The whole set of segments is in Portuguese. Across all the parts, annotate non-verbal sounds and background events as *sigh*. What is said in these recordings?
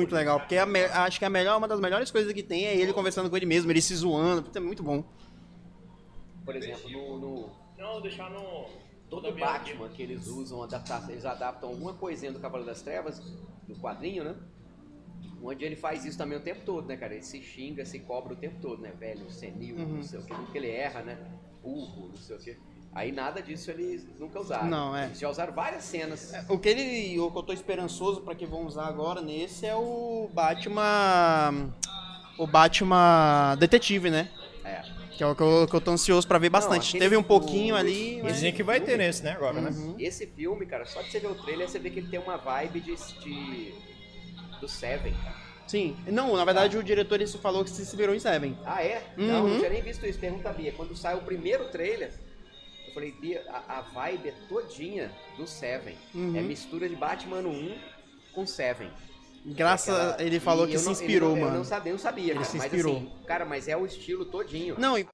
muito legal, porque é a me- acho que a melhor, uma das melhores coisas que tem é ele conversando com ele mesmo, ele se zoando, é muito bom. Por exemplo, no, no Não, deixar no. todo Batman que eles usam, adaptar, eles adaptam alguma coisinha do Cavaleiro das Trevas, do quadrinho, né? Onde ele faz isso também o tempo todo, né, cara? Ele se xinga, se cobra o tempo todo, né? Velho, senil, Uhum. não sei o que, porque ele erra, né? Burro, não sei o que. Aí nada disso eles nunca usaram. Não, é. Eles já usaram várias cenas. O que ele, o que eu tô esperançoso pra que vão usar agora nesse é o Batman, o Batman detetive, né? É. Que é o que eu, que eu tô ansioso pra ver bastante. aquele- Teve um pouquinho ali, mas... Dizem que vai ter nesse, né, agora, né? Uhum. Esse filme, cara, só de você ver o trailer, você vê que ele tem uma vibe de. de do Seven, cara. Sim. Não, na verdade o diretor ele falou que se inspirou em Seven. Ah, é? Não, Uhum. não tinha nem visto isso. Pergunta a Bia. Quando sai o primeiro trailer, eu falei, Bia, a, a vibe é todinha do Seven. Uhum. É mistura de Batman 1 com Seven. Graças, Aquela- ele falou e que se inspirou, não- Eu mano. não sabia, eu não sabia, Ele cara. se Mas inspirou. assim, cara, mas é o estilo todinho. Não, e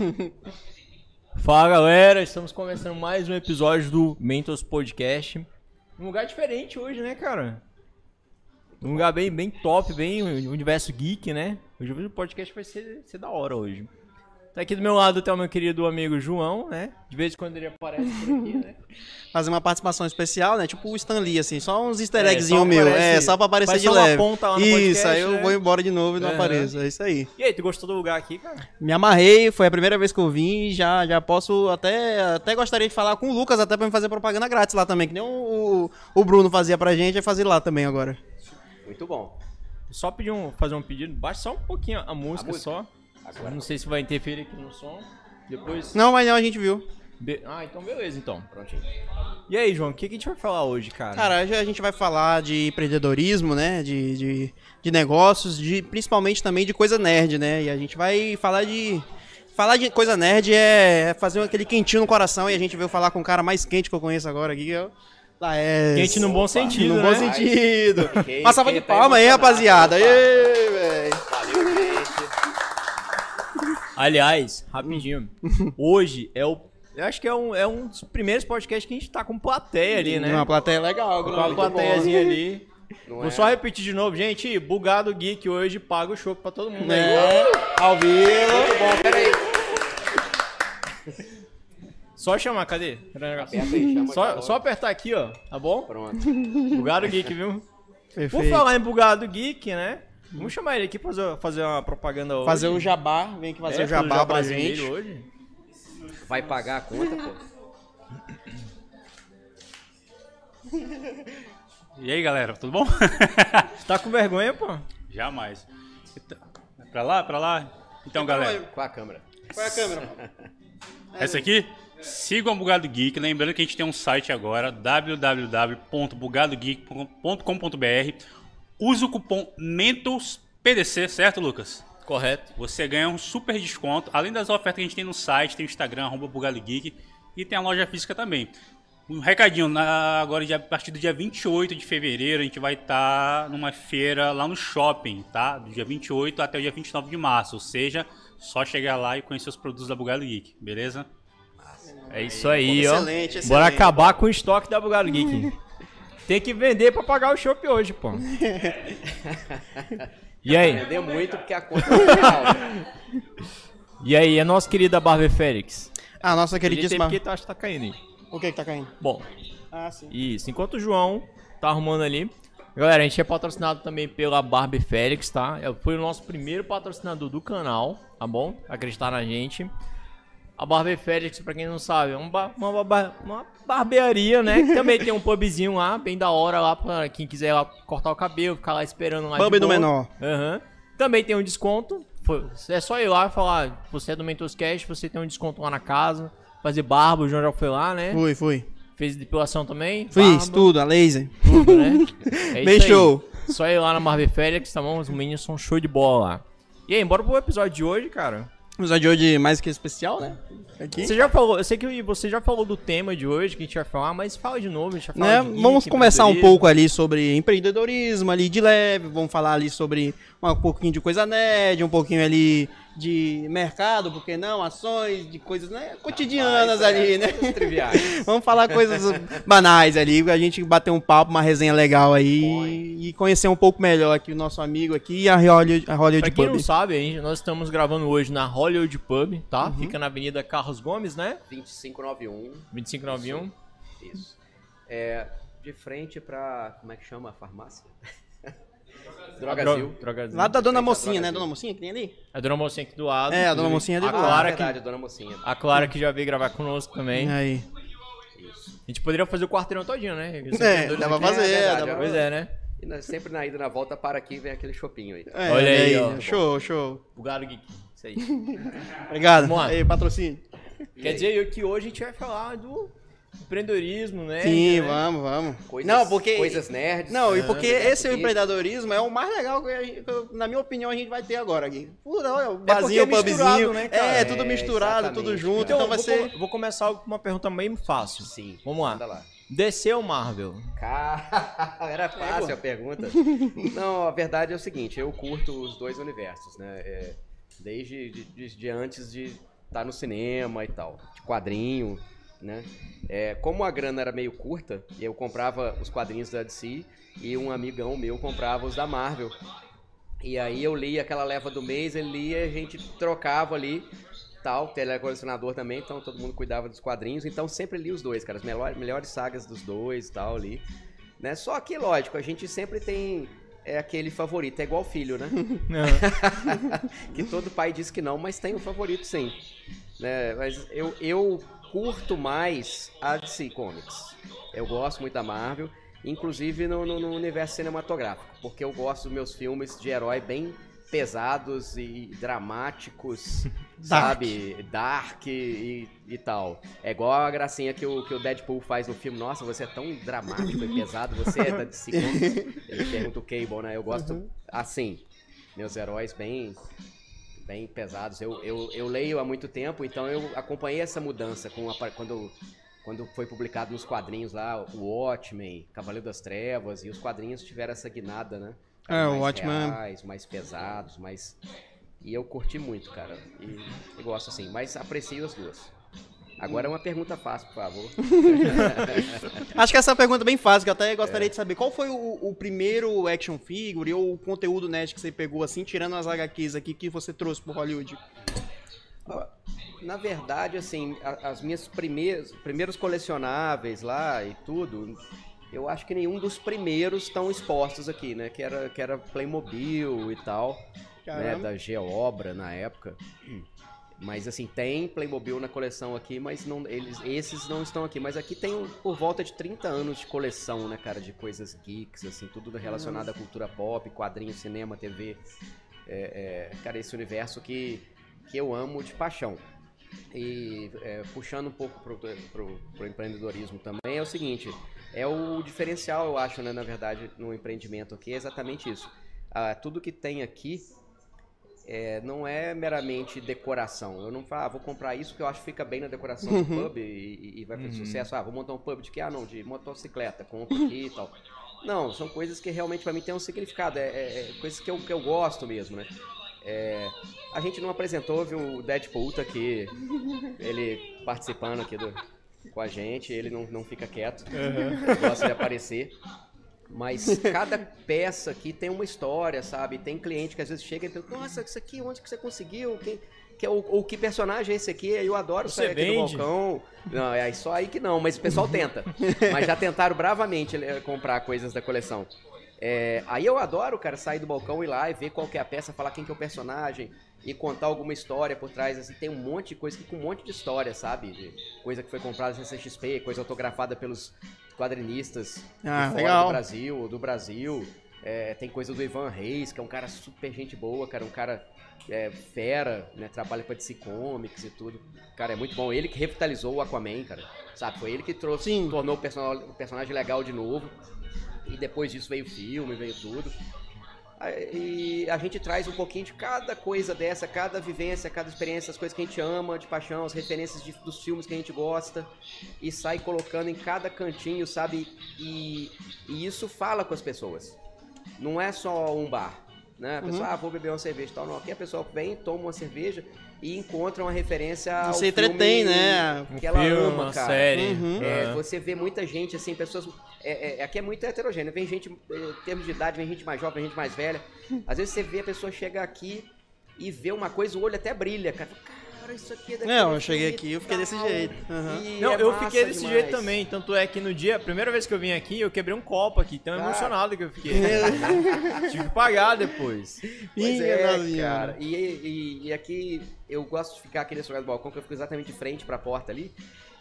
*laughs* Fala galera, estamos começando mais um episódio do Mentos Podcast. Um lugar diferente hoje, né, cara? Um lugar bem, bem top, bem universo geek, né? Hoje o podcast vai ser, ser da hora hoje. Tá aqui do meu lado tem o meu querido amigo João, né? De vez em quando ele aparece por aqui, né? *laughs* Fazer uma participação especial, né? Tipo o Stan Lee, assim, só uns easter É, eggzinho só meu. aparece- É, só pra aparecer faz de só uma leve. ponta lá no isso, podcast, aí eu né? vou embora de novo e não Aham. apareço. É isso aí. E aí, tu gostou do lugar aqui, cara? Me amarrei, foi a primeira vez que eu vim e já, já posso até, até gostaria de falar com o Lucas, até pra me fazer propaganda grátis lá também, que nem o, o, o Bruno fazia pra gente, vai fazer lá também agora. Muito bom. Só pedir um, fazer um pedido, baixa só um pouquinho a música, música? só. Agora. Não sei se vai interferir aqui no som. Depois. Não, mas não, a gente viu. Be- Ah, então beleza, então. Prontinho. E aí, João, o que, que a gente vai falar hoje, cara? Cara, hoje a gente vai falar de empreendedorismo, né? De, de, de negócios, de, principalmente também de coisa nerd, né? E a gente vai falar de. Falar de coisa nerd é fazer aquele quentinho no coração e a gente veio falar com o cara mais quente que eu conheço agora aqui, que é. Quente no bom Opa, sentido, No né? bom sentido. Quem- Uma salva quem de palma aí, rapaziada. Aê, velho. Valeu. Aliás, rapidinho. Hoje é o. Eu acho que é um, é um dos primeiros podcasts que a gente tá com plateia ali, né? Uma plateia legal, Com Bruno, a muito plateiazinha ali. Não Vou é? só repetir de novo, gente. Bugado Geek hoje paga o show pra todo mundo. É, ao vivo. Muito bom, peraí. Só chamar, cadê? Aperta aí, chama Só, só apertar aqui, ó. Tá bom? Pronto. Bugado Geek, viu? Por Perfeito. falar em Bugado Geek, né? Vamos chamar ele aqui pra fazer, fazer uma propaganda hoje. Fazer o jabá, vem aqui fazer É, o jabá pra jabazinho gente. hoje. Vai pagar a conta, pô? E aí, galera, tudo bom? *laughs* Tá com vergonha, pô? Jamais. Então, Pra lá, pra lá. Então, galera, Com a câmera. Qual é a câmera? *laughs* essa aqui, sigam o Bugado Geek. Lembrando que a gente tem um site agora, www.bugadogeek.com.br. Use o cupom MENTOSPDC, certo, Lucas? Correto. Você ganha um super desconto. Além das ofertas que a gente tem no site, tem o Instagram, arroba Geek, e tem a loja física também. Um recadinho, na- agora a partir do dia 28 de fevereiro, a gente vai estar numa feira lá no shopping, tá? Do dia 28 até o dia 29 de março. Ou seja, só chegar lá e conhecer os produtos da Bugado Geek, beleza? É isso aí, ó. Excelente, excelente. Bora acabar com o estoque da Bugado Geek. *laughs* Tem que vender pra pagar o shopping hoje, pô. *laughs* E aí? Vender muito porque a conta é alta. *laughs* E aí, a nossa querida Barbie Félix? A nossa Ele tem queridíssima... porque tá, acho que tá caindo aí. O que que tá caindo? Bom, Ah, sim. Isso, enquanto o João tá arrumando ali. Galera, a gente é patrocinado também pela Barbie Félix, tá? Foi o nosso primeiro patrocinador do canal, tá bom? Acreditar na gente. A Barbie Félix, pra quem não sabe, é um ba- uma, ba- uma barbearia, né? Que também tem um pubzinho lá, bem da hora lá pra quem quiser lá cortar o cabelo, ficar lá esperando lá. Pub do menor. Aham. Também tem um desconto. É só ir lá e falar, você é do Mentos Cash, você tem um desconto lá na casa. Fazer barba, o João já foi lá, né? Fui, fui. Fez depilação também? Fiz barba, tudo, a laser. tudo, né? *laughs* É Bem show. Só ir lá na Marvel Félix, tá bom? Os meninos são show de bola lá. E aí, bora pro episódio de hoje, cara. Episódio de hoje mais que especial, né? Aqui. Você já falou, eu sei que você já falou do tema de hoje que a gente vai falar, mas fala de novo, a gente vai falar Né? de geek, Vamos conversar um pouco ali sobre empreendedorismo ali de leve, vamos falar ali sobre um pouquinho de coisa nerd, um pouquinho ali de mercado, porque não, ações, de coisas né, cotidianas Mas, ali, é, né? triviais. *laughs* Vamos falar coisas banais ali, a gente bater um papo, uma resenha legal aí e conhecer um pouco melhor aqui o nosso amigo aqui e a Hollywood, a Hollywood Pra quem Pub. não sabe, hein, nós estamos gravando hoje na Hollywood Pub, tá? Uhum. Fica na Avenida Carlos Gomes, né? 2591. 2591. Isso. É, de frente pra. Como é que chama a farmácia? Drogazil. Drogazil. Lá da Dona Mocinha, né? Dona Mocinha que tem ali? A dona mocinha aqui do lado. É, a Dona. Mocinha ali a do lado. Clara, verdade, que, Dona Mocinha. a Clara que já veio gravar conosco também. Aí. A gente poderia fazer o quarteirão todinho, né? Os É, empreendedores dá pra fazer, é verdade, dá pra é Pois é, né? E na- sempre na ida na volta para aqui e vem aquele chopinho aí. É, Olha aí, ó. Show, show. Bugado Geek. Isso aí. *laughs* Obrigado. Vamos lá. Aí, patrocínio. Quer dizer que hoje a gente vai falar do empreendedorismo, né? Sim, né? vamos, vamos. Coisas, não, porque Coisas nerds. Não, e Ah, porque coisas esse é empreendedorismo é o mais legal que, gente- na minha opinião, a gente vai ter agora aqui. Pura, olha, o barzinho, é o misturado, pubzinho. né, cara? é, tudo É, misturado, tudo junto, cara. então, vai vou, ser... vou começar com uma pergunta bem fácil. Sim. Vamos lá. Lá. DC ou Marvel? Cara, *laughs* era fácil a pergunta. Não, a verdade é o seguinte, eu curto os dois universos, né? É, desde de, de- de antes de estar no cinema e tal, de quadrinho, né? É, como a grana era meio curta, eu comprava os quadrinhos da DC e um amigão meu comprava os da Marvel. E aí eu lia aquela leva do mês, ele lia, a gente trocava ali, tal, ele era colecionador também, então todo mundo cuidava dos quadrinhos, então sempre li os dois, cara, as melhores, sagas dos dois e tal ali. Né? Só que, lógico, a gente sempre tem é, aquele favorito, é igual filho, né? *laughs* *laughs* que todo pai diz que não, mas tem um favorito sim. Né? Mas eu, eu curto mais a DC Comics. Eu gosto muito da Marvel, inclusive no, no- no universo cinematográfico, porque eu gosto dos meus filmes de herói bem pesados e dramáticos, *laughs* sabe? Dark e, e tal. É igual a gracinha que o, que o Deadpool faz no filme. Nossa, você é tão dramático e pesado, você é da DC Comics. *laughs* Ele pergunta o Cable, né? Eu gosto assim. Meus heróis bem bem pesados. Eu, eu, eu leio há muito tempo, então eu acompanhei essa mudança com a, quando, quando foi publicado nos quadrinhos lá, o Watchmen, Cavaleiro das Trevas, e os quadrinhos tiveram essa guinada, né? É, o mais Watchmen- reais, mais pesados, mais... E eu curti muito, cara. E eu gosto assim, mas aprecio as duas. Agora é uma pergunta fácil, por favor. *laughs* Acho que essa é uma pergunta bem fácil, que eu até gostaria de saber. Qual foi o, o primeiro action figure ou o conteúdo nerd que você pegou, assim, tirando as HQs aqui, que você trouxe pro Hollywood? Na verdade, assim, as minhas primeiras, primeiros colecionáveis lá e tudo, eu acho que nenhum dos primeiros estão expostos aqui, né? Que era, que era Playmobil e tal, né? Caramba. Da Geobra na época. Mas assim, tem Playmobil na coleção aqui, mas não, eles, esses não estão aqui. Mas aqui tem por volta de 30 anos de coleção, né, cara? De coisas geeks, assim, tudo relacionado à cultura pop, quadrinho, cinema, TV. É, é, cara, esse universo que, que eu amo de paixão. E é, puxando um pouco pro, pro, pro empreendedorismo também, é o seguinte, é o diferencial, eu acho, né, na verdade, no empreendimento aqui, é exatamente isso. Ah, tudo que tem aqui é, não é meramente decoração. Eu não falo, ah, vou comprar isso que eu acho que fica bem na decoração do pub e, e- vai fazer sucesso. Ah, vou montar um pub de que? Ah, não, de motocicleta, compra aqui e tal. Não, são coisas que realmente pra mim tem um significado. É, é- é coisas que eu, que eu gosto mesmo, né? É, a gente não apresentou, viu, o Deadpool tá aqui, ele participando aqui do, com a gente, ele não, não fica quieto, gosta de aparecer. Mas *laughs* cada peça aqui tem uma história, sabe? Tem cliente que às vezes chega e pergunta, nossa, isso aqui, onde que você conseguiu? Quem, que, ou, ou que personagem é esse aqui? Eu adoro Você sair aqui do vende? balcão. Não, é só aí que não, mas o pessoal tenta. mas já tentaram bravamente eh, comprar coisas da coleção. É, aí eu adoro, cara, sair do balcão, ir lá e ver qual que é a peça, falar quem que é o personagem e contar alguma história por trás, assim, tem um monte de coisa aqui com um monte de história, sabe? De coisa que foi comprada na CXP, coisa autografada pelos quadrinistas Ah, legal. do Brasil, do Brasil. É, tem coisa do Ivan Reis, que é um cara super gente boa, cara, um cara é, fera, né? Trabalha pra DC Comics e tudo. Cara, é muito bom. Ele que revitalizou o Aquaman, cara. Sabe? Foi ele que trouxe, Sim. tornou o personagem legal de novo. E depois disso veio o filme, veio tudo. E a gente traz um pouquinho de cada coisa dessa, cada vivência, cada experiência, as coisas que a gente ama de paixão, as referências de- dos filmes que a gente gosta, e sai colocando em cada cantinho, sabe? E, e isso fala com as pessoas. Não é só um bar. Né? A pessoa, ah, vou beber uma cerveja e tal. Não, aqui a pessoa vem, toma uma cerveja e encontra uma referência ao Você entretém, né? Que Um ela filme, ama, uma cara. série. Uhum. É, É. Você vê muita gente, assim, pessoas. é, é, aqui é muito heterogêneo. Vem gente, é, em termos de idade, vem gente mais jovem, vem gente mais velha. Às vezes você vê a pessoa chegar aqui e vê uma coisa, o olho até brilha, cara. Cara, isso aqui é daquele Não, eu cheguei aqui, eu fiquei e desse jeito. E Não, é eu fiquei desse demais. jeito também. Tanto é que no dia, a primeira vez que eu vim aqui, eu quebrei um copo aqui. Tão Cara. emocionado que eu fiquei. *laughs* Tive que pagar depois. Pois é, cara. E, e- e aqui eu gosto de ficar aqui nesse lugar do balcão, que eu fico exatamente de frente pra porta ali.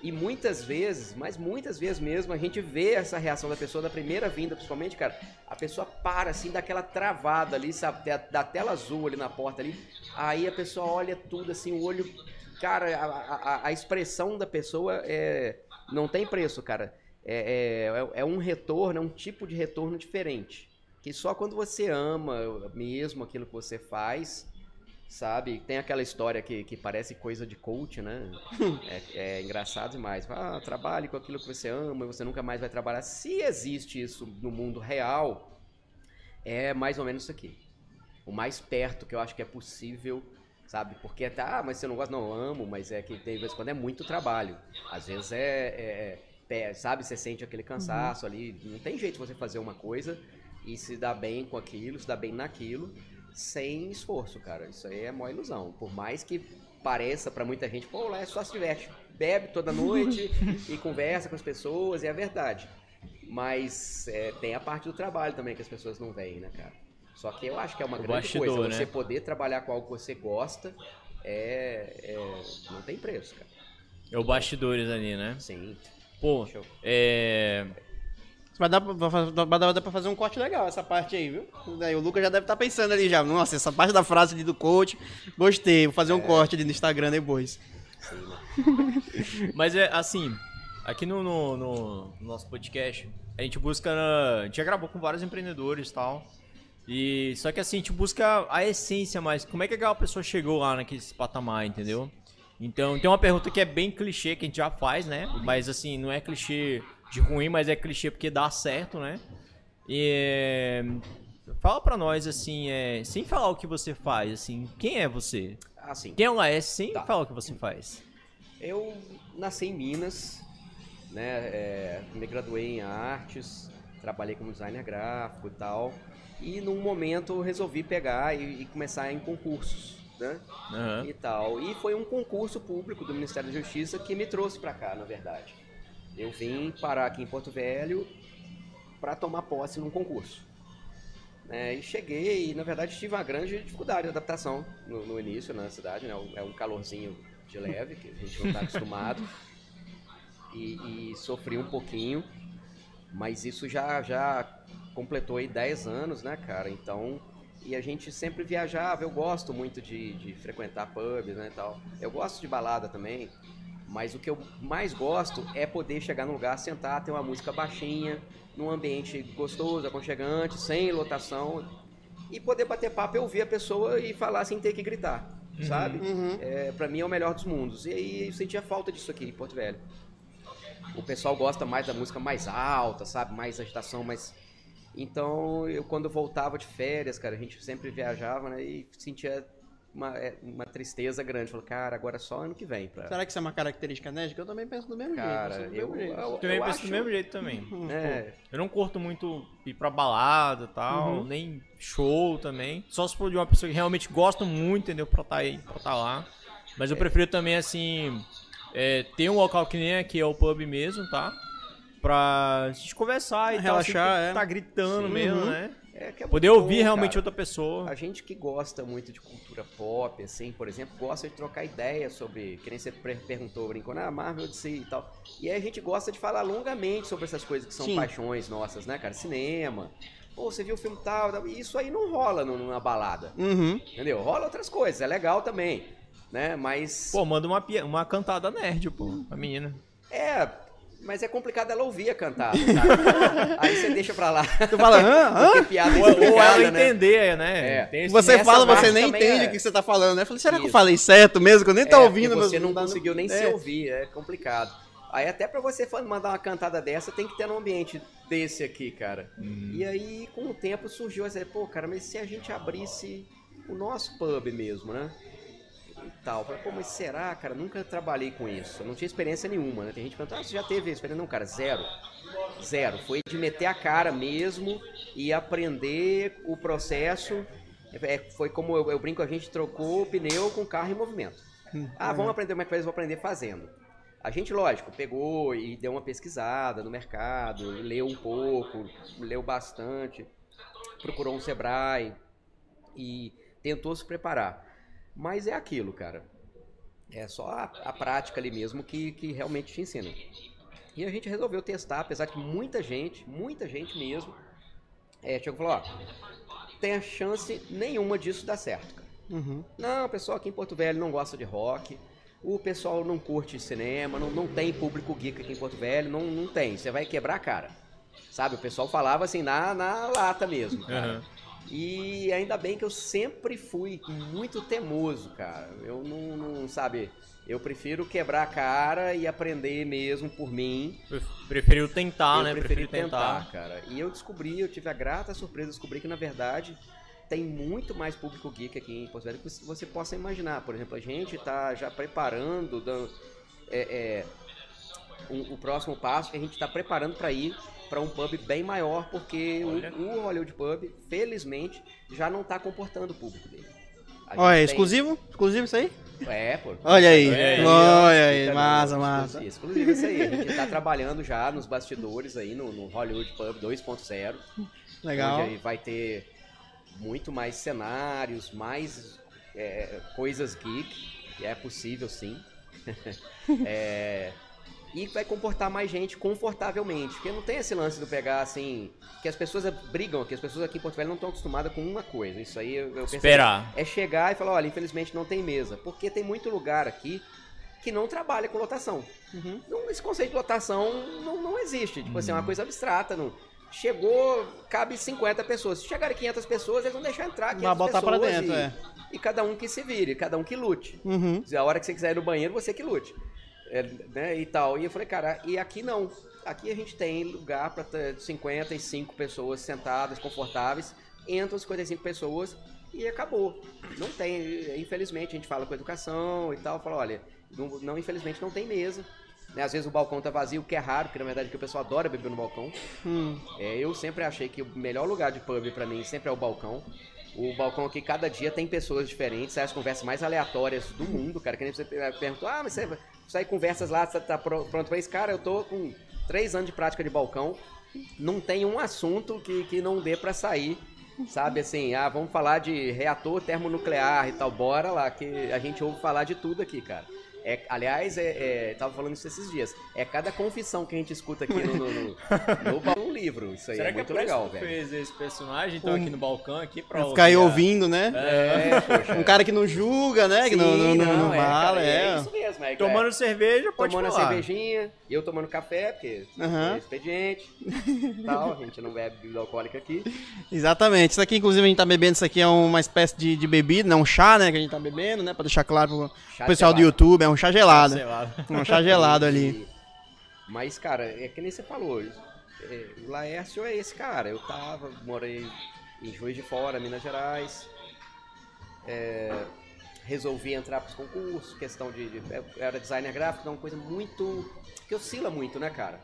E muitas vezes, mas muitas vezes mesmo, a gente vê essa reação da pessoa da primeira vinda, principalmente, cara. A pessoa para assim, dá aquela travada ali, sabe? Da, tela azul ali na porta ali. Aí a pessoa olha tudo assim, o olho. Cara, a, a- a expressão da pessoa é, não tem preço, cara. É, é, é um retorno, é um tipo de retorno diferente. Que só quando você ama mesmo aquilo que você faz, sabe? Tem aquela história que, que parece coisa de coach, né? *laughs* é, é engraçado demais. Ah, trabalhe com aquilo que você ama e você nunca mais vai trabalhar. Se existe isso no mundo real, é mais ou menos isso aqui. O mais perto que eu acho que é possível, sabe? Porque até, ah, mas você não gosta, não, amo, mas é que tem vezes quando é muito trabalho. Às vezes é, é, é sabe, você sente aquele cansaço uhum. ali. Não tem jeito de você fazer uma coisa e se dar bem com aquilo, se dar bem naquilo sem esforço, cara. Isso aí é mó ilusão. Por mais que pareça para muita gente, pô, lá é só se diverte. Bebe toda noite *laughs* e conversa com as pessoas, e é verdade. Mas é, tem a parte do trabalho também que as pessoas não veem, né, cara? Só que eu acho que é uma o grande bastidor, coisa. Né? Você poder trabalhar com algo que você gosta é, é, não tem preço, cara. É o bastidores ali, né? Sim. Pô, é... Vai dar, vai dar pra fazer um corte legal essa parte aí, viu? Daí o Lucas já deve estar tá pensando ali já. Nossa, essa parte da frase ali do coach, gostei. Vou fazer um é. corte ali no Instagram depois. Mas é assim, aqui no, no, no, nosso podcast, a gente busca. A gente já gravou com vários empreendedores e tal. E só que assim, a gente busca a essência mais. Como é que aquela pessoa chegou lá naquele patamar, entendeu? Então tem uma pergunta que é bem clichê que a gente já faz, né? Mas assim, não é clichê de ruim, mas é clichê porque dá certo, né? E fala para nós assim, é, sem falar o que você faz, assim, quem é você? Assim. Quem é o Laes sem tá. falar o que você faz? Eu nasci em Minas, né? É, me graduei em artes, trabalhei como designer gráfico e tal. E num momento eu resolvi pegar e, e começar em concursos, né? Uhum. E tal. E foi um concurso público do Ministério da Justiça que me trouxe para cá, na verdade. Eu vim parar aqui em Porto Velho para tomar posse num concurso. É, e cheguei, e na verdade tive uma grande dificuldade de adaptação no, no início na cidade, né? É um calorzinho de leve, que a gente não está acostumado. *laughs* E, e, sofri um pouquinho, mas isso já, já completou aí 10 anos, né, cara? Então, e a gente sempre viajava, eu gosto muito de, de frequentar pubs, né, tal. Eu gosto de balada também, mas o que eu mais gosto é poder chegar num lugar, sentar, ter uma música baixinha, num ambiente gostoso, aconchegante, sem lotação, e poder bater papo e ouvir a pessoa e falar sem ter que gritar, uhum. sabe? Uhum. É, para mim é o melhor dos mundos. E aí eu sentia falta disso aqui em Porto Velho. O pessoal gosta mais da música mais alta, sabe? Mais agitação, mais. Então, eu quando voltava de férias, cara, a gente sempre viajava, né? E sentia uma, é, uma tristeza grande. Falou, cara, agora é só ano que vem. Pra... Será que isso é uma característica nerd? Eu também penso do mesmo cara, jeito. Eu, eu, eu, eu, também penso acho... do mesmo jeito também. Uhum. É. Eu não curto muito ir pra balada e tal, uhum. nem show também. Só se for de uma pessoa que realmente gosta muito, entendeu? Pra estar tá aí, pra estar tá lá. Mas eu é. prefiro também, assim, é, ter um local que nem aqui é o pub mesmo, tá? Pra gente conversar e Relaxar, tal, assim, é. tá gritando Sim, mesmo, uhum. né? É, é Poder ouvir bom, realmente cara. outra pessoa. A gente que gosta muito de cultura pop, assim, por exemplo, gosta de trocar ideias sobre. Que nem você perguntou, brincou, ah, Marvel DC e tal. E aí a gente gosta de falar longamente sobre essas coisas que são Sim. paixões nossas, né, cara? Cinema. Pô, você viu o filme tal, e isso aí não rola numa balada. Uhum. Entendeu? Rola outras coisas, é legal também. Né? Mas. Pô, manda uma, uma cantada nerd, pô, a menina. É, mas é complicado ela ouvir a cantada, *laughs* tá? Aí você deixa pra lá. Tu fala, hã? *laughs* hã? Piada ou, ou ela né? entender, né? É. Você fala, você nem entende é. o que você tá falando, né? Eu falei, será Isso. que eu falei certo mesmo? Que eu nem tô é, ouvindo. Você não conseguiu nem se é. ouvir, é complicado. Aí até pra você mandar uma cantada dessa, tem que ter um ambiente desse aqui, cara. Hum. E aí, com o tempo, surgiu essa, pô, cara, mas se a gente abrisse o nosso pub mesmo, né? E tal. Falei, pô, mas será, cara? Nunca trabalhei com isso. Eu não tinha experiência nenhuma, né? Tem gente que pergunta, ah, você já teve experiência? Não, cara, zero. Zero. Foi de meter a cara mesmo e aprender o processo. É, foi como eu, eu, brinco, a gente trocou o pneu com o carro em movimento. Hum, ah, vamos aprender como é que faz? Vou aprender fazendo. A gente, lógico, pegou e deu uma pesquisada no mercado, leu um pouco, leu bastante, procurou um Sebrae e tentou se preparar. Mas é aquilo, cara. É só a, a prática ali mesmo que, que realmente te ensina. E a gente resolveu testar, apesar que muita gente, muita gente mesmo, é, chegou e falou, ó, tem a chance nenhuma disso dar certo, cara. Uhum. Não, o pessoal aqui em Porto Velho não gosta de rock, o pessoal não curte cinema, não, não tem público geek aqui em Porto Velho, não, não tem, você vai quebrar a cara. Sabe, o pessoal falava assim na, na lata mesmo. Uhum. E ainda bem que eu sempre fui muito temoso, cara. Eu não, não sabe, eu prefiro quebrar a cara e aprender mesmo por mim. Preferiu tentar, eu né? Preferi tentar, tentar, cara. E eu descobri, eu tive a grata surpresa, descobri que na verdade tem muito mais público geek aqui em Porto Velho que você possa imaginar. Por exemplo, a gente está já preparando dando, é, é, um, o próximo passo que a gente está preparando para ir para um pub bem maior, porque o, o Hollywood Pub, felizmente, já não está comportando o público dele. Olha, tem... exclusivo? Exclusivo isso aí? É, pô. Olha aí. É, olha aí, massa, massa. Exclusivo isso aí. A gente tá trabalhando já nos bastidores aí no, no Hollywood Pub 2.0. Legal. Onde vai ter muito mais cenários, mais é, coisas geek. E é possível sim. *laughs* é, e vai comportar mais gente confortavelmente. Porque não tem esse lance do pegar assim. Que as pessoas brigam, que as pessoas aqui em Porto Velho não estão acostumadas com uma coisa. Isso aí eu, eu Esperar. É chegar e falar: olha, infelizmente não tem mesa. Porque tem muito lugar aqui que não trabalha com lotação. Uhum. Não, esse conceito de lotação não, não existe. Tipo uhum. assim, é uma uhum. coisa abstrata. Não. Chegou, cabe 50 pessoas. Se chegarem 500 pessoas, eles vão deixar entrar 500 Vai botar pessoas. Pra dentro, e, é. e cada um que se vire, cada um que lute. Uhum. A hora que você quiser ir no banheiro, você que lute é, né, e tal. E eu falei, cara, e aqui não. Aqui a gente tem lugar para 55 pessoas sentadas, confortáveis, entram 55 pessoas e acabou. Não tem, infelizmente, a gente fala com educação e tal, fala, olha, não, não infelizmente não tem mesa. Né? Às vezes o balcão tá vazio, que é raro, porque na verdade que o pessoal adora beber no balcão. Hum. É, eu sempre achei que o melhor lugar de pub para mim sempre é o balcão. O balcão aqui, cada dia tem pessoas diferentes, as conversas mais aleatórias do mundo, cara. Que nem você perguntou, ah, mas você sai conversas lá, você tá pronto pra isso? Cara, eu tô com três anos de prática de balcão, não tem um assunto que, que não dê para sair. Sabe assim, ah, vamos falar de reator termonuclear e tal, bora lá, que a gente ouve falar de tudo aqui, cara. É, aliás, é, é, tava falando isso esses dias. É cada confissão que a gente escuta aqui no, no, no, no *laughs* livro. Isso aí Será é muito é legal, velho. fez esse personagem, então um, aqui no balcão, aqui pra Ficar aí ouvindo, né? É, um cara que não julga, né? Sim, que não, não, não, não fala, é, é. isso mesmo. É, tomando cerveja, pode Tomando falar. cervejinha, eu tomando café, porque uhum. é expediente *laughs* tal, a gente não bebe bebida alcoólica aqui. Exatamente. Isso aqui, inclusive, a gente tá bebendo, isso aqui é uma espécie de, de bebida, não um chá, né? Que a gente tá bebendo, né? Pra deixar claro pro chá pessoal do YouTube, é um chá gelado. *laughs* Um chá gelado ali. Mas, cara, é que nem você falou. É, o Laércio é esse cara. Eu tava, morei em Juiz de Fora, Minas Gerais. É, resolvi entrar para os concursos, questão de, de, era designer gráfico, é uma coisa muito que oscila muito, né, cara?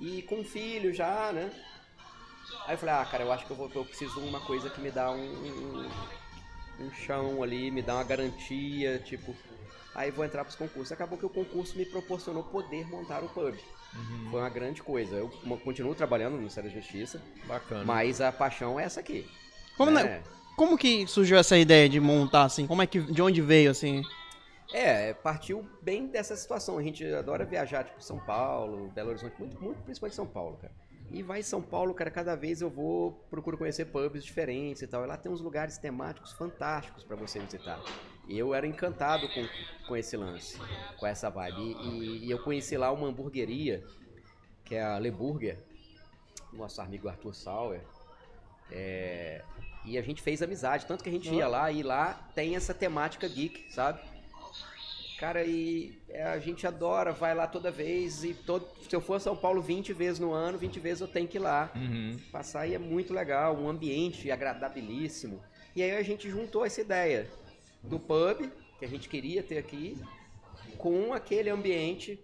E com filho já, né? Aí eu falei, ah, cara, eu acho que eu, vou, eu preciso de uma coisa que me dá um, um, um chão ali, me dá uma garantia, tipo, aí vou entrar para os concursos. Acabou que o concurso me proporcionou poder montar o pub. Uhum. Foi uma grande coisa. Eu continuo trabalhando no Ministério da Justiça. Bacana. Mas a paixão é essa aqui. Como, né? como que surgiu essa ideia de montar assim? Como é que de onde veio assim? É, partiu bem dessa situação. A gente adora viajar, tipo, São Paulo, Belo Horizonte, muito, muito principalmente São Paulo, cara. E vai em São Paulo, cara, cada vez eu vou, procuro conhecer pubs diferentes e tal. E lá tem uns lugares temáticos fantásticos para você visitar. Eu era encantado com, com esse lance, com essa vibe. E, e eu conheci lá uma hamburgueria, que é a Le Burger, nosso amigo Arthur Sauer. É, e a gente fez amizade, tanto que a gente ia lá e lá tem essa temática geek, sabe? Cara, e é, a gente adora, vai lá toda vez. E todo, se eu for a São Paulo 20 vezes no ano, 20 vezes eu tenho que ir lá. Uhum. Passar aí é muito legal, um ambiente agradabilíssimo. E aí a gente juntou essa ideia do pub, que a gente queria ter aqui, com aquele ambiente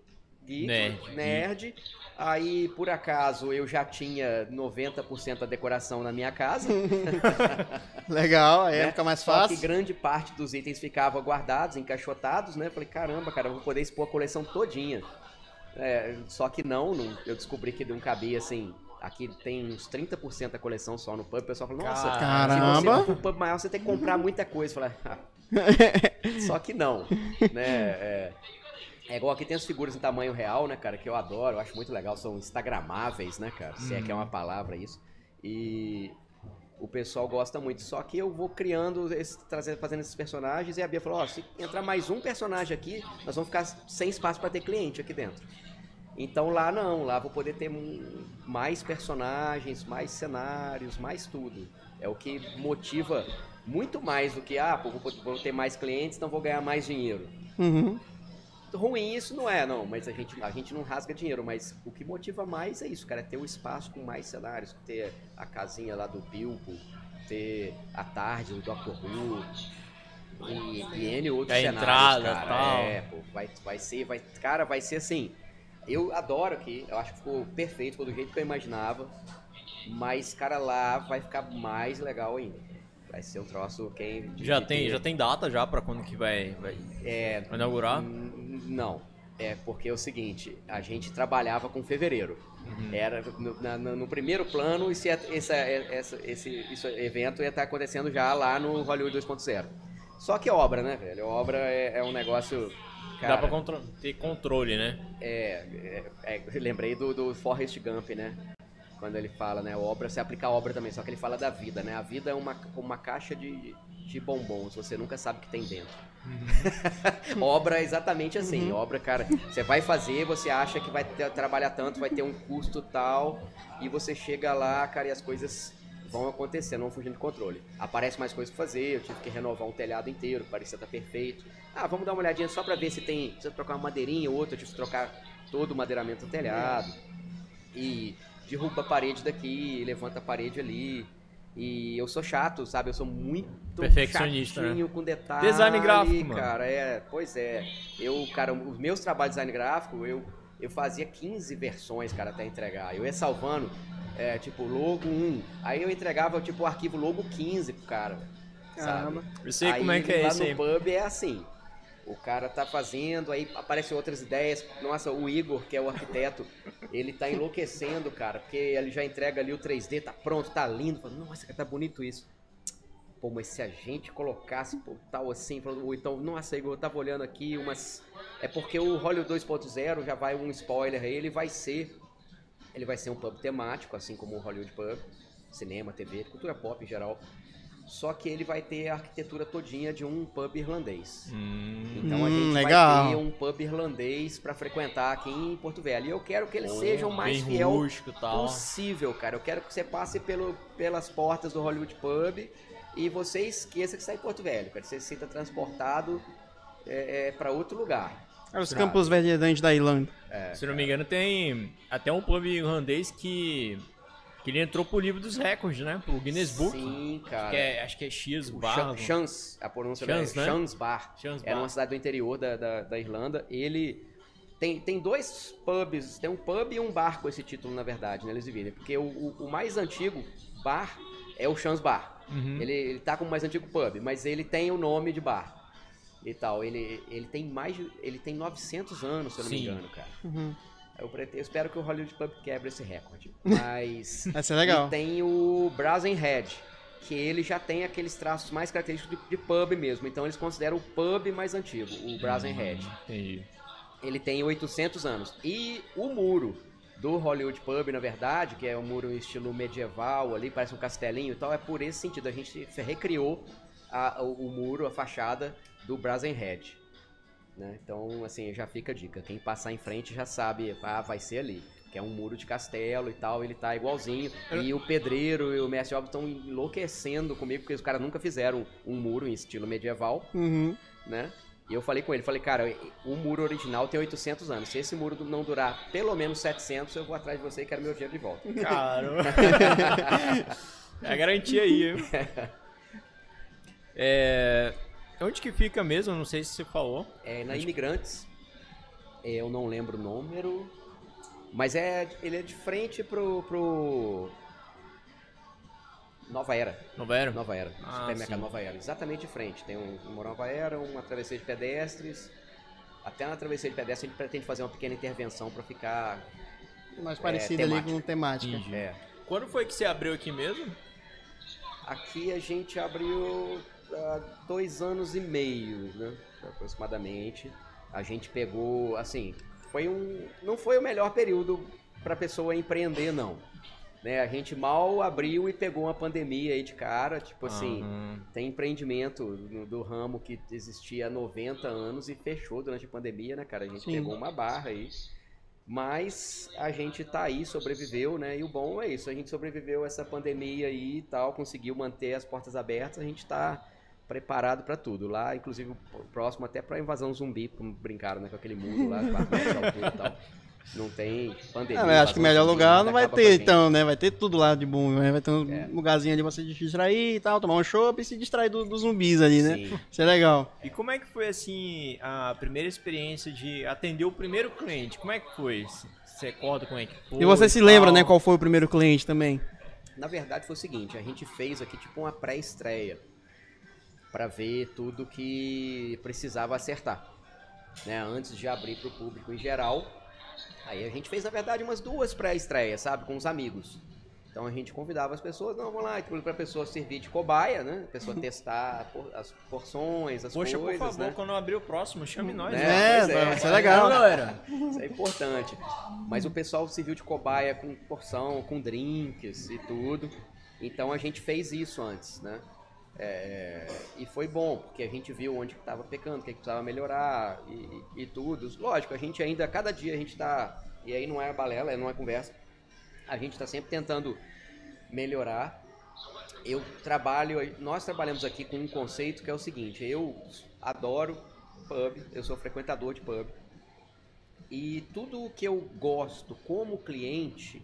geek, nerd. nerd. Aí, por acaso, eu já tinha 90% da decoração na minha casa. *laughs* Legal, aí né? fica mais fácil. Só que grande parte dos itens ficava guardados, encaixotados, né? Falei, caramba, cara, eu vou poder expor a coleção todinha. É, só que não, não, eu descobri que não cabia assim. Aqui tem uns 30% da coleção só no pub. O pessoal falou, nossa, Caramba. se você for pub maior, você tem que comprar muita coisa. Falei, ah. só que não, né? É, é igual aqui tem as figuras em tamanho real, né, cara, que eu adoro, eu acho muito legal, são instagramáveis, né, cara, se é que é uma uhum. palavra isso. E o pessoal gosta muito. Só que eu vou criando, esse, trazendo, fazendo esses personagens e a Bia falou, ó, oh, se entrar mais um personagem aqui, nós vamos ficar sem espaço para ter cliente aqui dentro. Então lá não, lá vou poder ter mais personagens, mais cenários, mais tudo. É o que motiva muito mais do que, ah, pô, vou, vou ter mais clientes, então vou ganhar mais dinheiro. Uhum. Ruim isso não é, não, mas a gente, a gente não rasga dinheiro, mas o que motiva mais é isso, cara, é ter o espaço com mais cenários, ter a casinha lá do Bilbo, ter a tarde do Doctor Who, e, e N outros A cenários, entrada, cara. tal. É, pô, vai, vai ser, vai, cara, vai ser assim. Eu adoro aqui, eu acho que ficou perfeito, ficou do jeito que eu imaginava. Mas, cara, lá vai ficar mais legal ainda. Vai ser um troço quem. Já tem, já tem data já pra quando que vai, vai, É, vai inaugurar? Não. É porque é o seguinte, a gente trabalhava com fevereiro. Era no, na- no- primeiro plano, esse, esse, esse, esse, esse evento ia estar acontecendo já lá no Hollywood 2.0. Só que obra, né, velho? Obra é, é um negócio. Cara, Dá pra contro- ter controle, né? é, é, é, lembrei do, do Forrest Gump, né? Quando ele fala, né? Obra, você aplica a obra também, só que ele fala da vida, né? A vida é uma, uma caixa de, de bombons, você nunca sabe o que tem dentro. *laughs* obra é exatamente assim. Obra, cara, você vai fazer, você acha que vai ter- trabalhar tanto, vai ter um custo tal, e você chega lá, cara, e as coisas vão acontecendo, vão fugindo de controle. Aparece mais coisas pra fazer, eu tive que renovar um telhado inteiro, parecia estar perfeito. Ah, vamos dar uma olhadinha só pra ver se tem. Precisa trocar uma madeirinha ou outra, eu tive que trocar todo o madeiramento do telhado. E derruba a parede daqui, levanta a parede ali. E eu sou chato, sabe? Eu sou muito Perfeccionista, né? chatinho com detalhe. Design gráfico, mano. Cara, é, pois é. Eu, cara, os meus trabalhos de design gráfico, eu, eu fazia 15 versões, cara, até entregar. Eu ia salvando, é, tipo, logo 1. Aí eu entregava, tipo, o arquivo logo 15 pro cara. Sabe? Eu sei como é que é lá esse no aí. pub é assim. O cara tá fazendo, aí aparecem outras ideias. Nossa, o Igor, que é o arquiteto, *laughs* ele tá enlouquecendo, cara, porque ele já entrega ali o 3D, tá pronto, tá lindo. Fala, Nossa, tá bonito isso. Pô, mas se a gente colocasse pô, tal assim, falando, ou então, nossa, Igor, eu tava olhando aqui umas. É porque o Hollywood 2.0 já vai um spoiler aí, ele vai ser. Ele vai ser um pub temático, assim como o Hollywood Pub, cinema, TV, cultura pop em geral. Só que ele vai ter a arquitetura todinha de um pub irlandês. Hum, Então a Hum, gente legal. vai ter um pub irlandês pra frequentar aqui em Porto Velho. E eu quero que eles Pô, sejam o mais fiel rústico possível, cara. Eu quero que você passe pelo, pelas portas do Hollywood Pub e você esqueça que está em Porto Velho, cara. Você se sinta transportado é, é, para outro lugar. É os campos verdejantes da Irlanda. Se não me engano, tem até um pub irlandês que, que ele entrou pro livro dos recordes, né? Pro Guinness Book. Sim, cara. Que é, acho que é X O Bar. Chan- Chans, a pronúncia Chans, é né? Chans Bar. Chans Era Bar. uma cidade do interior da, da, da Irlanda. Ele tem, tem dois pubs, tem um pub e um bar com esse título, na verdade, né? Eles dividem. Porque o, o, o mais antigo bar é o Chans Bar. Uhum. Ele, ele tá como o mais antigo pub, mas ele tem o nome de bar. E tal. Ele, ele tem mais de. Ele tem 900 anos, se eu não me Sim. engano, cara. Uhum. Eu, prete- eu espero que o Hollywood Pub quebre esse recorde. *laughs* Mas. Vai ser legal. E tem o Brazen Head, que ele já tem aqueles traços mais característicos de, de pub mesmo. Então eles consideram o pub mais antigo, o Brazen Head. Entendi. Ele tem 800 anos. E o muro do Hollywood Pub, na verdade, que é um muro em estilo medieval ali, parece um castelinho e tal, é por esse sentido. A gente recriou a- o, o muro, a fachada do Brazen Head. né? Então, assim, já fica a dica. Quem passar em frente já sabe, ah, vai ser ali. Que é um muro de castelo e tal, ele tá igualzinho. E o pedreiro e o mestre obra estão enlouquecendo comigo, porque os caras nunca fizeram um muro em estilo medieval Uhum. né? E eu falei com ele, falei, cara, o muro original tem 800 anos. Se esse muro não durar pelo menos 700, eu vou atrás de você e quero meu dinheiro de volta. Caramba. *laughs* é a garantia aí? *laughs* É... Onde que fica mesmo? Não sei se você falou. É na Imigrantes, é, eu não lembro o número, mas é, ele é de frente pro, pro Nova Era. Nova Era? Nova Era, Ah, supermercado sim. Nova Era, exatamente de frente. Tem um, uma Nova Era, uma travessia de pedestres. Até na travessia de pedestres a gente pretende fazer uma pequena intervenção para ficar. Mais parecido ali temática. com temática. É, Quando foi que você abriu aqui mesmo? Aqui a gente abriu há dois anos e meio, né? Aproximadamente. A gente pegou, assim, foi um. Não foi o melhor período para pessoa empreender, não. Né? A gente mal abriu e pegou uma pandemia aí de cara, tipo assim. Aham. Tem empreendimento no- do ramo que existia há 90 anos e fechou durante a pandemia, né, cara? A gente Sim. pegou uma barra aí. Mas a gente tá aí, sobreviveu, né? E o bom é isso, a gente sobreviveu a essa pandemia aí e tal, conseguiu manter as portas abertas, a gente tá preparado para tudo. Lá, inclusive, o próximo até para invasão zumbi, como brincaram né, com aquele mundo lá, 4 metros de altura e tal. Não tem pandemia. Ah, acho que melhor lugar não vai ter, então, né? Vai ter tudo lá de bom, né? Vai ter um É. lugarzinho ali pra você se distrair e tal, tomar um chopp e se distrair do- dos zumbis ali, né? Sim. Isso é legal. E como é que foi, assim, a primeira experiência de atender o primeiro cliente? Como é que foi? Você recorda como é que foi? E você se lembra, né, qual foi o primeiro cliente também? Na verdade foi o seguinte, a gente fez aqui tipo uma pré-estreia para ver tudo que precisava acertar, né? Antes de abrir para o público em geral. Aí a gente fez na verdade umas duas pré-estreias, sabe, com os amigos. Então a gente convidava as pessoas, não, vamos lá, para a pessoa servir de cobaia, né? A pessoa testar por- as porções, as Poxa, por coisas, favor, né? quando eu abrir o próximo, chame nós. Né? né? É, é. vai ser legal. galera. Isso é importante. Mas o pessoal serviu de cobaia com porção, com drinks e tudo. Então a gente fez isso antes, né? É, e foi bom, porque a gente viu onde estava pecando, o que, precisava melhorar e, e tudo. Lógico, a gente ainda, cada dia a gente está. E aí não é balela, não é conversa. A gente está sempre tentando melhorar. Eu trabalho, nós trabalhamos aqui com um conceito que é o seguinte: eu adoro pub, eu sou frequentador de pub. E tudo o que eu gosto como cliente,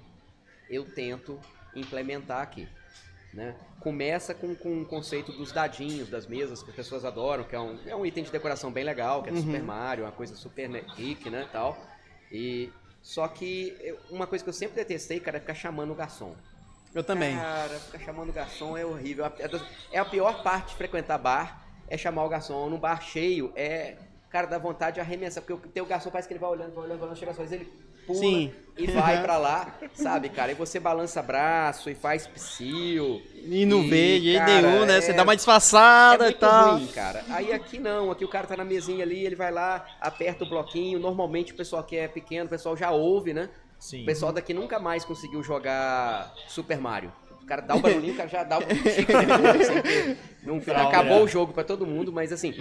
eu tento implementar aqui. Né? Começa com, com o conceito dos dadinhos, das mesas, que as pessoas adoram, que é um, é um item de decoração bem legal, que é do Super Mario, uma coisa super né, geek, né, tal. E, só que uma coisa que eu sempre detestei, cara, é ficar chamando o garçom. Eu também. Cara, ficar chamando o garçom é horrível. É das- É a pior parte de frequentar bar, é chamar o garçom. Num bar cheio, é. Cara, dá vontade de arremessar, porque o teu garçom parece que ele vai olhando, vai olhando, vai olhando, chega só ele pula Sim. e vai pra lá, sabe, cara? E você balança braço e faz psil. E não E, vê de jeito nenhum, né? é- Você dá uma É disfarçada e muito tal. ruim, cara. Aí aqui não, aqui o cara tá na mesinha ali, ele vai lá, aperta o bloquinho. Normalmente o pessoal que é pequeno, o pessoal já ouve, né? Sim. O pessoal daqui nunca mais conseguiu jogar Super Mario. O cara dá o barulhinho, o cara já dá o *laughs* que não, acabou né? o jogo pra todo mundo, mas assim.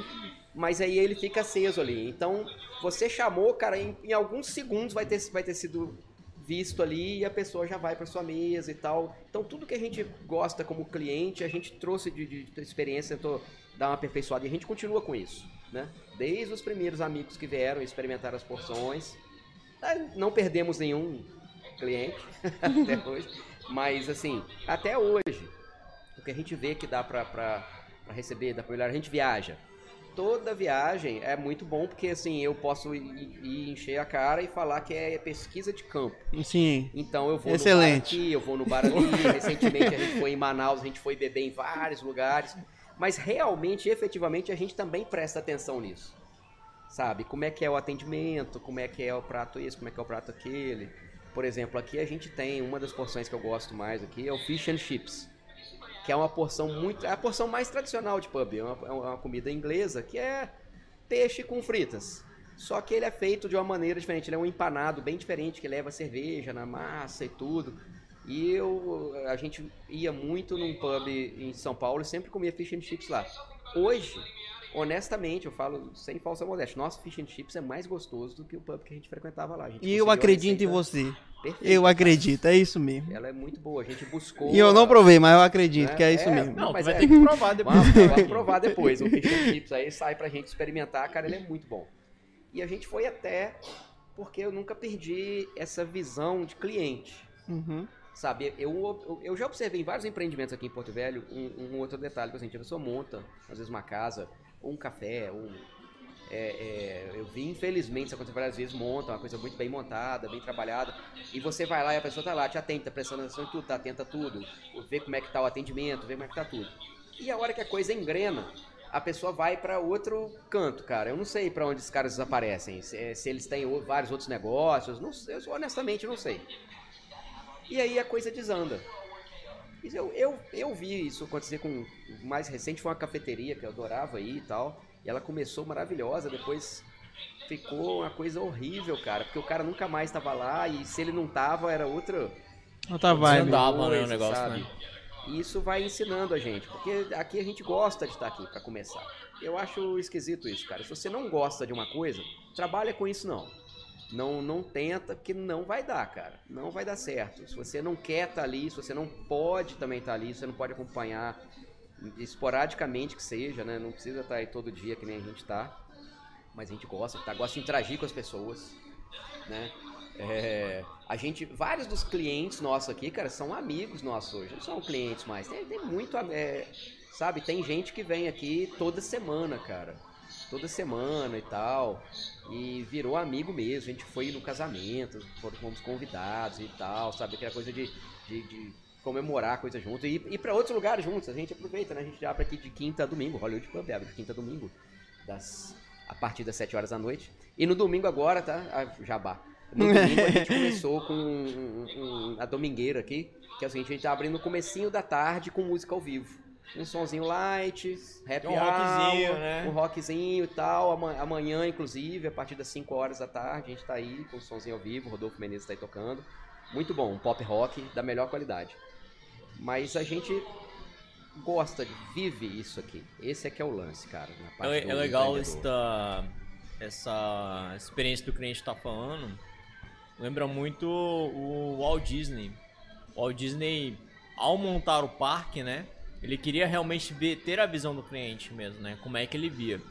Mas aí ele fica aceso ali. Então, você chamou, cara, em, em alguns segundos vai ter, vai ter sido visto ali e a pessoa já vai pra sua mesa e tal. Então, tudo que a gente gosta como cliente, a gente trouxe de, de, de experiência, tentou dar uma aperfeiçoada e a gente continua com isso, né? Desde os primeiros amigos que vieram experimentar as porções, ah, Não perdemos nenhum cliente *laughs* até hoje, mas assim, até hoje, o que a gente vê que dá pra receber, dá pra melhorar, a gente viaja. Toda viagem é muito bom porque assim, eu posso ir, ir encher a cara e falar que é pesquisa de campo. Sim. Então eu vou Excelente. no bar aqui, eu vou no bar ali. *laughs* Recentemente a gente foi em Manaus, a gente foi beber em vários lugares. Mas realmente, efetivamente, a gente também presta atenção nisso. Sabe? Como é que é o atendimento, como é que é o prato esse, como é que é o prato aquele. Por exemplo, aqui a gente tem uma das porções que eu gosto mais aqui, é o Fish and Chips. Que é uma porção muito. É a porção mais tradicional de pub. É uma, é uma comida inglesa que é peixe com fritas. Só que ele é feito de uma maneira diferente. Ele é um empanado bem diferente, que leva cerveja na massa e tudo. E eu, a gente ia muito num pub em São Paulo e sempre comia fish and chips lá. Hoje, honestamente, eu falo sem falsa modéstia, nosso fish and chips é mais gostoso do que o pub que a gente frequentava lá. A gente E eu acredito em você. perfeita. Eu acredito, é isso mesmo. Ela é muito boa. A gente buscou. E eu não provei, mas eu acredito né? que é isso É, mesmo. Não, mas vai é- ter que provar depois. Vamos, vamos provar depois. O Fish and Chips aí sai pra gente experimentar, cara, ele é muito bom. E a gente foi até porque eu nunca perdi essa visão de cliente. Uhum. Sabe, eu, eu, eu já observei em vários empreendimentos aqui em Porto Velho um, um outro detalhe, por exemplo, a pessoa monta, às vezes, uma casa, um café, um, é, é, eu vi, infelizmente, isso acontece várias vezes, monta uma coisa muito bem montada, bem trabalhada, e você vai lá e a pessoa tá lá, te atenta, prestando atenção em tudo, tá atenta a tudo, vê como é que tá o atendimento, vê como é que tá tudo. E a hora que a coisa engrena, a pessoa vai pra outro canto, cara. Eu não sei pra onde esses caras desaparecem, se, se eles têm vários outros negócios, não eu honestamente não sei. E aí a coisa desanda. Isso Eu, eu, eu vi isso acontecer com. O mais recente foi uma cafeteria que eu adorava aí e tal. E ela começou maravilhosa, depois ficou uma coisa horrível, cara. Porque o cara nunca mais tava lá e se ele não tava, era outra. Outra vibe. Desandava, né, o negócio, sabe? né? E isso vai ensinando a gente, porque aqui a gente gosta de estar aqui pra começar. Eu acho esquisito isso, cara. Se você não gosta de uma coisa, trabalha com isso não. Não, não tenta, porque não vai dar, cara. Não vai dar certo. Se você não quer estar ali, se você não pode também estar ali, se você não pode acompanhar esporadicamente que seja, né? Não precisa estar aí todo dia que nem a gente tá. Mas a gente gosta, tá? Gosta de interagir com as pessoas, né? É, a gente, vários dos clientes nossos aqui, cara, são amigos nossos hoje. Não são clientes mais. Tem, tem muito, é, sabe? Tem gente que vem aqui toda semana, cara. Toda semana e tal. E virou amigo mesmo. A gente foi no casamento, fomos convidados e tal, sabe? Aquela coisa de, de, de comemorar coisa junto e ir para outros lugares juntos. A gente aproveita, né? A gente abre aqui de quinta a domingo, Hollywood Pub abre de quinta a domingo, das, a partir das 7 horas da noite. E no domingo agora, tá? A Jabá. No domingo a gente *laughs* começou com um, um, a domingueira aqui, que é o seguinte, a gente tá abrindo no comecinho da tarde com música ao vivo. Um sonzinho light, happy Um rockzinho, hour, né? um rockzinho e tal. Ama- Amanhã, inclusive, a partir das 5 horas da tarde, a gente tá aí com um sonzinho ao vivo, o Rodolfo Menezes tá aí tocando. Muito bom, um pop rock da melhor qualidade. Mas a gente gosta, de- vive isso aqui. Esse é que é o lance, cara. na parte É, é legal esta, essa experiência do cliente tá falando. Lembra muito o Walt Disney. O Walt Disney, ao montar o parque, né? Ele queria realmente ver, ter a visão do cliente mesmo, né? Como é que ele via.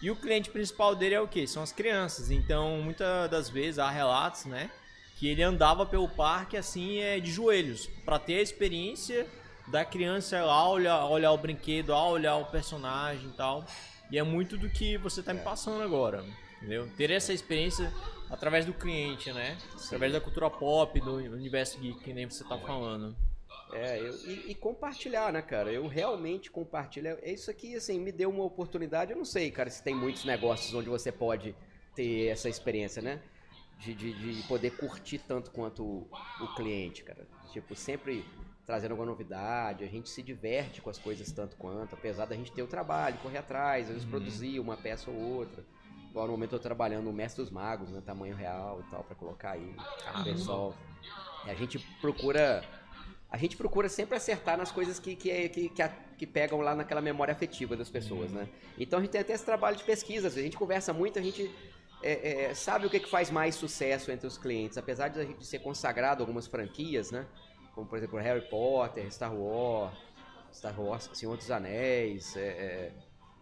E o cliente principal dele é o quê? São as crianças. Então, muitas das vezes há relatos, né? Que ele andava pelo parque assim, é, de joelhos, para ter a experiência da criança lá olhar, olhar o brinquedo, lá olhar o personagem e tal. E é muito do que você tá me passando agora, entendeu? Ter essa experiência através do cliente, né? Através da cultura pop, do universo geek, que nem você tá falando. É, eu, e, e compartilhar, né, cara? Eu realmente compartilho. É isso aqui, assim, me deu uma oportunidade. Eu não sei, cara, se tem muitos negócios onde você pode ter essa experiência, né? De, de, de poder curtir tanto quanto o, o cliente, cara. Tipo, sempre trazendo alguma novidade. A gente se diverte com as coisas tanto quanto, apesar da gente ter o trabalho, correr atrás, às vezes produzir uma peça ou outra. Igual no momento eu tô trabalhando no Mestre dos Magos, né? Tamanho real e tal, pra colocar aí. O pessoal. E a gente procura. A gente procura sempre acertar nas coisas que, que, que, que, a- que pegam lá naquela memória afetiva das pessoas, né? Então a gente tem até esse trabalho de pesquisa, a gente conversa muito, a gente é, é, sabe o que, que faz mais sucesso entre os clientes. Apesar de a gente ser consagrado a algumas franquias, né? Como por exemplo Harry Potter, Star Wars, Star Wars, Senhor dos Anéis, é, é,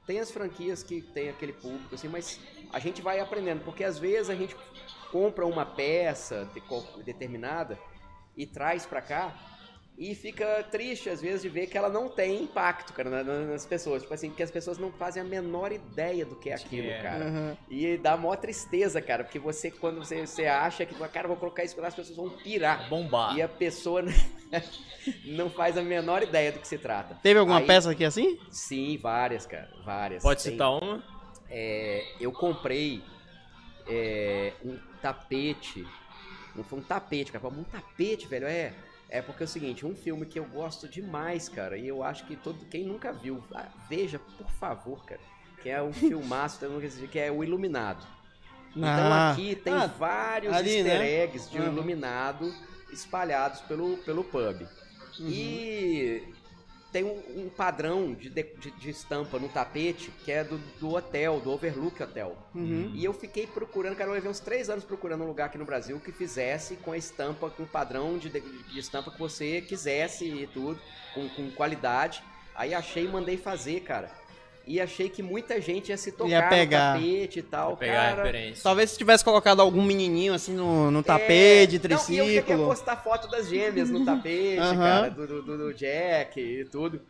tem as franquias que tem aquele público, assim, mas a gente vai aprendendo, porque às vezes a gente compra uma peça determinada e traz pra cá e fica triste às vezes de ver que ela não tem impacto, cara, na- na- nas pessoas. Tipo assim, que as pessoas não fazem a menor ideia do que é aquilo, é. cara. Aham. E dá maior tristeza, cara, porque você, quando você, você acha que, cara, vou colocar isso lá, as pessoas vão pirar. Bombar. E a pessoa *laughs* não faz a menor ideia do que se trata. Teve alguma Aí- peça aqui assim? Sim, várias, cara, várias. Pode Tem- citar uma? é, eu comprei é, um tapete. Não foi um tapete, cara. Um tapete, velho. É. É porque é o seguinte, um filme que eu gosto demais, cara, e eu acho que todo quem nunca viu, ah, veja, por favor, cara, que é um *laughs* filmaço, dizer, que é o Iluminado. Então Ah. aqui tem Ah, vários ali, easter né? eggs de um Uhum. Iluminado espalhados pelo, pelo pub. Uhum. E tem um, um padrão de, de, de- estampa no tapete que é do, do hotel, do Overlook Hotel. Uhum. E eu fiquei procurando, cara, eu levei uns três anos procurando um lugar aqui no Brasil que fizesse com a estampa, com o padrão de, de, de estampa que você quisesse e tudo, com, com qualidade. Aí achei e mandei fazer, cara. E achei que muita gente ia se tocar pegar. no tapete e tal, Pra pegar cara. Talvez se tivesse colocado algum menininho assim no, no tapete, É, Não, e eu cheguei a triciclo. postar foto das gêmeas no tapete, Aham. cara, do, do, do Jack e tudo.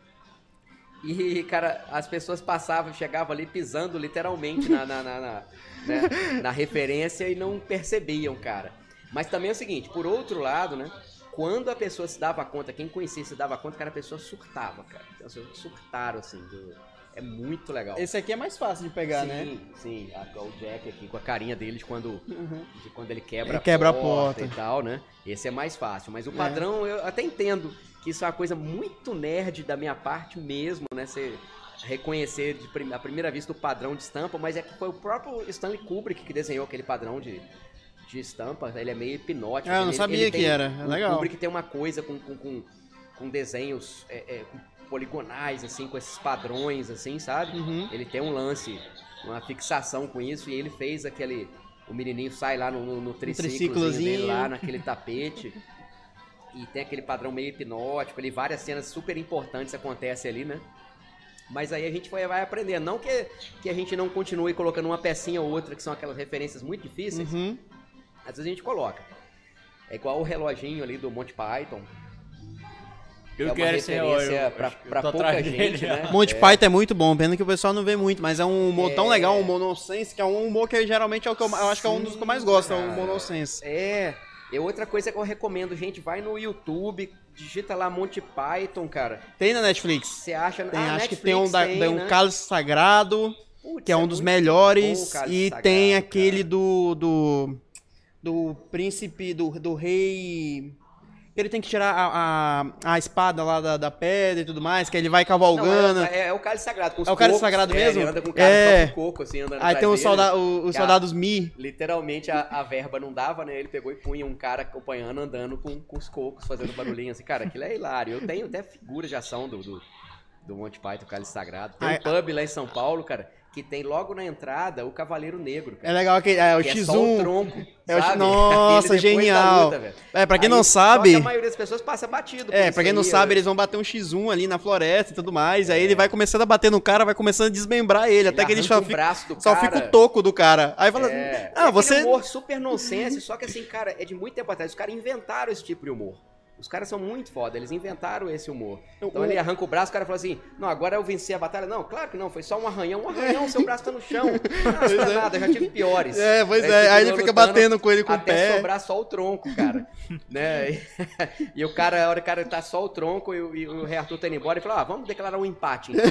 E, cara, as pessoas passavam, chegavam ali pisando literalmente na, na, na, na, né, na referência e não percebiam, cara. Mas também é o seguinte, por outro lado, né? Quando a pessoa se dava conta, quem conhecia se dava conta, cara, a pessoa surtava, cara. Então, as pessoas surtaram, assim. do- É muito legal. Esse aqui é mais fácil de pegar, sim, né? sim. A- o Jack aqui com a carinha dele de quando Uhum. de quando ele quebra, Ele quebra a, a porta porta. e tal, né? Esse é mais fácil. Mas o É. padrão, eu até entendo que isso é uma coisa muito nerd da minha parte mesmo, né? Você reconhecer de prim- à primeira vista o padrão de estampa, mas é que foi o próprio Stanley Kubrick que desenhou aquele padrão de, de estampa. Ele é meio hipnótico. Ah, eu não Ele- sabia ele que tem- era. É o legal. Kubrick tem uma coisa com, com, com, com desenhos é, é, com poligonais, assim, com esses padrões, assim, sabe? Uhum. Ele tem um lance, uma fixação com isso, e ele fez aquele o menininho sai lá no, no, no triciclozinho lá naquele tapete. *laughs* E tem aquele padrão meio hipnótico ali, várias cenas super importantes acontecem ali, né? Mas aí a gente vai, vai aprendendo. Não que, que a gente não continue colocando uma pecinha ou outra, que são aquelas referências muito difíceis. Uhum. Às vezes a gente coloca. É igual o reloginho ali do Monty Python. Eu é quero esse referência pra, que tô pouca atrás gente, dele. né? Monty É, Python é muito bom, pena que o pessoal não vê muito, mas é um humor tão É. legal, um monosense, que é um humor que geralmente é o que eu, eu acho que é um dos que eu mais gosto, é o cara. monosense. É. E outra coisa que eu recomendo, gente, vai no YouTube, digita lá Monty Python, cara. Tem na Netflix. Você acha... Tem, ah, acho que Netflix tem um, da, tem, um né? Cálice Sagrado, Putz, que é um é dos melhores, bom, e Sagrado, tem cara. aquele do, do do príncipe, do, do rei... Ele tem que tirar a, a, a espada lá da, da pedra e tudo mais, que ele vai Não, cavalgando. é, é, é o cálice sagrado. Com os É o cálice cocos, sagrado é, mesmo? Ele anda com cara É. coco, assim, andando Aí tem os, solda o- os soldados Mi. Literalmente a, a verba não dava, né? Ele pegou e punha um cara acompanhando, andando com, com os cocos, fazendo barulhinho assim. Cara, aquilo é hilário. Eu tenho até figuras de ação do, do, do Monty Python, Cálice Sagrado. Tem um pub lá em São Paulo, cara, que tem logo na entrada o Cavaleiro Negro, cara. É legal que é o que é X1. só o tronco, É o-? Nossa, genial. luta. É, pra quem Aí, não sabe. a maioria das pessoas passa batido. É, pra quem não aí, sabe, né? eles vão bater um X1 ali na floresta e tudo mais. Aí ele vai começando a bater no cara, vai começando a desmembrar ele, até que ele só o fica, braço do só fica o toco do cara. Aí fala, É, ah, é você. humor super nonsense, só que assim, cara, é de muito tempo atrás. Os caras inventaram esse tipo de humor. Os caras são muito foda, eles inventaram esse humor. Então O- ele arranca o braço, o cara fala assim: Não, agora eu venci a batalha. Não, claro que não, foi só um arranhão. Um arranhão, seu braço tá no chão. *laughs* Não, isso não é nada, eu já tive piores. É, pois Aí é. Aí ele fica batendo com ele com o até pé. sobrar só o tronco, cara. *laughs* né? E, *laughs* e o cara, a hora que o cara tá só o tronco e, o- e o rei Arthur tá indo embora, ele fala: Ah, vamos declarar um empate. então."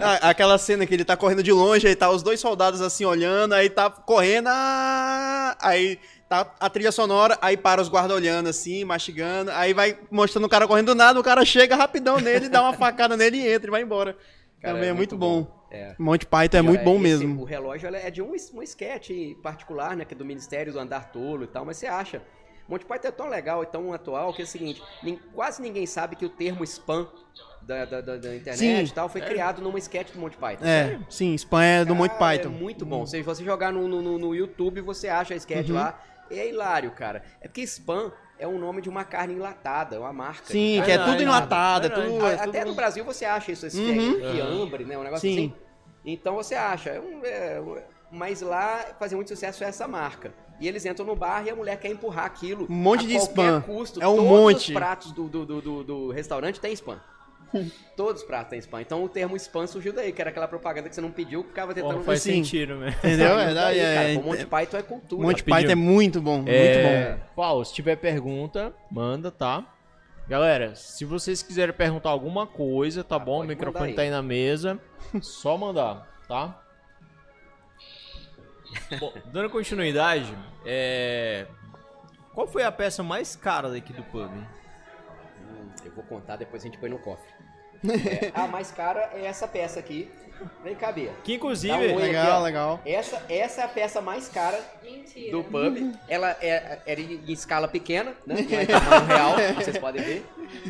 Ah, Aquela cena que ele tá correndo de longe, aí tá os dois soldados assim olhando, aí tá correndo, ah, aí tá a trilha sonora, aí para os guardas olhando assim, mastigando, aí vai mostrando o cara correndo do nada, o cara chega rapidão nele, dá uma facada nele e entra e vai embora. Cara, Também é, muito bom. É. Monty Python é muito É, bom esse- mesmo. O relógio é de um, um sketch particular, né? Que é do Ministério do Andar Tolo e tal, mas você acha. Monty Python é tão legal e tão atual que é o seguinte: nin- quase ninguém sabe que o termo spam da, da, da- internet Sim. e tal foi criado numa sketch do Monty Python. É, sim, Spam é do Monty Cara, Python. É muito bom. Se você jogar no, no, no- no YouTube, você acha a sketch Uhum. lá. É hilário, cara. É porque spam é o nome de uma carne enlatada, uma marca. de Sim, carne que é tudo enlatado, é verdade. tudo... é Até tudo- no Brasil você acha isso, esse Uhum. fiambre, né? Um negócio Sim. assim. Então você acha. é um- é, mas lá fazia muito sucesso essa marca. E eles entram no bar e a mulher quer empurrar aquilo. Um monte a de spam. Custo. É um Todos monte. os pratos do, do, do, do- do restaurante tem spam. Todos os pratos têm spam. Então o termo spam surgiu daí, que era aquela propaganda que você não pediu, ficava tentando... Porra, faz Sim. sentido, né? Entendeu? *laughs* É verdade, daí, cara. é, O Monty Python é cultura. Monty Rapidinho. Python é muito bom, muito É, bom. Paulo, se tiver pergunta, manda, tá? Galera, se vocês quiserem perguntar alguma coisa, tá Ah, bom? O microfone tá aí na mesa. Só mandar, tá? Bom, dando continuidade, é... qual foi a peça mais cara daqui do pub? Hum, eu vou contar, depois a gente põe no cofre. É, a mais cara é essa peça aqui. Vem cá, Bia. Que inclusive, um oi. aqui, Legal, legal. Essa, essa é a peça mais cara Mentira. do pub. Ela é, era em escala pequena, né? *laughs* Não é tamanho real, como vocês podem ver.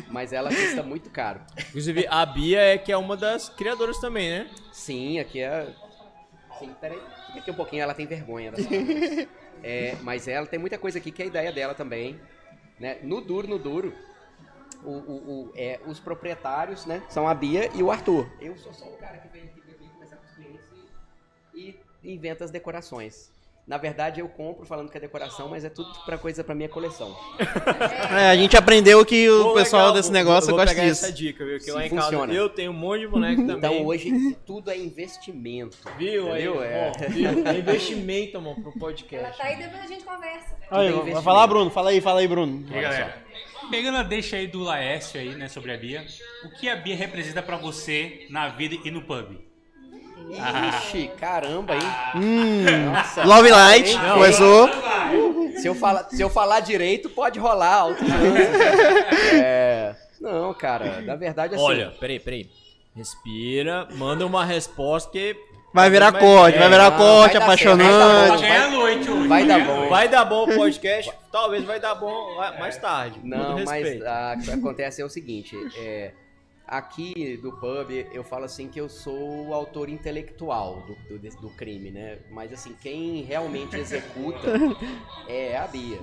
Mas ela custa muito caro. inclusive a Bia é que é uma das criadoras também, né? Sim, aqui é. Sim, peraí. Fica aqui um pouquinho, ela tem vergonha. *laughs* É, mas ela tem muita coisa aqui que é a ideia dela também. Né? No duro, no duro, o, o- o- é, os proprietários né, são a Bia e o Arthur. Eu sou só o cara que vem aqui beber, conversar com os clientes e, e inventa as decorações. Na verdade, eu compro falando que é decoração, mas é tudo pra coisa pra minha coleção. *laughs* É, a gente aprendeu que o Pô, pessoal legal, desse vou- negócio vou gosta pegar disso. essa dica, viu? Que Se lá em funciona. casa eu tenho um monte de boneco *laughs* também. Então hoje tudo é investimento. Viu aí? É. Ó, viu? É investimento, mano, pro Ela podcast. tá aí depois a gente conversa. Aí, é vai falar, Bruno? Fala aí, fala aí, Bruno. E aí, galera, pegando a deixa aí do Laércio aí, né, sobre a Bia, o que a Bia representa pra você na vida e no pub? Ixi, caramba, hein? Hum, Nossa. Love Light, Hein? começou. Se eu, falar, se eu falar direito, pode rolar alto lance. É. Não, cara, na verdade assim. Olha, peraí, peraí. Respira, manda uma resposta que. Vai virar Mas- corte, vai é, virar corte, vai apaixonante. a hoje. vai pra dar a bom. Vai dar bom o podcast, talvez vai dar bom mais tarde. Não, mas ah, o que acontece é o seguinte: é, aqui do pub, eu falo assim que eu sou o autor intelectual do, do, do crime, né? Mas assim, quem realmente executa é a Bia.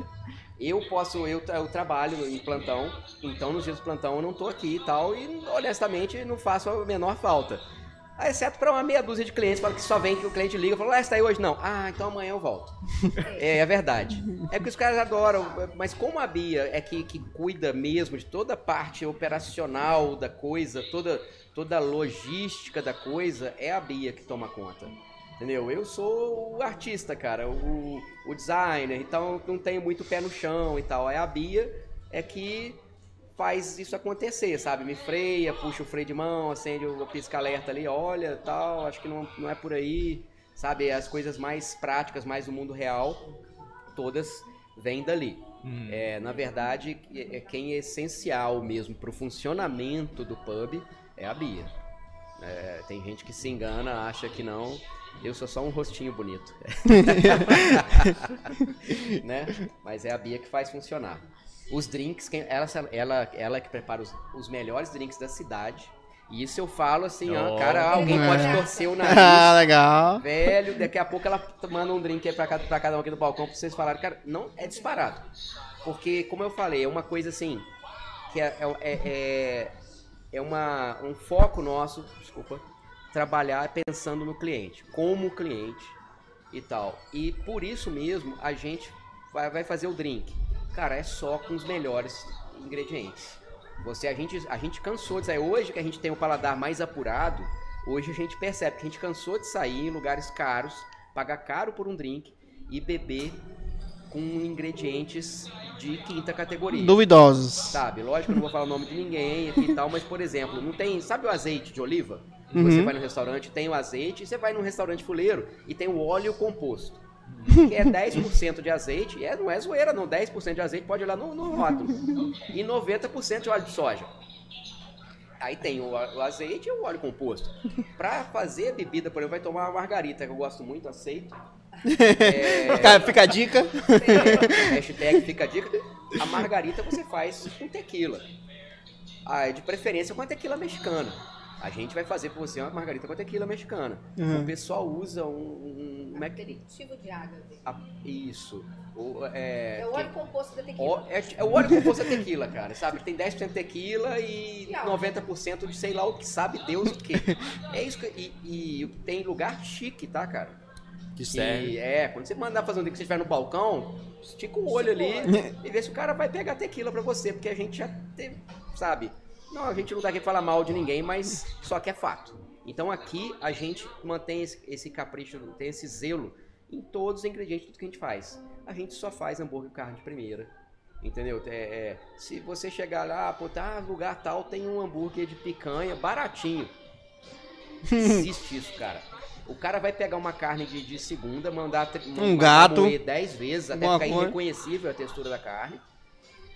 Eu posso, eu, eu trabalho em plantão, então nos dias do plantão eu não tô aqui e tal, e honestamente não faço a menor falta. Ah, Exceto para uma meia dúzia de clientes, fala que só vem que o cliente liga e fala, ah, você tá aí hoje? Não. Ah, então amanhã eu volto. *laughs* é, é verdade. É porque os caras adoram, mas como a Bia é que, que cuida mesmo de toda a parte operacional da coisa, toda, toda a logística da coisa, é a Bia que toma conta. Entendeu? Eu sou o artista, cara, o, o designer, então não tenho muito pé no chão e tal. É a Bia é que faz isso acontecer, sabe? Me freia, puxa o freio de mão, acende o pisca-alerta ali, olha, tal, acho que não, não é por aí, sabe? As coisas mais práticas, mais do mundo real, todas vêm dali. É, na verdade, é- é quem é essencial mesmo pro funcionamento do pub é a Bia. É, tem gente que se engana, acha que não. Eu sou só um rostinho bonito. *laughs* *laughs* né? Mas é a Bia que faz funcionar. Os drinks, quem- ela, ela, ela que prepara os, os melhores drinks da cidade. E isso eu falo assim, Oh. cara, alguém pode É. torcer o *laughs* Ah, nariz. legal. Velho, daqui a pouco ela manda um drink aí pra cada, pra cada um aqui do balcão pra vocês falarem. Cara, não é disparado. Porque, como eu falei, é uma coisa assim, que é, é, é, é uma, um foco nosso, desculpa, trabalhar pensando no cliente, como cliente e tal. E por isso mesmo a gente vai, vai fazer o drink. Cara, é só com os melhores ingredientes. Você, a gente, a gente cansou de sair. Hoje que a gente tem o paladar mais apurado, hoje a gente percebe que a gente cansou de sair em lugares caros, pagar caro por um drink e beber com ingredientes de quinta categoria. Duvidosos. Sabe, lógico que eu não vou falar o nome de ninguém aqui e tal, mas por exemplo, não tem. Sabe o azeite de oliva? Que Você Uhum. vai no restaurante, tem o azeite, e você vai num restaurante fuleiro e tem o óleo composto. Que é 10% de azeite, é, não é zoeira, não. 10% de azeite pode olhar no, no rótulo. E 90% de óleo de soja. Aí tem o, o azeite e o óleo composto. Pra fazer a bebida, por exemplo, vai tomar uma margarita, que eu gosto muito, aceito. É, Fica, fica a dica. é, hashtag fica a dica. A margarita você faz com tequila. Ah, de preferência com a tequila mexicana. A gente vai fazer pra você uma margarita com a tequila mexicana. Uhum. O pessoal usa um. um como é que- Aperitivo de ágave. a- isso. O, é, É o óleo composto da tequila. é, é o óleo composto da tequila, cara. Sabe? Tem 10% de tequila e E álcool. 90% de sei lá o que sabe Deus o que. É isso que. E, e tem lugar chique, tá, cara? Que E, serve. é, quando você mandar fazer um drink que você estiver no balcão, estica o olho ali e vê se o cara vai pegar tequila pra você, porque a gente já teve, sabe? Não, a gente não tá aqui pra falar mal de ninguém, mas só que é fato. Então aqui a gente mantém esse, esse capricho, tem esse zelo em todos os ingredientes do que a gente faz. A gente só faz hambúrguer carne de primeira. Entendeu? É, é, se você chegar lá, pô, tá, lugar tal, tem um hambúrguer de picanha baratinho. Existe isso, cara. O cara vai pegar uma carne de, de segunda, mandar Um gato. moer 10 vezes até ficar coisa. irreconhecível a textura da carne.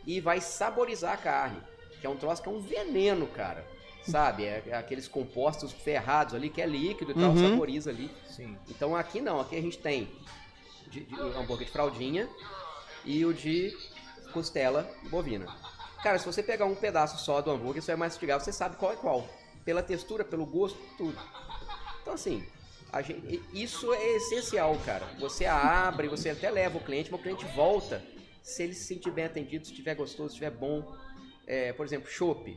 E vai saborizar a carne. Que é um troço que é um veneno, cara. Sabe? É, é aqueles compostos ferrados ali, que é líquido e tal, Uhum. saboriza ali. Sim. Então aqui não, aqui a gente tem de, de, o hambúrguer de fraldinha e o de costela bovina. Cara, se você pegar um pedaço só do hambúrguer, você vai mastigar, você sabe qual é qual. Pela textura, pelo gosto, tudo. Então assim, a gente- isso é essencial, cara. Você abre, você até leva o cliente, mas o cliente volta se ele se sentir bem atendido, se estiver gostoso, se estiver bom. É, por exemplo, chopp.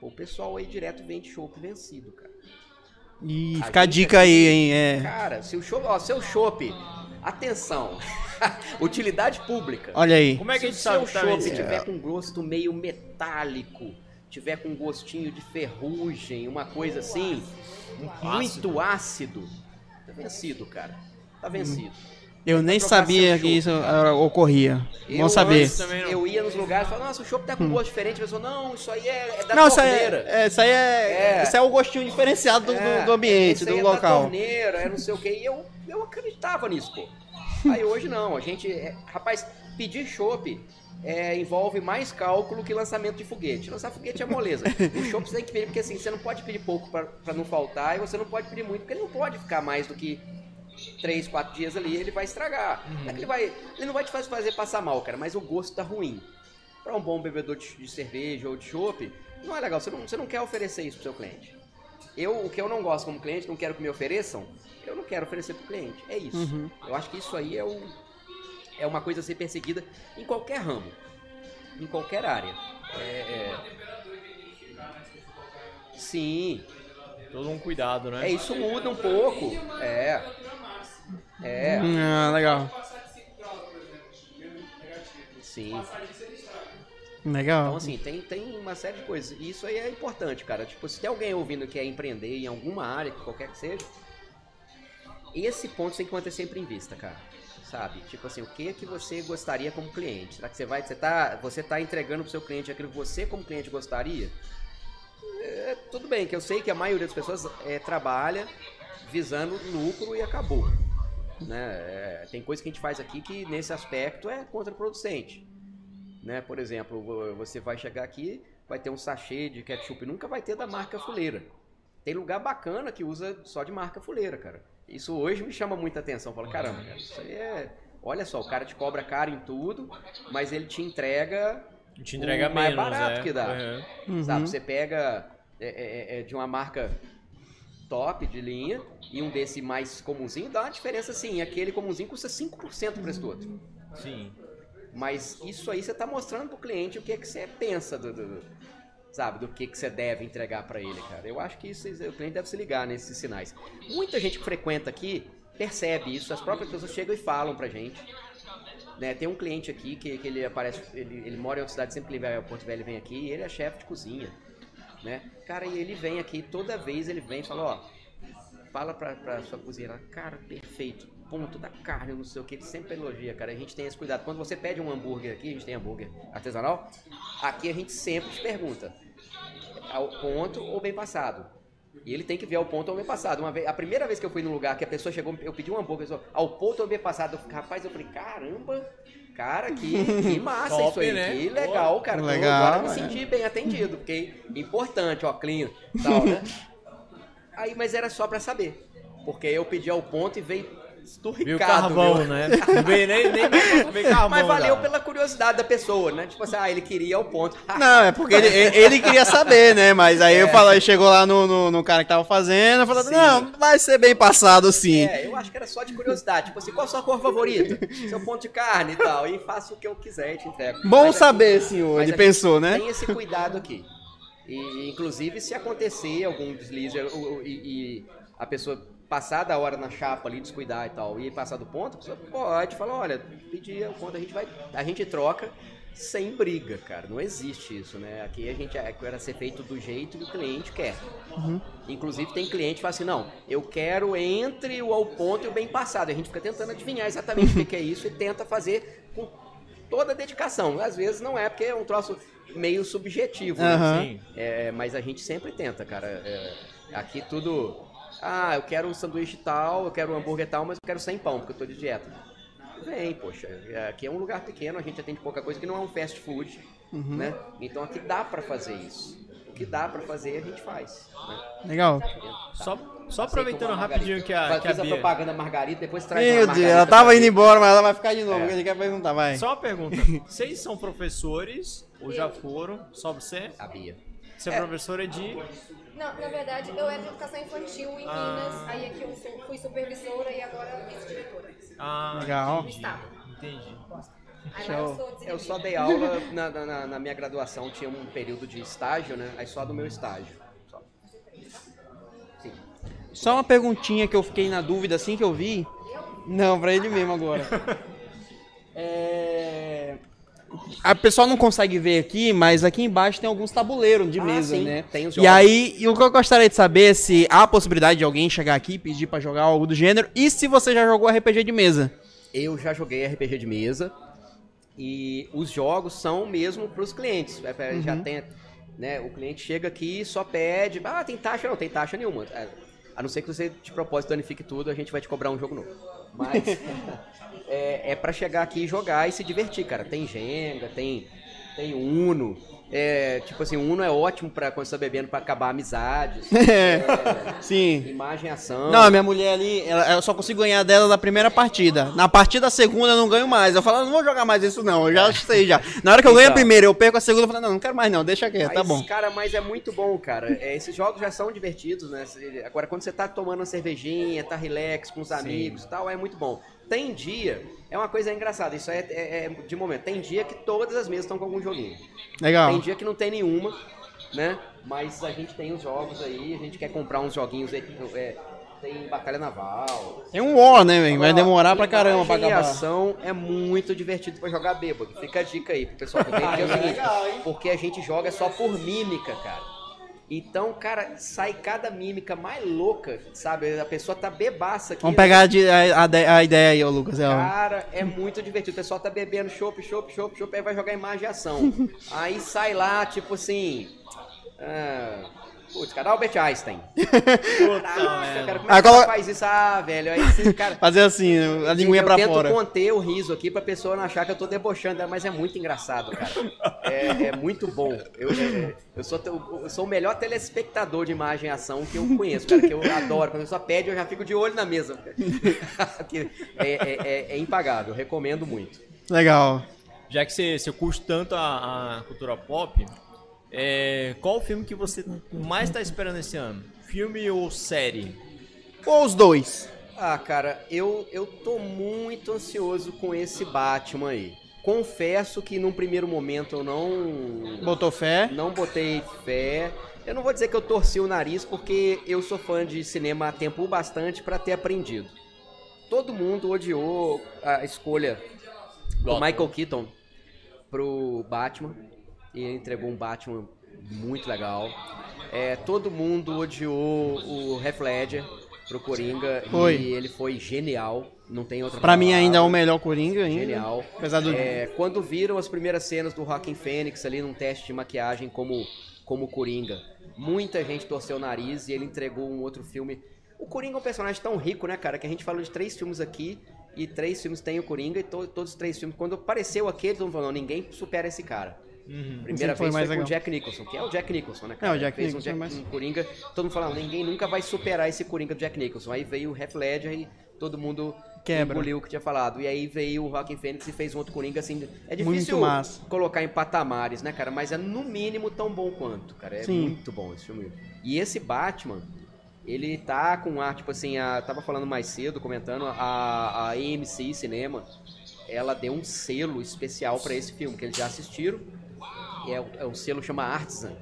Pô, O pessoal aí direto vende chopp vencido, cara. E A fica a gente dica aí, hein? É. Cara, se o chopp, ó, seu chopp, atenção, *laughs* utilidade pública. Olha aí. Como é que a se gente o sabe seu que tá chopp vencido? tiver com gosto meio metálico, tiver com gostinho de ferrugem, uma coisa assim, muito ácido, tá vencido, cara. Tá vencido. Eu nem sabia que isso ocorria. Bom saber. antes, eu ia nos lugares e falava, nossa, o chopp tá com gosto diferente. A pessoa, não, isso aí é, é da Não, isso aí, torneira. é, isso aí é, É. Isso é o gostinho diferenciado do, do- do ambiente, do é Da local. torneira, é não sei o que. E eu, eu acreditava nisso, pô. Aí hoje não, a gente. é- rapaz, pedir chopp é, envolve mais cálculo que lançamento de foguete. Lançar foguete é moleza. O chopp você tem que pedir, porque assim, você não pode pedir pouco pra, pra não faltar, e você não pode pedir muito, porque ele não pode ficar mais do que. Três, quatro dias ali, ele vai estragar. Não é que ele, vai, ele não vai te fazer, fazer passar mal, cara, mas o gosto tá ruim. para um bom bebedor de, de cerveja ou de chopp, não é legal. Você não, você não quer oferecer isso pro seu cliente. Eu, o que eu não gosto como cliente, não quero que me ofereçam, eu não quero oferecer pro cliente. É isso. Uhum. Eu acho que isso aí é, o, é uma coisa a ser perseguida em qualquer ramo, em qualquer área. É, é... Sim, Todo um cuidado, né? é isso muda um pouco. É. É, Ah, legal. sim. Legal. Então, assim, tem, tem uma série de coisas. E isso aí é importante, cara. Tipo, se tem alguém ouvindo que quer empreender em alguma área, qualquer que seja, esse ponto tem que manter sempre em vista, cara. Sabe? Tipo assim, o que que você gostaria como cliente? Será que você vai. Você tá, você tá entregando pro seu cliente aquilo que você como cliente gostaria? É, tudo bem, que eu sei que a maioria das pessoas é, trabalha visando lucro e acabou. Né? É, tem coisa que a gente faz aqui que nesse aspecto é contraproducente. Né? Por exemplo, vo- você vai chegar aqui, vai ter um sachê de ketchup, nunca vai ter da marca fuleira. Tem lugar bacana que usa só de marca fuleira, cara. Isso hoje me chama muita atenção. Fala, caramba, cara, isso aí é. Olha só, o cara te cobra caro em tudo, mas ele te entrega Te entrega o mais menos, barato é. que dá. Uhum. Uhum. Sabe, você pega é, é, é, de uma marca top de linha e um desse mais comumzinho, dá uma diferença sim. Aquele comumzinho custa 5% do preço do outro. Sim. Mas isso aí você tá mostrando pro cliente o que é que você pensa do, do- sabe, do que que você deve entregar para ele, cara. Eu acho que isso, o cliente deve se ligar nesses sinais. Muita gente que frequenta aqui percebe isso, as próprias pessoas chegam e falam pra gente. Né, tem um cliente aqui que, que ele aparece, ele, ele mora em outra cidade, sempre que ele vai ao Porto Velho ele vem aqui, e ele é chefe de cozinha, né? Cara, e ele vem aqui, toda vez ele vem e fala, ó, fala pra, pra sua cozinheira, cara, perfeito, ponto da carne, não sei o que, ele sempre elogia, cara, a gente tem esse cuidado. Quando você pede um hambúrguer aqui, a gente tem hambúrguer artesanal, aqui a gente sempre te pergunta, ao ponto ou bem passado. E ele tem que ver ao ponto ou bem passado. Uma vez, a primeira vez que eu fui num lugar que a pessoa chegou, eu pedi um hambúrguer, ao ponto ou bem passado, eu, rapaz, eu falei, caramba, cara, que, *laughs* que massa Top, isso aí, né? que legal, cara. Tô- Legal, agora eu me senti bem atendido, porque importante, ó, clean, tal, né? *laughs* Aí, mas era só pra saber. Porque eu pedi ao ponto e veio Viu esturricado. carvão, viu? né? Não veio nem, nem veio *laughs* carvão. Mas valeu já. pela curiosidade da pessoa, né? Tipo assim, ah, ele queria ao ponto. *laughs* Não, é porque ele, ele queria saber, né? Mas aí eu É. falei, chegou lá no, no, no cara que tava fazendo, falou, Sim. não, vai ser bem passado sim. É, eu acho que era só de curiosidade. Tipo assim, qual a sua cor favorita? Seu ponto de carne e tal. E faço o que eu quiser e te entrego. Bom Mas saber, aqui- senhor, ele pensou, né? Tem esse cuidado aqui. E, inclusive, se acontecer algum deslize o- o- e, e a pessoa passar da hora na chapa ali, descuidar e tal, e passar do ponto, a pessoa pode falar, olha, pedir o ponto, a gente vai. A gente troca sem briga, cara. Não existe isso, né? Aqui a gente é era ser feito do jeito que o cliente quer. Inclusive tem cliente que fala assim, não, eu quero entre o ao ponto e o bem passado. A gente fica tentando adivinhar exatamente o que é isso e tenta fazer com toda a dedicação. Às vezes não é, porque é um troço meio subjetivo, né? Aham. Sim. É, mas a gente sempre tenta, cara. É, aqui tudo. Ah, eu quero um sanduíche tal, eu quero um hambúrguer tal, mas eu quero sem pão, porque eu tô de dieta. Vem, poxa. é, Aqui é um lugar pequeno, a gente atende pouca coisa, que não é um fast food, né? Então aqui dá pra fazer isso. O que dá pra fazer, a gente faz. Né? Legal. Só, só Aceita aproveitando rapidinho que a, Faz- que a a Bia... propaganda margarita, depois traz Meu uma Deus, ela tava indo embora, mas ela vai ficar de novo, É. quer perguntar, vai. Só uma pergunta. *laughs* Vocês são professores ou já foram? Só você? A Bia. Você é, professora de... Não, na verdade, eu era de educação infantil em Ah. Minas, aí aqui eu fui supervisora e agora vice-diretora Ah, Legal. entendi. Aí lá eu Eu só dei aula na, na- na- na minha graduação, tinha um período de estágio, né? Aí só do meu estágio. Só. Sim. Só uma perguntinha que eu fiquei na dúvida assim que eu vi. Não, pra ele mesmo agora. *laughs* É... A pessoa não consegue ver aqui, mas aqui embaixo tem alguns tabuleiros de Ah, mesa, sim, né? tem os E jogos. aí, e o que eu gostaria de saber é se há a possibilidade de alguém chegar aqui e pedir pra jogar algo do gênero e se você já jogou RPG de mesa. Eu já joguei RPG de mesa e os jogos são mesmo para os clientes. É, é, Já tem, né? O cliente chega aqui e só pede, ah, tem taxa não, tem taxa nenhuma. É, a não ser que você de propósito danifique tudo, a gente vai te cobrar um jogo novo. Mas *laughs* é, é para chegar aqui e jogar e se divertir, cara. Tem Jenga, tem tem Uno, É, tipo assim, Uno é ótimo pra quando você tá bebendo pra acabar amizades. *laughs* É. Sim. Imagem ação. Não, minha mulher ali, ela- eu só consigo ganhar dela na primeira partida. Na partida segunda eu não ganho mais. Eu falo, "Ah, não vou jogar mais isso não, eu já sei já. Na hora que eu ganho a Então. primeira, eu perco a segunda, eu falo, não, não quero mais não, deixa quieto, tá bom. Cara, mas é muito bom, cara. É, esses jogos já são divertidos, né? Agora, quando você tá tomando uma cervejinha, tá relax com os amigos e tal, é muito bom. Tem dia, é uma coisa engraçada, isso é, é- é de momento. Tem dia que todas as mesas estão com algum joguinho. Legal. Tem dia que não tem nenhuma, né? Mas a gente tem os jogos aí, a gente quer comprar uns joguinhos. é, é, tem Batalha Naval. Tem um War, né, velho? Vai demorar pra caramba pra acabar. ação é muito divertido pra jogar bêbado. Fica a dica aí pro pessoal que vem, porque é o *laughs* seguinte, porque a gente joga só por mímica, cara. Então, cara, sai cada mímica mais louca, sabe? A pessoa tá bebaça aqui. Vamos pegar a, de- a- a a ideia aí, ô Lucas. é, ó. Cara, é muito divertido. O pessoal tá bebendo chopp, chopp, chopp, chopp, aí vai jogar imagem e ação. aí sai lá, tipo assim. Ah, putz, cara, Albert Einstein. *laughs* Caraca, cara, como é Ah, que colo- faz isso? Ah, velho, aí sim, cara. *laughs* Fazer assim, a linguinha eu pra tento fora. conter o riso aqui pra pessoa não achar que eu tô debochando, mas é muito engraçado, cara. É, é muito bom. Eu, é, eu, sou, eu sou o melhor telespectador de imagem e ação que eu conheço, cara, que eu adoro. Quando a pessoa pede, eu já fico de olho na mesa. *laughs* Que é, é- é- é impagável, recomendo muito. Legal. Já que você, você curte tanto a, a cultura pop, é, qual o filme que você mais tá esperando esse ano? Filme ou série? Ou os dois. Ah, cara, eu, eu tô muito ansioso com esse Batman aí. Confesso que num primeiro momento eu não Botou fé. não botei fé. Eu não vou dizer que eu torci o nariz porque eu sou fã de cinema há tempo bastante pra ter aprendido. Todo mundo odiou a escolha do. Michael Keaton pro Batman e ele entregou um Batman muito legal. É, todo mundo odiou o Heath Ledger pro Coringa Foi. e ele foi genial. Não tem outra Pra mim ainda é o melhor Coringa ainda. Genial. Apesar do... É, quando viram as primeiras cenas do Joaquin Phoenix ali num teste de maquiagem como, como Coringa, muita gente torceu o nariz e ele entregou um outro filme. O Coringa é um personagem tão rico, né, cara, que a gente falou de três filmes aqui e três filmes tem o Coringa e to- todos os três filmes. Quando apareceu aquele, todo mundo falou, não, ninguém supera esse cara. Primeira Sempre foi vez mais foi com o Jack Nicholson, que é o Jack Nicholson, né, É, cara? o Jack Fez Nicholson, um, mas- um Coringa, todo mundo falando, ninguém nunca vai superar esse Coringa do Jack Nicholson. Aí veio o Heath Ledger e todo mundo Quebra. engoliu o que tinha falado. E aí veio o Joaquin Phoenix e fez um outro Coringa, assim, é difícil colocar em patamares, né, cara? Mas é no mínimo tão bom quanto, cara. É Sim. muito bom esse filme. E esse Batman, ele tá com ar, tipo assim, a, tava falando mais cedo, comentando, a, a AMC Cinema, ela deu um selo especial pra esse filme, que eles já assistiram. É, o- é um selo chama Artisan.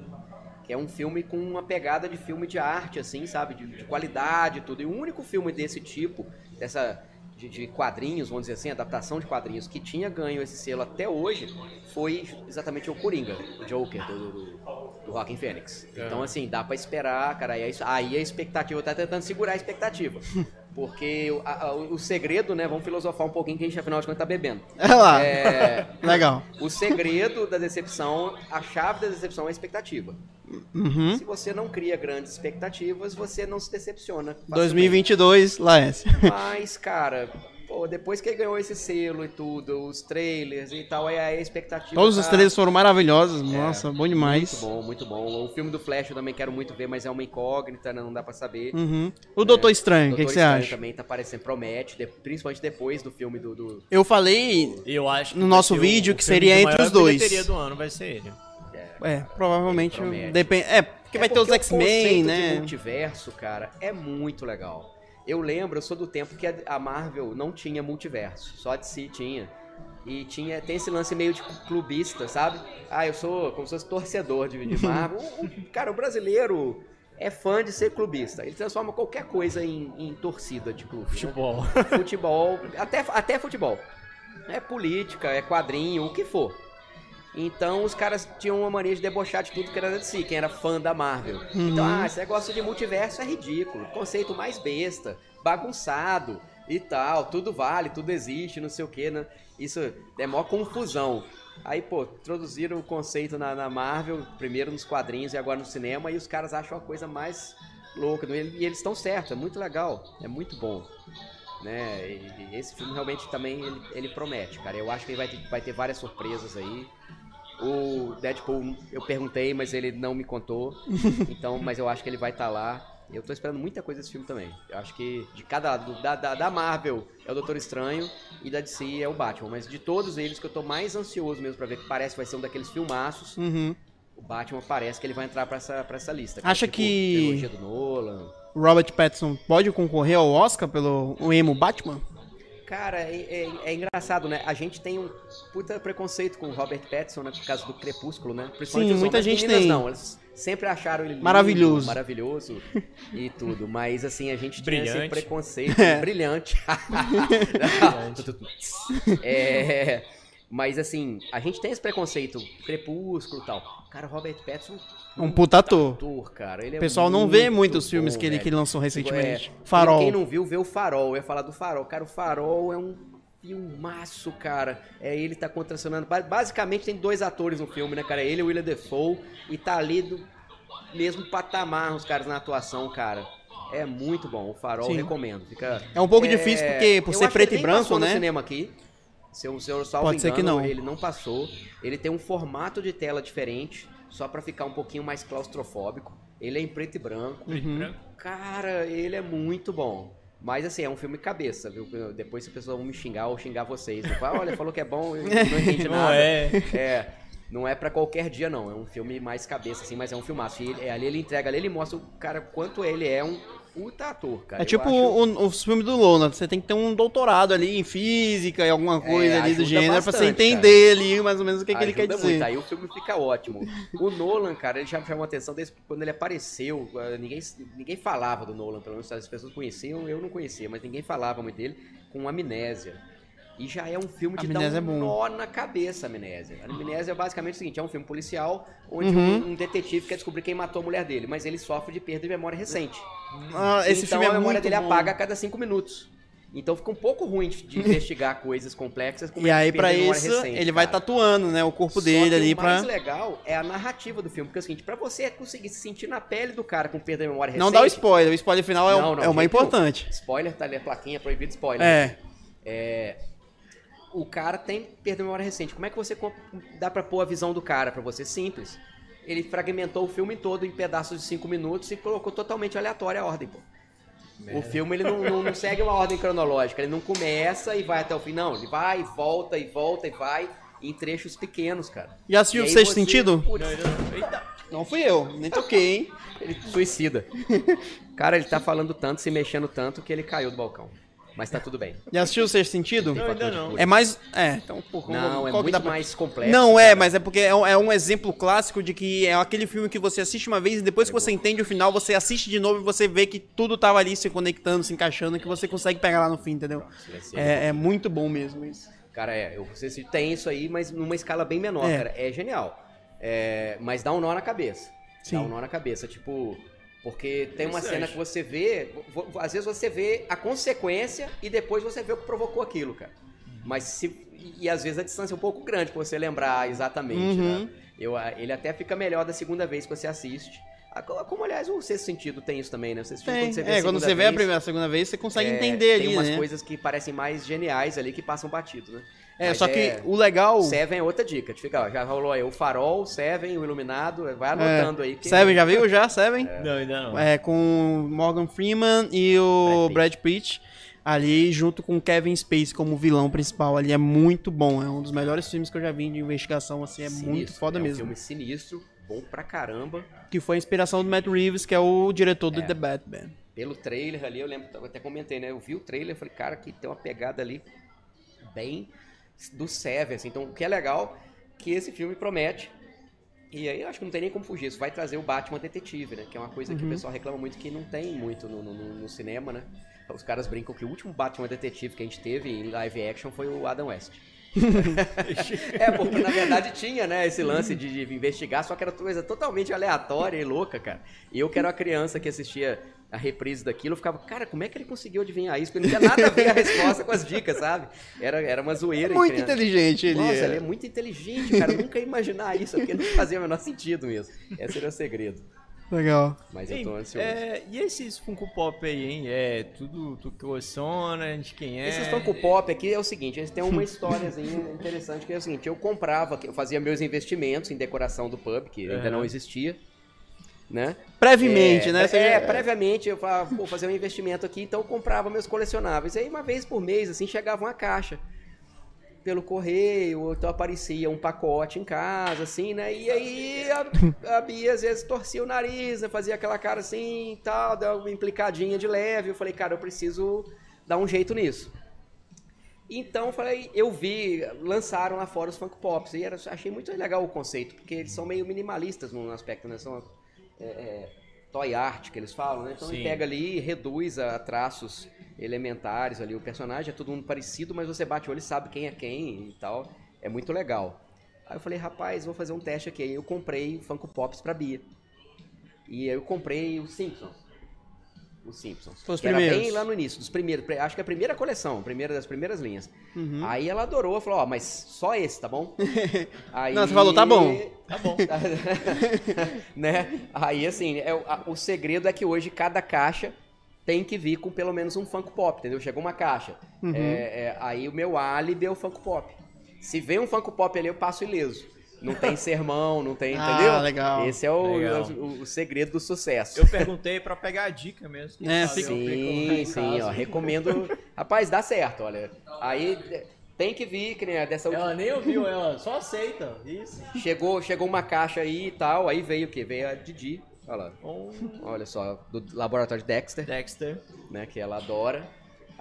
Que é um filme com uma pegada de filme de arte, assim, sabe? De, de qualidade e tudo. E o único filme desse tipo, dessa. De, de quadrinhos, vamos dizer assim, adaptação de quadrinhos, que tinha ganho esse selo até hoje, foi exatamente o Coringa, o Joker, do, do, do Joaquin Phoenix. Então, assim, dá pra esperar, cara. Aí, é aí a expectativa, tá tentando segurar a expectativa. *laughs* Porque o, a- a- o segredo, né? Vamos filosofar um pouquinho, que a gente, afinal de contas, tá bebendo. É lá. É, *laughs* Legal. o segredo da decepção, a chave da decepção é a expectativa. Uhum. Se você não cria grandes expectativas, você não se decepciona. facilmente. 2022, Laércio. Mas, cara, pô, depois que ele ganhou esse selo e tudo, os trailers e tal, aí a expectativa. Todos os tá trailers foram maravilhosos. Nossa, bom demais. Muito bom, muito bom. O filme do Flash eu também quero muito ver, mas é uma incógnita, né? não dá pra saber. Uhum. O Doutor Estranho, o que, que você Estranho acha? também tá parecendo, promete, de- principalmente depois do filme do. do- Eu falei, Eu acho No nosso o- vídeo o que filme seria entre maior os dois. bilheteria do ano vai ser ele. é, provavelmente Promete. depende. É, porque É vai ter os o X-Men, né? De multiverso, cara, é muito legal. Eu lembro, eu sou do tempo que a- Marvel não tinha multiverso, só de si tinha. E tinha, tem esse lance meio de clubista, sabe? Ah, eu sou como se fosse torcedor de, de Marvel. *laughs* O- o- cara, o brasileiro é fã de ser clubista. Ele transforma qualquer coisa em, em torcida de clube. né? Futebol. futebol, até, até futebol. É política, é quadrinho, o que for. Então os caras tinham uma mania de debochar de tudo que era de si, quem era fã da Marvel. Então, ah, esse negócio de multiverso é ridículo, conceito mais besta, bagunçado e tal, tudo vale, tudo existe, não sei o que, né? Isso é mó confusão. Aí, pô, introduziram o conceito na, na Marvel, primeiro nos quadrinhos e agora no cinema, e os caras acham a coisa mais louca. E e eles estão certos, é muito legal, é muito bom né? E, e esse filme realmente também ele, ele promete, cara. Eu acho que ele vai ter, vai ter várias surpresas aí. O Deadpool, eu perguntei, mas ele não me contou. Então, mas eu acho que ele vai estar lá. Eu tô esperando muita coisa desse filme também. Eu acho que de cada lado, da, da, da Marvel é o Doutor Estranho e da DC é o Batman. Mas de todos eles que eu tô mais ansioso mesmo pra ver, que parece que vai ser um daqueles filmaços, Uhum. o Batman parece que ele vai entrar pra essa, pra essa lista. Acha Tipo, que- trilogia do Nolan. Robert Pattinson pode concorrer ao Oscar pelo o emo Batman? Cara, é, é- é engraçado, né? A gente tem um puta preconceito com o Robert Pattinson, né? Por causa do Crepúsculo, né? Sim, muita homens, gente meninas tem. não, eles sempre acharam ele lindo, Maravilhoso. maravilhoso e *laughs* tudo. Mas, assim, a gente tinha esse Brilhante. preconceito. *laughs* É. *laughs* Brilhante. é... Mas, assim, a gente tem esse preconceito, Crepúsculo e tal. Cara, o Robert Pattinson... Um puta ator. ator, cara. Ele é O pessoal não vê muito muitos filmes bom, que ele, velho. que ele lançou recentemente. É, Farol. Quem não viu, vê o Farol. Eu ia falar do Farol. Cara, o Farol é um filmaço, cara. É ele tá contracionando. Ba- Basicamente tem dois atores no filme, né, cara? Ele e o William Defoe. E tá ali do mesmo patamar os caras na atuação, cara. É muito bom. O Farol Sim. recomendo. Fica, É um pouco difícil porque, por eu ser preto e branco, passou no né? cinema aqui. Se eu, se eu Pode ser que engano, não. ele não passou. Ele tem um formato de tela diferente, só pra ficar um pouquinho mais claustrofóbico. Ele é em preto e branco. Uhum. Cara, ele é muito bom. Mas assim, é um filme cabeça, viu? Depois se a pessoa vão me xingar ou xingar vocês. Tipo, ah, olha, falou que é bom, eu não *laughs* entendi Não nada. é. É, não é pra qualquer dia, não. É um filme mais cabeça, assim, mas é um filmaço. E ele, ali ele entrega, ali ele mostra o cara quanto ele é um puta ator, cara. É tipo acho- o, o filme do Nolan, você tem que ter um doutorado ali em física e alguma coisa ali do É, gênero pra você bastante, entender ali mais ou menos o que, que ele quer Ajuda dizer. Muito. Aí o filme fica ótimo. O Nolan, cara, ele já me chamou a atenção desde quando ele apareceu. eh, Ninguém, ninguém falava do Nolan, pelo menos as pessoas conheciam, eu não conhecia, mas ninguém falava muito dele, com Amnésia. E já é um filme de Amnésia dar é um bom. nó na cabeça, Amnésia. A Amnésia é basicamente o seguinte, é um filme policial onde Uhum. um, um detetive quer descobrir quem matou a mulher dele, mas ele sofre de perda de memória recente. Ah, esse então filme é a memória dele bom. apaga a cada cinco minutos. Então fica um pouco ruim de, de investigar *laughs* coisas complexas. com E aí, memória isso, recente, ele vai cara. tatuando, né, o corpo Só dele ali o mais pra... legal é a narrativa do filme, porque é o seguinte, pra você conseguir se sentir na pele do cara com perda de memória Não recente... dá o spoiler, o spoiler final é, o- Não, não, é o mais importante. Spoiler, tá ali a plaquinha, proibido spoiler. É, É, O cara tem perda de memória recente. Como é que você dá pra pôr a visão do cara pra você? Simples. Ele fragmentou o filme todo em pedaços de 5 minutos e colocou totalmente aleatória a ordem, pô. O filme ele não, não- não segue uma ordem cronológica, ele não começa e vai até o fim, não. Ele vai e volta e volta e vai em trechos pequenos, cara. Já assistiu E o Sexto você- Sentido? Putz, Não fui eu, nem toquei, hein? ele suicida. *laughs* Cara, ele tá falando tanto, se mexendo tanto, que ele caiu do balcão. Mas tá tudo bem. Já assistiu o Sexto Sentido? Não, ainda não. É mais... É, então, qual- Não, é muito pra- mais complexo. Não é, cara. mas é porque é um, é um exemplo clássico de que é aquele filme que você assiste uma vez e depois que você entende o final, você assiste de novo e você vê que tudo tava ali se conectando, se encaixando, que você consegue pegar lá no fim, entendeu? É, é muito bom mesmo isso. Cara, é, eu, você se- tem isso aí, mas numa escala bem menor, É. cara. É genial. É, mas dá um nó na cabeça. Sim. Dá um nó na cabeça, tipo. Porque tem uma cena que você vê. Às vezes você vê a consequência e depois você vê o que provocou aquilo, cara. Mas se. E, às vezes a distância é um pouco grande pra você lembrar exatamente, Uhum. né? Eu, a- ele até fica melhor da segunda vez que você assiste. Ah, co- Como, aliás, o sexto sentido tem isso também, né? O sexto sentido, Tem. quando você vê É, a quando você vê a vez, primeira, a segunda vez, você consegue é, entender Tem ali, umas né? coisas que parecem mais geniais ali que passam batido, né? É, Mas só que o legal... Seven é outra dica. Te fica, ó, já rolou aí o Farol, o Seven, o Iluminado. Vai anotando aí. que- Seven, já viu já? Seven? Não, ainda não. É, com Morgan Freeman e o Brad Brad Pitt. Ali, junto com o Kevin Spacey como vilão principal ali. É muito bom. É um dos melhores filmes que eu já vi de investigação, assim. É Sinistro, muito foda é um mesmo. filme sinistro, bom pra caramba. Que foi a inspiração do Matt Reeves, que é o diretor É. do The Batman. Pelo trailer ali, eu lembro, eu até comentei, né? Eu vi o trailer e falei, cara, que tem uma pegada ali bem do Seven, assim. Então, o que é legal, que esse filme promete. E aí, eu acho que não tem nem como fugir. Isso vai trazer o Batman detetive, né? Que é uma coisa que o pessoal reclama muito que não tem muito no, no- no- no cinema, né? Os caras brincam que o último Batman detetive que a gente teve em live action foi o Adam West. *laughs* é, porque na verdade tinha, né, esse lance de, de investigar, só que era coisa totalmente aleatória e louca, cara. E eu que era uma criança que assistia a reprise daquilo, eu ficava, cara, como é que ele conseguiu adivinhar isso? Porque não tinha nada a ver a resposta com as dicas, sabe? Era, era uma zoeira. Muito criança. inteligente ele. Nossa, é. ele é muito inteligente, cara. Eu nunca ia imaginar isso, porque não fazia o menor sentido mesmo. Esse era o segredo. Legal. Mas eu tô ansioso. é, e esses Funko Pop aí, hein? É tudo tu que coleciona, de quem é? Esses Funko Pop aqui é o seguinte, eles têm uma historiazinha *laughs* interessante que é o seguinte, eu comprava, eu fazia meus investimentos em decoração do pub, que ainda Aham. não existia, né? Brevemente, é, né? É, Você- é, previamente eu falava, vou fazer um investimento aqui, então eu comprava meus colecionáveis. Aí uma vez por mês, assim, chegava uma caixa pelo correio, ou então aparecia um pacote em casa, assim, né? E aí a, a Bia às vezes torcia o nariz, né? fazia aquela cara assim e tal, dava uma implicadinha de leve. Eu falei, cara, eu preciso dar um jeito nisso. Então, eu falei, eu vi, lançaram lá fora os Funko Pops, e era, achei muito legal o conceito, porque eles são meio minimalistas no aspecto, né? São é, é, toy art, que eles falam, né? Então Sim. ele pega ali e reduz a traços elementares ali. O personagem é todo mundo parecido, mas você bate o olho e sabe quem é quem e tal. É muito legal. Aí eu falei, rapaz, vou fazer um teste aqui. Aí eu comprei Funko Pops pra Bia. E aí eu comprei os Simpsons. Os Simpsons. Os que era primeiros. bem lá no início, dos primeiros. Acho que é a primeira coleção, a primeira das primeiras linhas. Uhum. Aí ela adorou, falou, ó, mas só esse, tá bom? *laughs* Aí... Não, você falou, tá bom. Tá bom. *laughs* né? Aí, assim, é, o- a- o segredo é que hoje cada caixa tem que vir com pelo menos um Funko Pop, entendeu? Chegou uma caixa. Uhum. É, é, aí o meu álibi é o Funko Pop. Se vem um Funko Pop ali, eu passo ileso. Não tem *laughs* sermão, não tem, Ah, entendeu? legal. Esse é o, Legal. o- o segredo do sucesso. Eu perguntei pra pegar a dica mesmo. É, sabe Sim, sim, ó, recomendo. Rapaz, dá certo, olha. Aí tem que vir, que nem a dessa última. Ela nem ouviu, ela só aceita. Isso. Chegou, chegou uma caixa aí e tal, aí veio o quê? Veio a Didi, olha lá. Olha só, do laboratório Dexter, Dexter. né, que ela adora.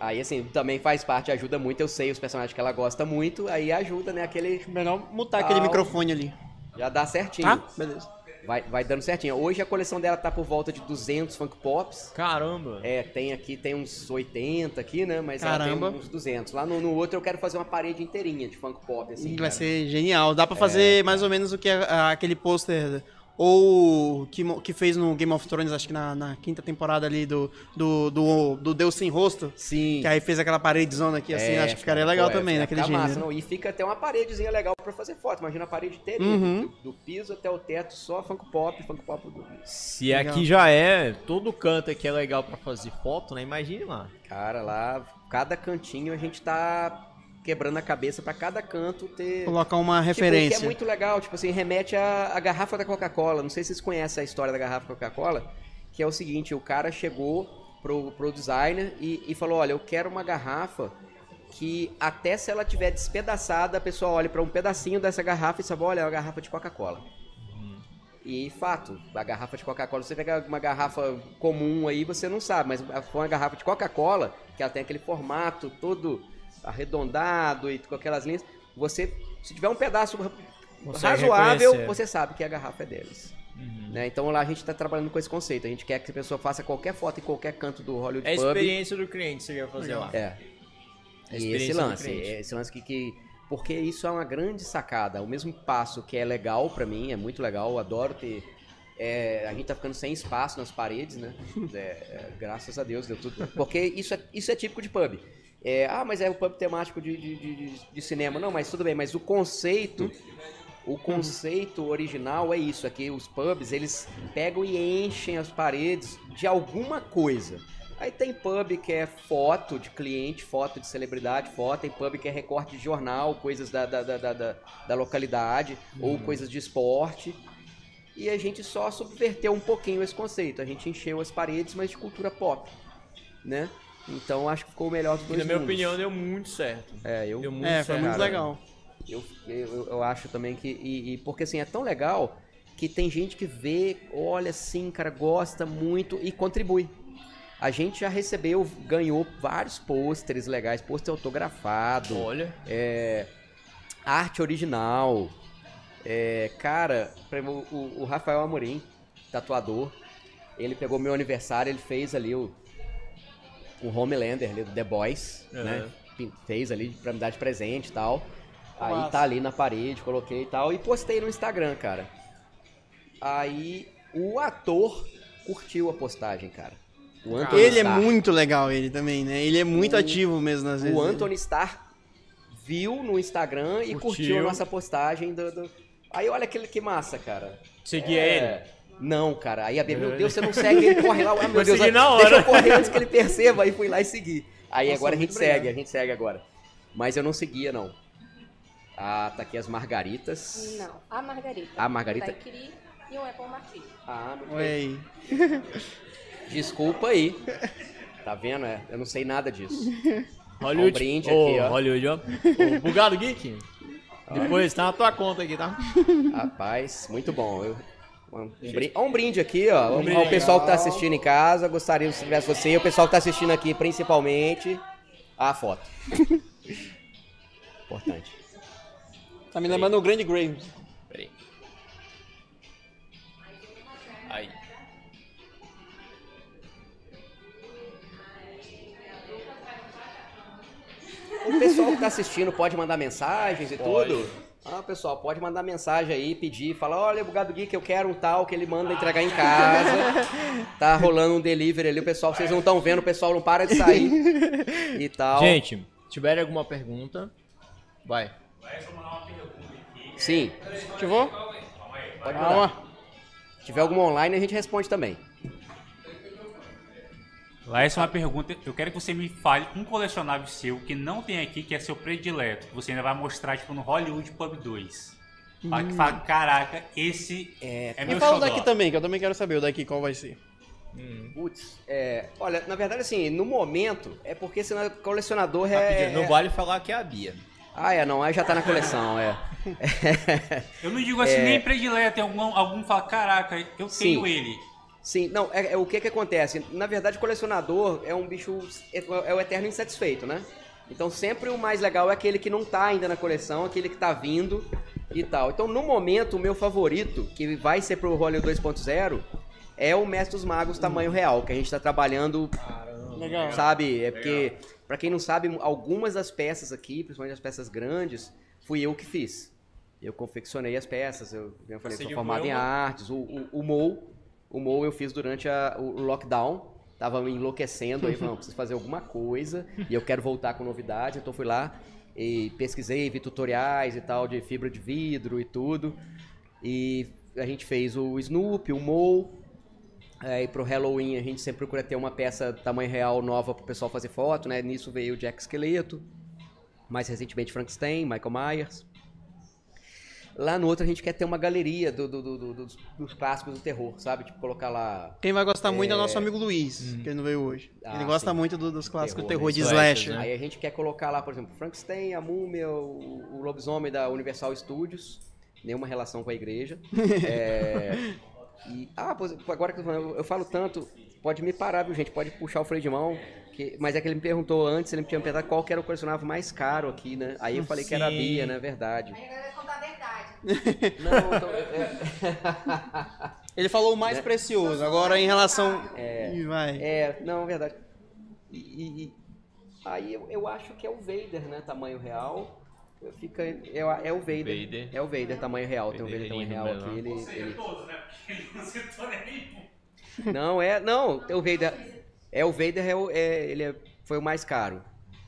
Aí, assim, também faz parte, ajuda muito, eu sei os personagens que ela gosta muito, aí ajuda, né, aquele... Melhor mutar aquele microfone ali. Já dá certinho. Tá? Beleza. Vai, vai dando certinho. Hoje a coleção dela tá por volta de 200 Funko Pops. Caramba. É, tem aqui, tem uns 80 aqui, né, mas Caramba. ela tem uns 200. Lá no, no outro eu quero fazer uma parede inteirinha de Funko Pop, assim. Vai cara. ser genial. Dá pra É. fazer mais ou menos o que é, ah, aquele pôster ou que, que fez no Game of Thrones, acho que na, na quinta temporada ali do, do, do, do Deus Sem Rosto. Sim. Que aí fez aquela paredezona aqui, assim, É, acho que ficaria legal pô, é, também, naquele massa, gênero. não. E fica até uma paredezinha legal pra fazer foto. Imagina a parede inteirinha, Uhum. do, do piso até o teto, só Funko Pop, Funko Pop do... Se Legal. aqui já é, todo canto aqui é legal pra fazer foto, né? Imagine lá. Cara, lá, cada cantinho a gente tá quebrando a cabeça pra cada canto ter... Colocar uma Tipo, referência. que é muito legal, tipo assim, remete à, à garrafa da Coca-Cola. Não sei se vocês conhecem a história da garrafa da Coca-Cola, que é o seguinte, o cara chegou pro, pro designer e, e falou, olha, eu quero uma garrafa que até se ela tiver despedaçada, a pessoa olha pra um pedacinho dessa garrafa e sabe, olha, é uma garrafa de Coca-Cola. E fato, a garrafa de Coca-Cola, você pega uma garrafa comum aí, você não sabe, mas foi uma garrafa de Coca-Cola, que ela tem aquele formato todo arredondado e com aquelas linhas, você, se tiver um pedaço Consegue razoável, reconhecer. você sabe que a garrafa é deles. Uhum. Né? Então lá a gente está trabalhando com esse conceito. A gente quer que a pessoa faça qualquer foto em qualquer canto do Hollywood É a Pub. experiência do cliente que você ia fazer lá. É. A E esse lance, esse lance que, que porque isso é uma grande sacada. O mesmo passo que é legal pra mim, é muito legal, eu adoro ter. é, a gente tá ficando sem espaço nas paredes, né? *laughs* É, é, graças a Deus deu tudo. Porque isso é, isso é típico de pub. É, ah, mas é o pub temático de, de, de, de- cinema. Não, mas tudo bem, mas o conceito. O conceito original é isso, é que os pubs, eles pegam e enchem as paredes de alguma coisa. Aí tem pub que é foto de cliente, foto de celebridade, foto, tem pub que é recorte de jornal, coisas da, da, da, da, da- da localidade, ou coisas de esporte. E a gente só subverteu um pouquinho esse conceito. A gente encheu as paredes, mas de cultura pop, né? Então acho que ficou o melhor dos Que, dois na minha mundos. opinião, deu muito certo. É, eu, Deu muito É, foi certo. muito cara. legal. eu, eu, eu acho também que. E, e porque assim, é tão legal que tem gente que vê, olha assim, cara, gosta muito e contribui. A gente já recebeu, ganhou vários pôsteres legais, pôster autografado, Olha, é, arte original. É, cara, o- o Rafael Amorim, tatuador, ele pegou meu aniversário, ele fez ali o, o Homelander ali do The Boys, Uhum. né? Fez ali pra me dar de presente e tal. Aí Massa. tá ali na parede, coloquei e tal, e postei no Instagram, cara. Aí o ator curtiu a postagem, cara. O Anthony Ele é muito legal, ele também, né? Ele é muito O- ativo mesmo, às vezes. O Anthony Starr viu no Instagram e curtiu, Curtiu. a nossa postagem do, do- Aí olha que, que massa, cara. seguia É, ele. Não, cara. Aí a Bia, meu Deus, você não segue, ele corre lá. Ah, meu Deus, deixa hora. eu correr antes que ele perceba. Aí fui lá e segui. Aí Nossa, agora a gente muito segue, obrigado. a gente segue agora. Mas eu não seguia, não. Ah, tá aqui as margaritas. Não, a Margarita. A Margarita. Daiquiri e um Apple Martini. Ah, bem. aí. Desculpa aí. Tá vendo? É, eu não sei nada disso. Hollywood. Um brinde Ô, aqui, ó. Hollywood, ó. Ô, Bugado Geek. Depois tá na tua conta aqui, tá? Rapaz, muito bom. Eu- um, brinde, um brinde aqui, ó. Um ao brinde. pessoal que tá assistindo em casa. Gostaria se tivesse você. E o pessoal que tá assistindo aqui, principalmente. A foto. *laughs* Importante. Tá me lembrando o Grande Graves. Peraí. Aí. O pessoal que tá assistindo pode mandar mensagens e Pode. tudo? Ah, pessoal, pode mandar mensagem aí, pedir, falar, olha, Bugado Geek, eu quero um tal que ele manda entregar em casa. *laughs* Tá rolando um delivery ali, o pessoal, vocês não estão vendo, o pessoal não para de sair e tal. Gente, se tiverem alguma pergunta, vai. Sim, Ativou? pode mandar. Calma. Se tiver alguma online, a gente responde também. Lá essa é uma pergunta. Eu quero que você me fale um colecionável seu que não tem aqui, que é seu predileto. Que você ainda vai mostrar, tipo, no Hollywood Pub 2. Fala que fala, caraca, esse é, E meu fala o daqui também, que eu também quero saber o daqui qual vai ser. Putz, é, olha, na verdade, assim, no momento, é porque senão o colecionador Rapidinho, é... Não vale falar que é a Bia. Ah, é, não, aí já tá na coleção, é. Eu não digo assim, nem predileto. Tem algum, algum fala, caraca, eu Sim. tenho ele. Sim, não, é, é o que que acontece? Na verdade, o colecionador é um bicho, é, é o eterno insatisfeito, né? Então sempre o mais legal é aquele que não tá ainda na coleção, aquele que tá vindo e tal. Então no momento, o meu favorito, que vai ser pro Hollywood 2.0, é o Mestre dos Magos tamanho real, que a gente tá trabalhando, Legal. sabe? É porque, pra quem não sabe, algumas das peças aqui, principalmente as peças grandes, fui eu que fiz. Eu confeccionei as peças, eu, eu falei, sou formado em artes, o, o, o Mou, o Mou eu fiz durante a- o lockdown, tava me enlouquecendo aí, falando, preciso fazer alguma coisa e eu quero voltar com novidade, então fui lá e pesquisei, vi tutoriais e tal de fibra de vidro e tudo. E a gente fez o Snoopy, o Mou. Aí pro Halloween a gente sempre procura ter uma peça tamanho real nova pro pessoal fazer foto, né? Nisso veio o Jack Esqueleto. Mais recentemente Frankenstein, Michael Myers. Lá no outro a gente quer ter uma galeria do- do- do- do- dos, dos clássicos do terror, sabe? Tipo, colocar lá Quem vai gostar muito é o nosso amigo Luiz, que ele não veio hoje. Ah, ele gosta sim. muito do- dos clássicos Terror, terror, né? de slasher. né? Aí a gente quer colocar lá, por exemplo, Frankenstein, a Múmia, o, o Lobisomem da Universal Studios. Nenhuma relação com a igreja. *laughs* É, e, ah, agora que eu, tô falando, eu, eu falo tanto, pode me parar, viu, gente? Pode puxar o freio de mão. Que- mas é que ele me perguntou antes, ele me tinha perguntado qual que era o colecionável mais caro aqui, né? Aí eu falei que era a Sim. Bia, né? Verdade. Aí agora vai contar a verdade. *laughs* Não, então, é, *laughs* Ele falou o mais Né? precioso. Agora em relação. Ih, vai. É, não, verdade. E, e- e- aí eu, eu acho que é o Vader, né? Tamanho real. Fica, é, é o Vader. Vader. É o Vader, tamanho real. Tem um Vader Vader tamanho real aqui. Ele, ele- Todos, né? Porque ele não citou nenhum. Não, é. Não, é o Vader. É o Vader, é, o- é- ele é- foi o mais caro.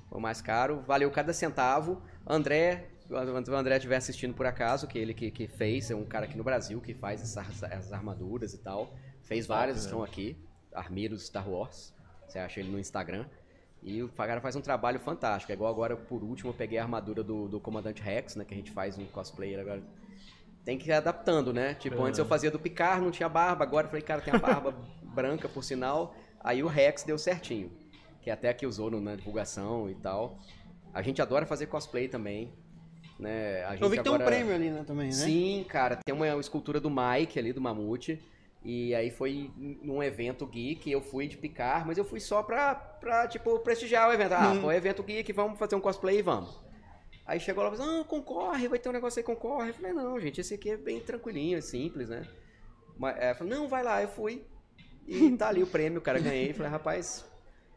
Foi o mais caro, valeu cada centavo. André, se o André estiver assistindo por acaso, que ele que, que fez, é um cara aqui no Brasil que faz essas, essas armaduras e tal. Fez várias, né? estão aqui. Armeiros Star Wars. Você acha ele no Instagram. E o cara faz um trabalho fantástico. É igual agora, por último, eu peguei a armadura do, do Comandante Rex, né? Que a gente faz um cosplayer agora. Tem que ir adaptando, né? Tipo, antes eu fazia do Picard, não tinha barba. Agora eu falei, cara, tem a barba *laughs* branca, por sinal. Aí o Rex deu certinho. Que até aqui usou no- na divulgação e tal. A gente adora fazer cosplay também. Né? A gente Eu vi que tem um agora- prêmio ali, né, também, né? Sim, cara, tem uma escultura do Mike ali, do Mamute. E aí foi num evento geek, eu fui de picar, mas eu fui só pra, pra tipo, prestigiar o evento. Ah, Hum. pô, evento geek, vamos fazer um cosplay e vamos. Aí chegou lá e falou, ah, concorre, vai ter um negócio aí, concorre. Eu falei, não, gente, esse aqui é bem tranquilinho, é simples, né? Mas, é, falei, não, vai lá, eu fui. E tá ali o prêmio, cara, ganhei. Falei, rapaz,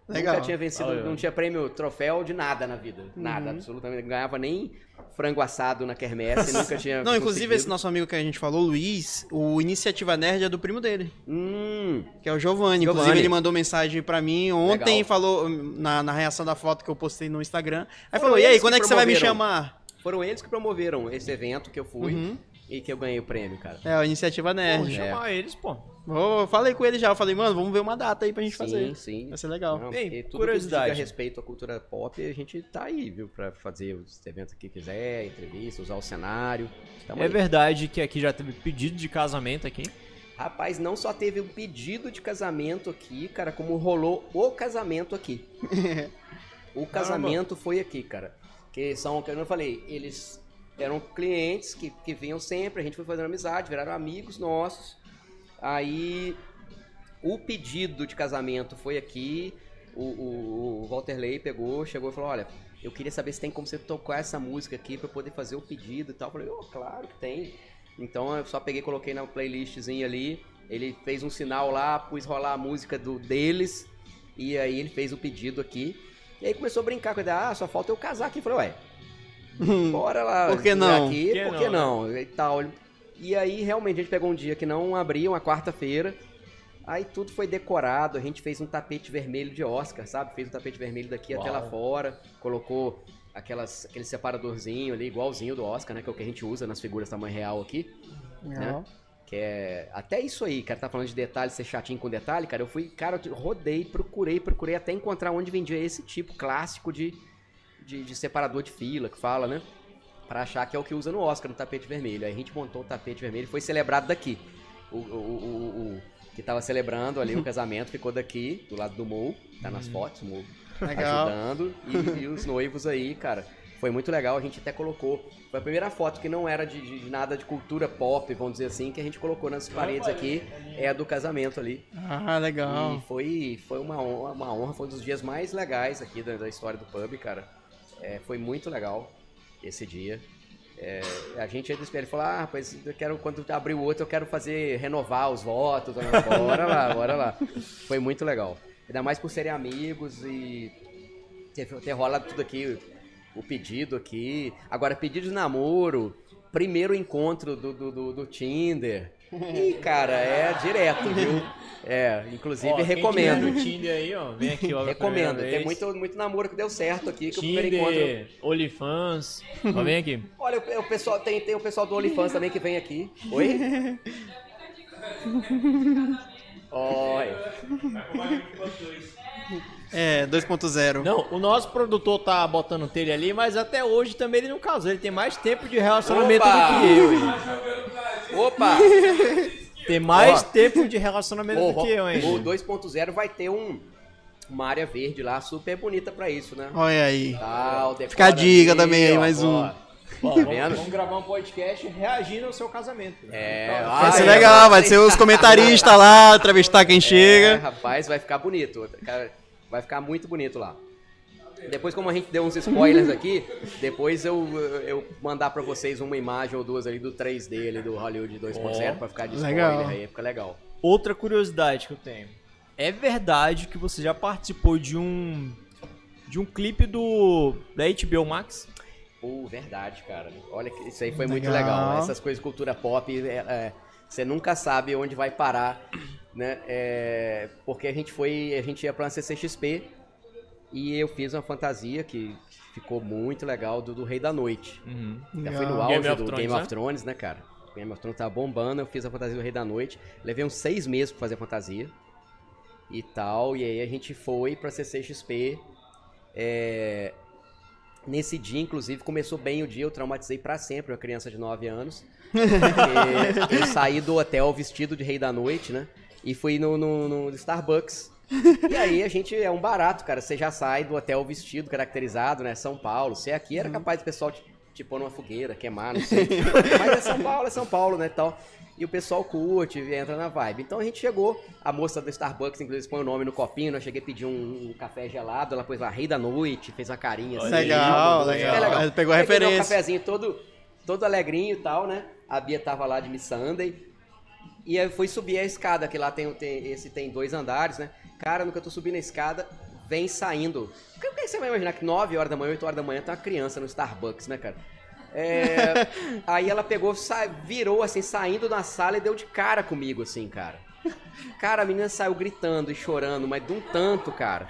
Legal. nunca tinha vencido, Olha. não tinha prêmio, troféu de nada na vida. Nada, Uhum. absolutamente. Não ganhava nem frango assado na quermesse, *laughs* nunca tinha Não, inclusive esse nosso amigo que a gente falou, Luiz, o Iniciativa Nerd é do primo dele, Hum, que é o Giovanni. Inclusive ele mandou mensagem pra mim ontem, Legal. falou na, na reação da foto que eu postei no Instagram. Aí Foram falou, e aí, quando é que você vai me chamar? foram eles que promoveram esse evento que eu fui. Uhum. e que eu ganhei o prêmio, cara. É, a iniciativa nerd. chamar eles, pô. Eu falei com ele já, eu falei, mano, vamos ver uma data aí pra gente Sim, fazer. sim. Vai ser legal. Não, Bem, tudo curiosidade. que diga respeito à cultura pop, a gente tá aí, viu? Pra fazer os eventos que quiser, entrevistas, usar o cenário. Tamo É aí. verdade que aqui já teve pedido de casamento aqui. Rapaz, não só teve um pedido de casamento aqui, cara, como rolou o casamento aqui. *laughs* o casamento foi aqui, cara. Que são, como eu falei, eles eram clientes que, que vinham sempre, a gente foi fazendo amizade, viraram amigos nossos. Aí o pedido de casamento foi aqui. O, o, o Walter Ley pegou, chegou e falou: Olha, eu queria saber se tem como você tocar essa música aqui pra eu poder fazer o pedido e tal. Eu falei: Oh, claro que tem. Então eu só peguei coloquei na playlistzinha ali. Ele fez um sinal lá, pus rolar a música do, deles. E aí ele fez o pedido aqui. E aí começou a brincar com ele. Ah, só falta eu casar aqui. Eu falei: Ué, *laughs* bora lá. Por que não? Aqui, Por que por que não, não? E tal. E aí realmente a gente pegou um dia que não abria, uma quarta-feira. Aí tudo foi decorado, a gente fez um tapete vermelho de Oscar, sabe? Fez um tapete vermelho daqui até lá Uau. fora, colocou aquelas, aquele separadorzinho ali, igualzinho do Oscar, né? Que é o que a gente usa nas figuras tamanho real aqui. Legal. Que é. Até isso aí, cara, tá falando de detalhe, ser chatinho com detalhe, cara. Eu fui, cara, eu rodei, procurei, procurei até encontrar onde vendia esse tipo clássico de, de, de separador de fila, que fala, né? Pra achar que é o que usa no Oscar, no tapete vermelho. Aí a gente montou o tapete vermelho e foi celebrado daqui. O, o, o, o- que tava celebrando ali o *laughs* casamento ficou daqui, do lado do Mou, tá nas fotos, o Mou Legal. ajudando. E, *laughs* e os noivos aí, cara. Foi muito legal, a gente até colocou. Foi a primeira foto que não era de, de- de nada de cultura pop, vamos dizer assim, que a gente colocou nas paredes aqui. É a do casamento ali. Ah, legal. E foi, foi uma, honra, uma honra, foi um dos dias mais legais aqui da, da história do pub, cara. É, foi muito legal esse dia. É, a gente ainda espera, ele falou, ah, rapaz, eu quero, quando abrir o outro, eu quero fazer, renovar os votos. Bora lá, bora lá. Foi muito legal. Ainda mais por serem amigos e ter, ter rolado tudo aqui, o pedido aqui. Agora, pedido de namoro, primeiro encontro do, do, do, do Tinder. *laughs* Ih, cara, é direto, viu? É, inclusive Ó, quem recomendo. tiver no Tinder aí, ó. Vem aqui, ó. Recomendo. Tem muito, muito namoro que deu certo aqui, que o primeiro encontro. Tinder, OnlyFans. Ó, vem aqui. *laughs* Olha, o, o pessoal tem, tem o pessoal do OnlyFans também que vem aqui. Oi? *laughs* Oi. É, 2.0. Não, o nosso produtor tá botando telha ali, mas até hoje também ele não casou. Ele tem mais tempo de relacionamento Opa! do que eu, hein? Opa! *laughs* Tem mais Ó. tempo de relacionamento O, do que eu, hein? o 2.0 vai ter um, uma área verde lá super bonita pra isso, né? Olha aí. Tal, decora Fica a dica ali, também aí, ó, mais um. ó. Ó, Tá vamos, vendo? vamos gravar um podcast reagindo ao seu casamento. É, Então, Vai ser é, legal, vai ser os comentaristas lá, *laughs* entrevistar quem É, chega. rapaz, vai ficar bonito. Vai ficar muito bonito lá. Depois, como a gente deu uns spoilers aqui, depois eu, eu mandar pra vocês uma imagem ou duas ali do 3D ali do Hollywood 2.0 Ó, pra ficar de spoiler legal. aí, fica legal. Outra curiosidade que eu tenho. É verdade que você já participou de um de um clipe do da HBO Max? Pô, verdade, cara. Olha, que isso aí foi muito Legal. legal. Essas coisas de cultura pop, é, é, você nunca sabe onde vai parar, né? É, porque a gente foi, a gente ia pra uma CCXP e eu fiz uma fantasia que ficou muito legal do, do Rei da Noite. Uhum. Já foi no Game auge of do Thrones, Game né? of Thrones, né, cara? Game of Thrones tava bombando, eu fiz a fantasia do Rei da Noite. Levei uns seis meses pra fazer a fantasia e tal. E aí a gente foi pra CCXP. É... Nesse dia, inclusive, começou bem o dia, eu traumatizei pra sempre uma criança de 9 anos. Porque *laughs* eu saí do hotel vestido de Rei da Noite, né? E fui no, no- no Starbucks. E aí a gente é um barato, cara. Você já sai do hotel vestido, caracterizado, né? São Paulo. Você aqui era capaz do pessoal te, te pôr numa fogueira, queimar, não sei. *laughs* Mas é São Paulo, é São Paulo, né? Tal. E o pessoal curte, entra na vibe. Então a gente chegou, a moça do Starbucks, inclusive, põe o nome no copinho. né? Eu cheguei a pedir um, um café gelado, ela pôs lá Rei da Noite, fez uma carinha assim. Legal, mandou- legal. É legal. Ela pegou a Aí peguei Um referência. cafezinho todo, todo alegrinho e tal, né? A Bia tava lá de Miss Sunday. E aí fui subir a escada, que lá tem, tem- esse tem dois andares, né? Cara, no que eu tô subindo a escada, vem saindo. O que, o que você vai imaginar que 9 horas da manhã, 8 horas da manhã, tem uma criança no Starbucks, né, cara? É, *laughs* aí ela pegou, sa- virou assim, saindo da sala e deu de cara comigo, assim, cara. Cara, a menina saiu gritando e chorando, mas de um tanto, cara.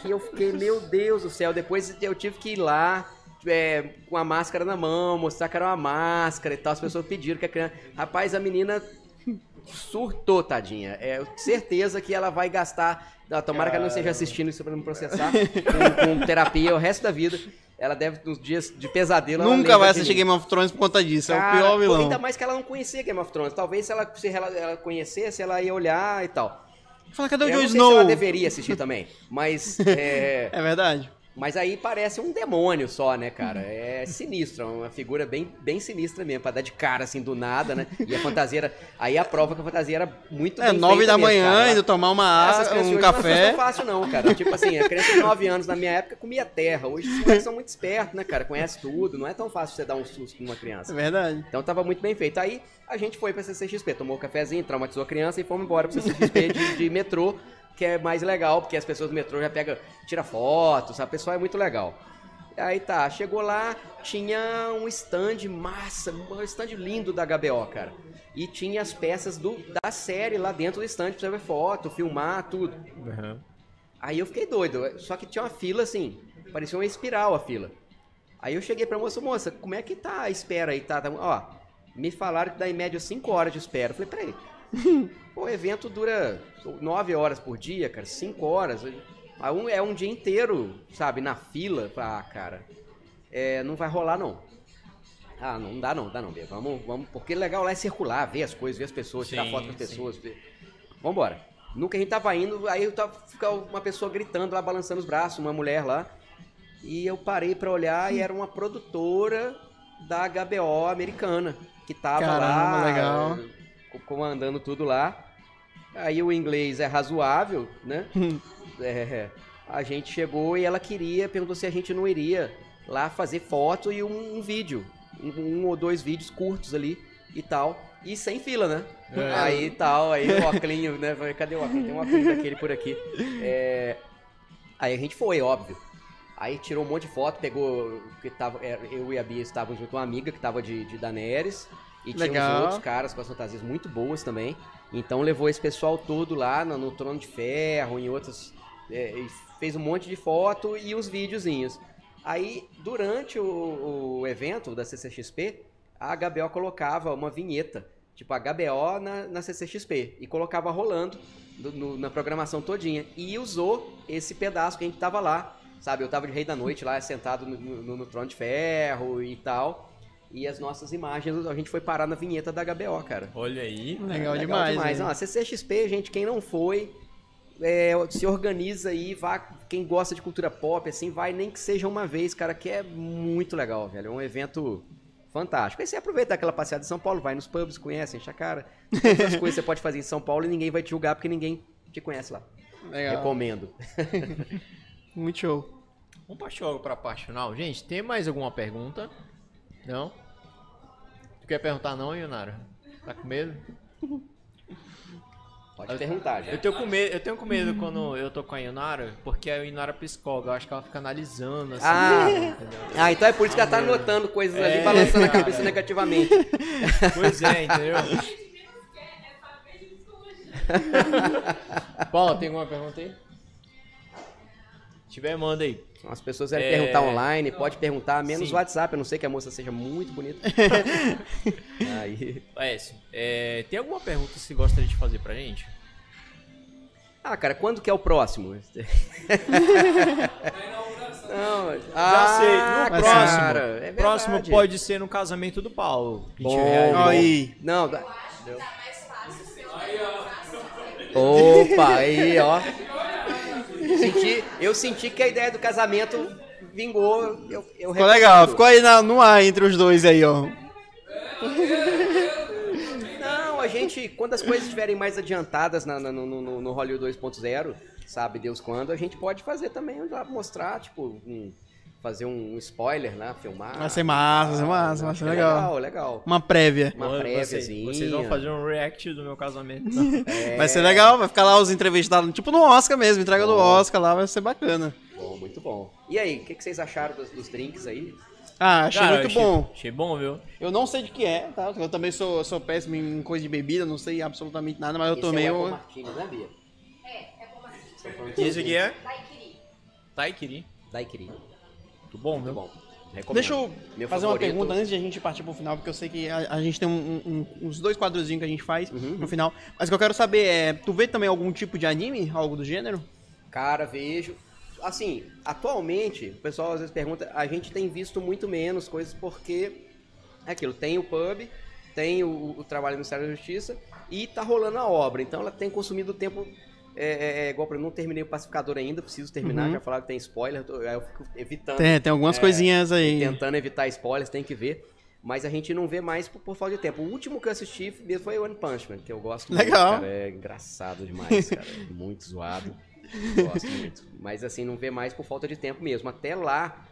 Que eu fiquei, meu Deus do céu. Depois eu tive que ir lá, é, com a máscara na mão, mostrar que era uma máscara e tal. As pessoas pediram que a criança. Rapaz, a menina surtou, tadinha. É certeza que ela vai gastar. ah, Tomara que ela não esteja assistindo isso pra me processar. com, com terapia o resto da vida. Ela deve, nos dias de pesadelo. Nunca vai assistir. Game of Thrones por conta disso. é o Cara, pior vilão. Ainda mais que ela não conhecia Game of Thrones. Talvez se ela, se ela, ela conhecesse, ela ia olhar e tal. Fala, cadê o Jon não sei se ela Snow? deveria assistir também. Mas. *laughs* é, É verdade. Mas aí parece um demônio só, né, cara? É sinistro, é uma figura bem, bem sinistra mesmo, pra dar de cara assim do nada, né? E a fantasia era. Aí a prova que a fantasia era muito É, nove da mesmo, manhã, indo tomar uma água, um hoje Não é café. tão fácil, não, cara. Tipo assim, a criança de 9 anos na minha época comia terra. Hoje os moleques são muito espertos, né, cara? Conhece tudo. Não é tão fácil você dar um susto numa É criança. verdade. Então tava muito bem feito. Aí a gente foi pra CCXP, tomou um cafezinho, traumatizou a criança e fomos embora pra CCXP de, de metrô, que é mais legal, porque as pessoas do metrô já pegam, tira fotos, sabe? O pessoal é muito legal. Aí tá, chegou lá, tinha um stand massa, um stand lindo da HBO, cara. E tinha as peças do, da série lá dentro do stand pra você ver foto, filmar, tudo. Aí eu fiquei doido, só que tinha uma fila assim, parecia uma espiral a fila. Aí eu cheguei pra moça, moça, como é que tá a espera aí? Tá, tá- ó, me falaram que dá em média 5 horas de espera. Eu falei, peraí, *laughs* o evento dura 9 horas por dia, cara, 5 horas. É um dia inteiro, sabe, na fila. Ah, cara, é, não vai rolar não. Ah, não dá não, dá não, Bia. Vamos, vamos, porque legal lá é circular, ver as coisas, ver as pessoas, tirar Sim, foto com as sim. pessoas. Ver... Vambora. Nunca a gente tava indo, aí eu tava, fica uma pessoa gritando lá, balançando os braços, uma mulher lá. E eu parei pra olhar e era uma produtora da HBO americana, que tava Caramba, lá, legal. Co- comandando tudo lá. Aí o inglês é razoável, né? *laughs* É, a gente chegou e ela queria, perguntou se a gente não iria lá fazer foto e um, um vídeo. Um, um ou dois vídeos curtos ali e tal. E sem fila, né? Aí tal, aí o óculinho, né? Cadê o óculos? Tem um óculos daquele por aqui. É, Aí a gente foi, óbvio. Aí tirou um monte de foto, pegou. Que tava, é, eu e a Bia estávamos junto com uma amiga que tava de, de Daenerys. E tinha Legal. uns outros caras com as fantasias muito boas também. Então levou esse pessoal todo lá no, no Trono de Ferro, em outros. é, e fez um monte de foto e uns videozinhos. Aí, durante o, o evento da CCXP, a HBO colocava uma vinheta, tipo a HBO na, na CCXP, e colocava rolando do- no- na programação todinha. E usou esse pedaço que a gente tava lá, sabe? Eu tava de Rei da Noite lá, sentado no, no- no Trono de Ferro e tal. E as nossas imagens, a gente foi parar na vinheta da HBO, cara. Olha aí. Legal, É demais. né? Não, a CCXP, gente, quem não foi, é, se organiza aí, vá, quem gosta de cultura pop, assim, vai nem que seja uma vez, cara, que é muito legal, velho. É um evento fantástico. Aí você aproveita aquela passeada em São Paulo, vai nos pubs, conhece, enche a cara. Todas as *laughs* coisas que você pode fazer em São Paulo e ninguém vai te julgar porque ninguém te conhece lá. Legal. Recomendo. *laughs* Muito show. Vamos partir logo pra parte final. Gente, tem mais alguma pergunta? Não? Tu quer perguntar não, Yunara? Tá com medo? Pode perguntar, Eu gente. tenho com medo, eu tenho com medo quando eu tô com a Yunara, porque a Yunara é psicóloga, eu acho que ela fica analisando assim. Ah. entendeu? Ah, então é por isso que ela tá anotando coisas ali, É, balançando a cara. cabeça negativamente. *laughs* Pois é, entendeu? *laughs* Paulo, tem alguma pergunta aí? Se tiver, manda aí. As pessoas querem É. perguntar online, pode perguntar, menos Sim. WhatsApp, a não ser que a moça seja muito bonita. *laughs* Aí. Écio, é, tem alguma pergunta que você gostaria de fazer pra gente? Ah, cara, quando que é o próximo? *laughs* Não, Já sei, no ah, próximo. cara, é próximo pode ser no casamento do Paulo. Bom. Aí. Não, dá- Opa, aí, ó. Senti, eu senti que a ideia do casamento vingou. Eu, eu Ficou legal. Ficou aí na- no ar entre os dois aí, ó. Não, a gente, quando as coisas estiverem mais adiantadas na- na- no, no- no Hollywood 2.0, sabe Deus quando, a gente pode fazer também, lá, mostrar, tipo, um- fazer um spoiler, né? Filmar. Vai ser massa, vai ser massa, vai ser é legal. Legal, legal. Uma prévia. Uma préviazinha. Vocês vão fazer um react do meu casamento. então. *laughs* É, Vai ser legal, vai ficar lá os entrevistados, tipo no Oscar mesmo, entrega do Bom. Oscar lá, vai ser bacana. Bom, muito bom. E aí, o que, que vocês acharam dos, dos drinks aí? Ah, achei Cara, muito achei- bom. Achei bom, viu? Eu não sei de que é, tá? Eu também sou, sou péssimo em coisa de bebida, não sei absolutamente nada, mas eu Esse tomei é o Apple. Martini, né, Bia? É, é bom Martins. E esse aqui é Daiquiri. Taikiri. Daiquiri. Muito bom, Muito viu? bom. Recomendo. Deixa eu Meu fazer uma favorito- pergunta antes de a gente partir pro final, porque eu sei que a, a gente tem um- um- uns dois quadrozinhos que a gente faz Uhum. no final. Mas o que eu quero saber é, tu vê também algum tipo de anime, algo do gênero? Cara, vejo. Assim, atualmente, o pessoal às vezes pergunta, a gente tem visto muito menos coisas porque é aquilo, tem o pub, tem o, o trabalho do Ministério da Justiça e tá rolando a obra. Então ela tem consumido tempo. É, é, é, igual pra eu não terminei o pacificador ainda, preciso terminar, já falaram que tem spoiler, eu, tô- eu fico evitando. Tem, tem algumas É, coisinhas aí. Tentando evitar spoilers, tem que ver. Mas a gente não vê mais por, por falta de tempo. O último que eu assisti mesmo foi One Punch Man, que eu gosto Legal. muito, cara. É engraçado demais, cara. *laughs* muito zoado. Gosto muito. Mas assim, não vê mais por falta de tempo mesmo. Até lá,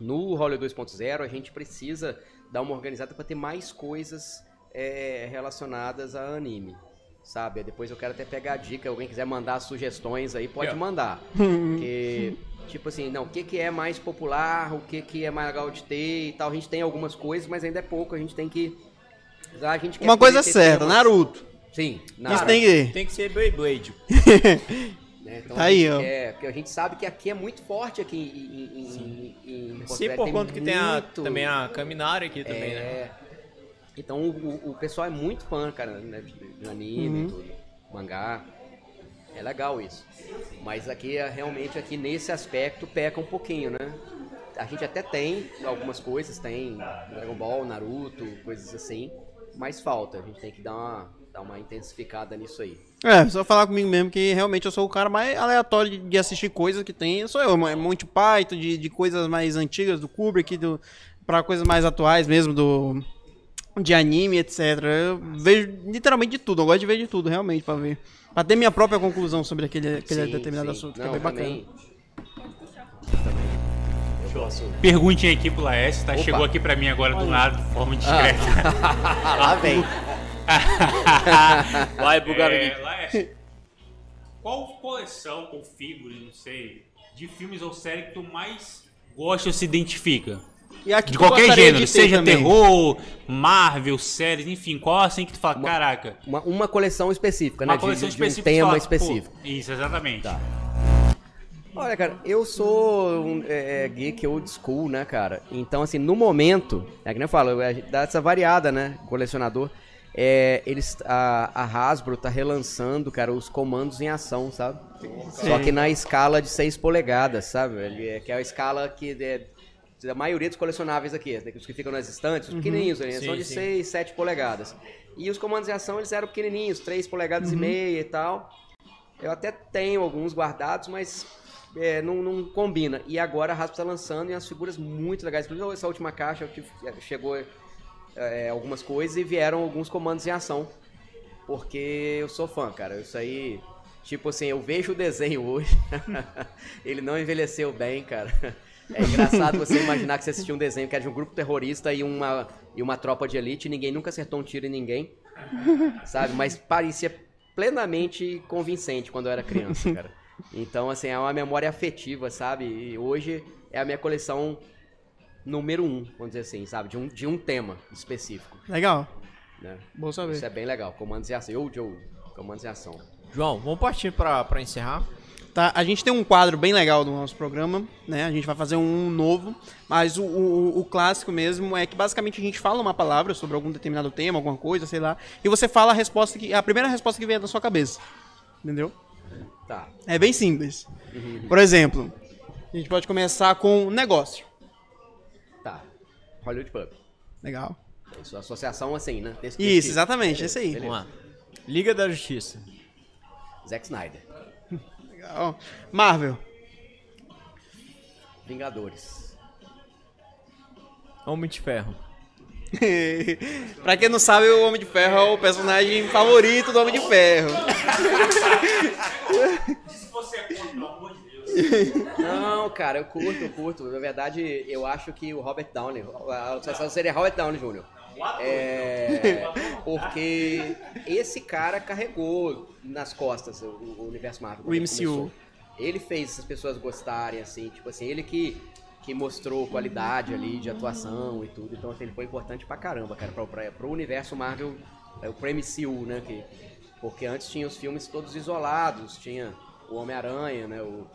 no Hollywood 2.0, a gente precisa dar uma organizada para ter mais coisas é, relacionadas a anime. Sabe? Depois eu quero até pegar a dica. Alguém quiser mandar sugestões aí, pode Yeah. mandar. *laughs* Porque, tipo assim, não, o que, que é mais popular, o que, que é mais legal de ter e tal. A gente tem algumas coisas, mas ainda é pouco. A gente tem que. A gente quer Uma coisa ter certa, temas- Naruto. Sim, Isso Naruto. tem que Tem que ser Beyblade. *laughs* né? Então, Tá aí, ó. quer- porque a gente sabe que aqui é muito forte aqui em, em, em, em Porto Sim, por tem conta que tem a, muito- também a Caminari aqui também, né? Então o, o- pessoal é muito fã, cara, né, de, anime, Uhum. tudo, mangá. É legal isso. Mas aqui, é, realmente, aqui nesse aspecto, peca um pouquinho, né? A gente até tem algumas coisas, tem Dragon Ball, Naruto, coisas assim, mas falta. A gente tem que dar uma, dar uma intensificada nisso aí. É, só falar comigo mesmo que realmente eu sou o cara mais aleatório de, de assistir coisas que tem. Sou eu, é Monty Python, de, de coisas mais antigas do Kubrick, do, pra coisas mais atuais mesmo, do de anime, etc. Eu vejo literalmente de tudo, eu gosto de ver de tudo, realmente, pra ver. Pra ter minha própria conclusão sobre aquele, aquele Sim, determinado sim. assunto, que Não, é bem bacana. também. Perguntinha aqui pro Laércio, tá? Opa. Chegou aqui pra mim agora do nada, de forma discreta. Ah, *laughs* lá vem. *laughs* Vai pro É, Laércio, qual coleção ou figure, não sei, de filmes ou série que tu mais gosta ou se identifica? De qualquer gênero, de seja também? terror, Marvel, séries, enfim, qual assim que tu fala, caraca, Uma, uma coleção específica, uma né? De- coleção de, de específica. um tu tema fala, específico. pô, isso, exatamente. Tá. Olha, cara, eu sou um é, é, geek old school, né, cara? Então, assim, no momento, é que nem eu falo, a gente dá essa variada, né, colecionador. É, eles, a, a Hasbro tá relançando, cara, os comandos em ação, sabe? Só que na escala de 6 polegadas, sabe? Ele é, que é a escala que é, da maioria dos colecionáveis aqui, né, os que ficam nas estantes, os pequenininhos, né, Sim, são de sim. 6, 7 polegadas. E os comandos em ação, eles eram pequenininhos, 3 polegadas e meia e tal. Eu até tenho alguns guardados, mas é, não, não combina. E agora a Hasbro está lançando e as figuras muito legais. Inclusive essa última caixa que chegou é, algumas coisas e vieram alguns comandos em ação. Porque eu sou fã, cara. Isso aí, tipo assim, eu vejo o desenho hoje. *laughs* ele não envelheceu bem, cara. É engraçado você imaginar que você assistiu um desenho que era de um grupo terrorista e uma, e uma tropa de elite e ninguém nunca acertou um tiro em ninguém. *laughs* Sabe? Mas parecia plenamente convincente quando eu era criança, *laughs* cara. Então, assim, é uma memória afetiva, sabe? E hoje é a minha coleção número um, vamos dizer assim, sabe? De um, de um tema específico, Legal, né? bom saber. Isso é bem legal. Comandos em ação. Eu, Joe. Comandos em ação. João, vamos partir pra encerrar. Tá, a gente tem um quadro bem legal do nosso programa, né? A gente vai fazer um novo, mas o, o, o clássico mesmo é que basicamente a gente fala uma palavra sobre algum determinado tema, alguma coisa, sei lá, e você fala a resposta que a primeira resposta que vier da sua cabeça. Entendeu? Tá. É bem simples. Por exemplo, a gente pode começar com negócio. Tá. Hollywood Pub. Legal. Isso, associação assim, né? Isso, exatamente, esse aí. Vamos lá. Liga da Justiça. Zack Snyder. Legal. Marvel. Vingadores. Homem de Ferro. *laughs* pra quem não sabe, o Homem de Ferro é o personagem favorito do Homem de Ferro. *laughs* Você é contra, pelo amor de Deus. Não, cara, eu curto, eu curto. Na verdade, eu acho que o Robert Downey, a associação seria Robert Downey Jr. É, *laughs* porque esse cara carregou nas costas o, o universo Marvel. O ele MCU. começou. Ele fez as pessoas gostarem, assim, tipo assim, ele que, que mostrou qualidade ali de atuação e tudo. Então, assim, ele foi importante pra caramba, cara, pra, pra, pro universo Marvel, é, pro MCU, né? Que, porque antes tinha os filmes todos isolados, tinha o Homem-Aranha, né? O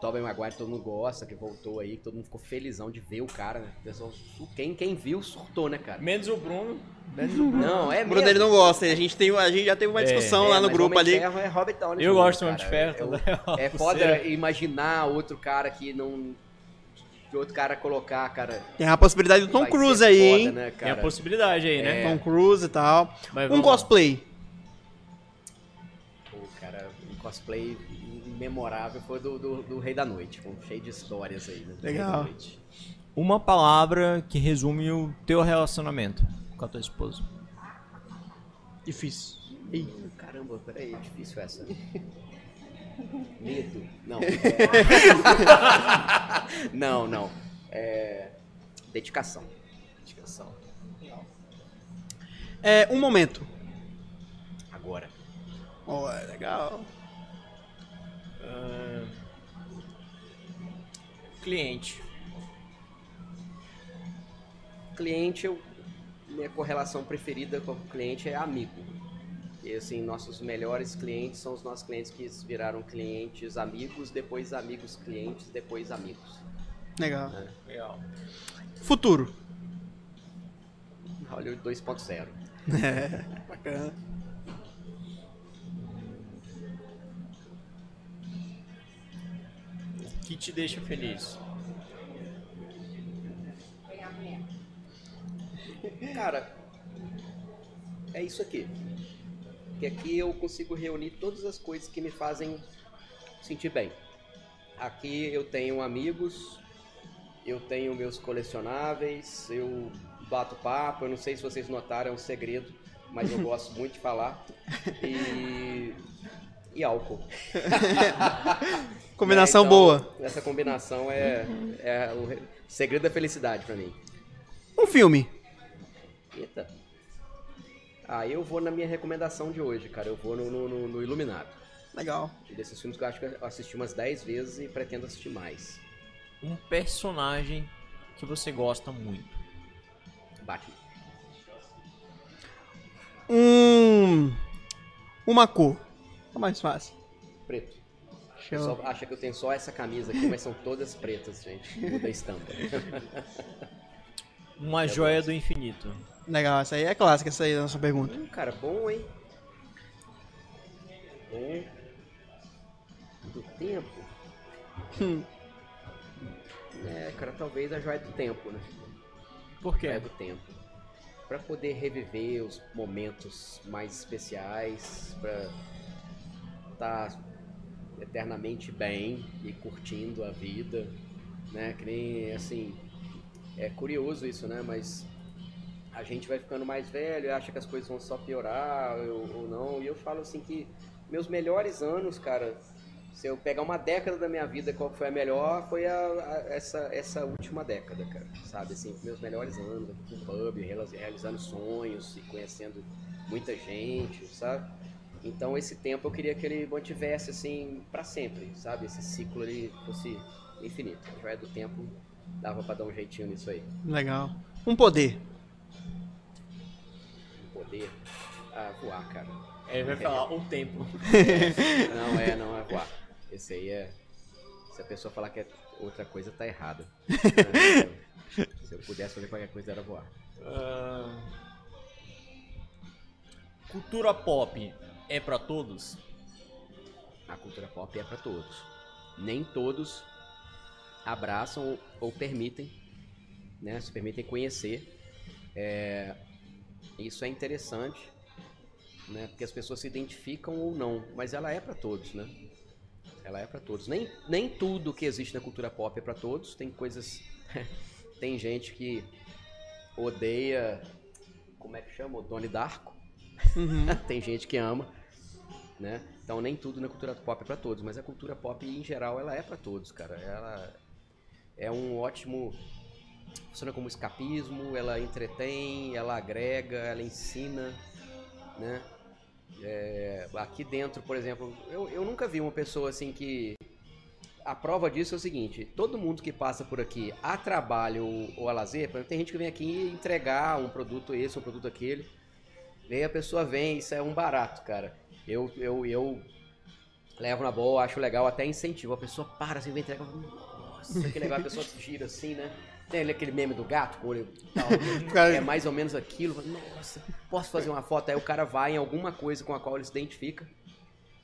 Tobey Maguire todo mundo gosta, que voltou aí, todo mundo ficou felizão de ver o cara, né? O pessoal, quem, quem viu surtou, né, cara? Menos o Bruno. Menos *laughs* o Bruno. Não, é O Bruno mesmo. ele não gosta. A gente, tem, a gente já teve uma É, discussão É, lá no mas grupo ali. Ferro é Robert Downey Eu Jr., gosto do Homem de. Ferro. É, é Você- foda imaginar outro cara que não... Que outro cara colocar, cara... Tem a possibilidade do Tom Cruise aí, foda, hein? Né, Tem a possibilidade aí, né? Tom Cruise e tal. Mas Um vamos lá. cosplay. Pô, cara, um cosplay memorável foi do, do, do Rei da Noite, com cheio de histórias aí, né? do Rei da Legal. Noite. Uma palavra que resume o teu relacionamento com a tua esposa. Difícil. Ih. Caramba, peraí, é difícil essa. Medo. Não. é- *laughs* não, não. É... Dedicação. Dedicação. É, um momento. Agora. Ó, é legal. Ah, cliente. Cliente, eu... minha correlação preferida com o cliente é amigo. E assim, nossos melhores clientes são os nossos clientes que viraram clientes amigos, depois amigos clientes, depois amigos. Legal. Legal. Futuro. Hollywood *laughs* 2.0. É, bacana. Que te deixa feliz? Cara, é isso aqui. Que aqui eu consigo reunir todas as coisas que me fazem sentir bem. Aqui eu tenho amigos, eu tenho meus colecionáveis, eu bato papo, eu não sei se vocês notaram, é um segredo, mas eu gosto muito de falar. *laughs* E, e álcool. *laughs* Combinação É, então, boa. Essa combinação é, é o re- segredo da felicidade pra mim. Um filme. Eita. Ah, eu vou na minha recomendação de hoje, cara. Eu vou no, no, no- no Iluminado. Legal. Um desses filmes que eu acho que eu assisti umas 10 vezes e pretendo assistir mais. Um personagem que você gosta muito. Batman. Um. Uma cor. Tá mais fácil. Preto. Show. pessoal acha que eu tenho só essa camisa aqui, mas são todas pretas, gente. Muda a estampa. *laughs* Uma joia do infinito. Legal, essa aí é clássica, essa aí é a nossa pergunta. Hum, cara, bom, hein? Bom. Do tempo. Hum. É, cara, talvez a joia do tempo, né? Por Joia quê? do tempo. Pra poder reviver os momentos mais especiais, pra estar eternamente bem e curtindo a vida, né? Que nem, assim, é curioso isso, né? Mas a gente vai ficando mais velho e acha que as coisas vão só piorar ou, ou não. E eu falo assim que meus melhores anos, cara, se eu pegar uma década da minha vida, qual foi a melhor, foi a, a- essa, essa última década, cara. Sabe, assim, meus melhores anos aqui com o pub, realizando sonhos e conhecendo muita gente, sabe? Então esse tempo eu queria que ele mantivesse assim pra sempre, sabe? Esse ciclo ele fosse infinito. A joia do tempo dava pra dar um jeitinho nisso aí. Legal. Um poder. Um poder. Ah, voar, cara. Ele vai *laughs* falar o tempo. *laughs* Não é, não é voar. Esse aí é. Se a pessoa falar que é outra coisa, tá errada. *laughs* Se eu pudesse fazer qualquer coisa, era voar. Ah, cultura pop é pra todos? A cultura pop é pra todos. Nem todos abraçam ou, permitem, né? Se permitem conhecer. É, isso é interessante, né? Porque as pessoas se identificam ou não, mas ela é pra todos, né? Ela é pra todos. Nem, nem tudo que existe na cultura pop é pra todos. Tem coisas. *laughs* tem gente que odeia. Como é que chama? O Donnie Darko. *laughs* tem gente que ama, né? Então nem tudo na cultura pop é pra todos, mas a cultura pop em geral ela é pra todos, cara. Ela é um ótimo funciona como escapismo, ela entretém, ela agrega, ela ensina, né? É, aqui dentro, por exemplo, eu, eu nunca vi uma pessoa assim que a prova disso é o seguinte: todo mundo que passa por aqui a trabalho ou, ou a lazer, por exemplo, tem gente que vem aqui entregar um produto esse, um produto aquele. E aí a pessoa vem, isso é um barato, cara. Eu, eu, eu Levo na boa, acho legal, até incentivo. A pessoa para assim, vem entregar. Nossa, que legal. A pessoa *laughs* gira assim, né? Tem aquele meme do gato com o olho tal. Cara- É mais ou menos aquilo. Nossa, posso fazer uma foto? Aí o cara vai em alguma coisa com a qual ele se identifica.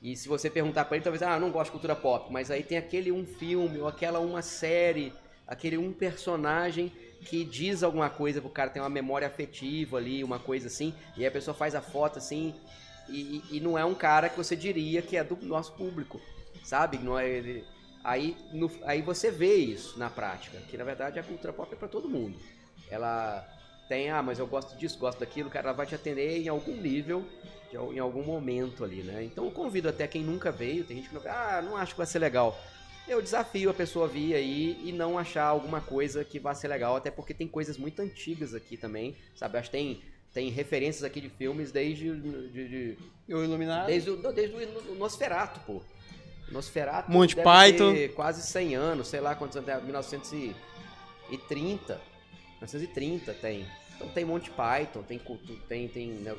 E se você perguntar pra ele, talvez, ah, não gosto de cultura pop. Mas aí tem aquele um filme, ou aquela uma série, aquele um personagem que diz alguma coisa pro cara, tem uma memória afetiva ali, uma coisa assim. E aí a pessoa faz a foto assim, e, e não é um cara que você diria que é do nosso público, sabe? Não é ele- aí, no- aí você vê isso na prática, que na verdade a cultura pop é para todo mundo. Ela tem, ah, mas eu gosto disso, gosto daquilo, cara vai te atender em algum nível, em algum momento ali, né? Então eu convido até quem nunca veio, tem gente que não ah, não acho que vai ser legal. Eu desafio a pessoa vir aí e não achar alguma coisa que vá ser legal, até porque tem coisas muito antigas aqui também, sabe? Acho que tem, tem referências aqui de filmes desde de- de, O Iluminado. Desde o, desde o Nosferato, pô. Nosferato Monty deve Python. quase 100 anos, sei lá quantos anos, é, 1930. 1930 tem. Então tem Monty Python, tem, tem, tem né,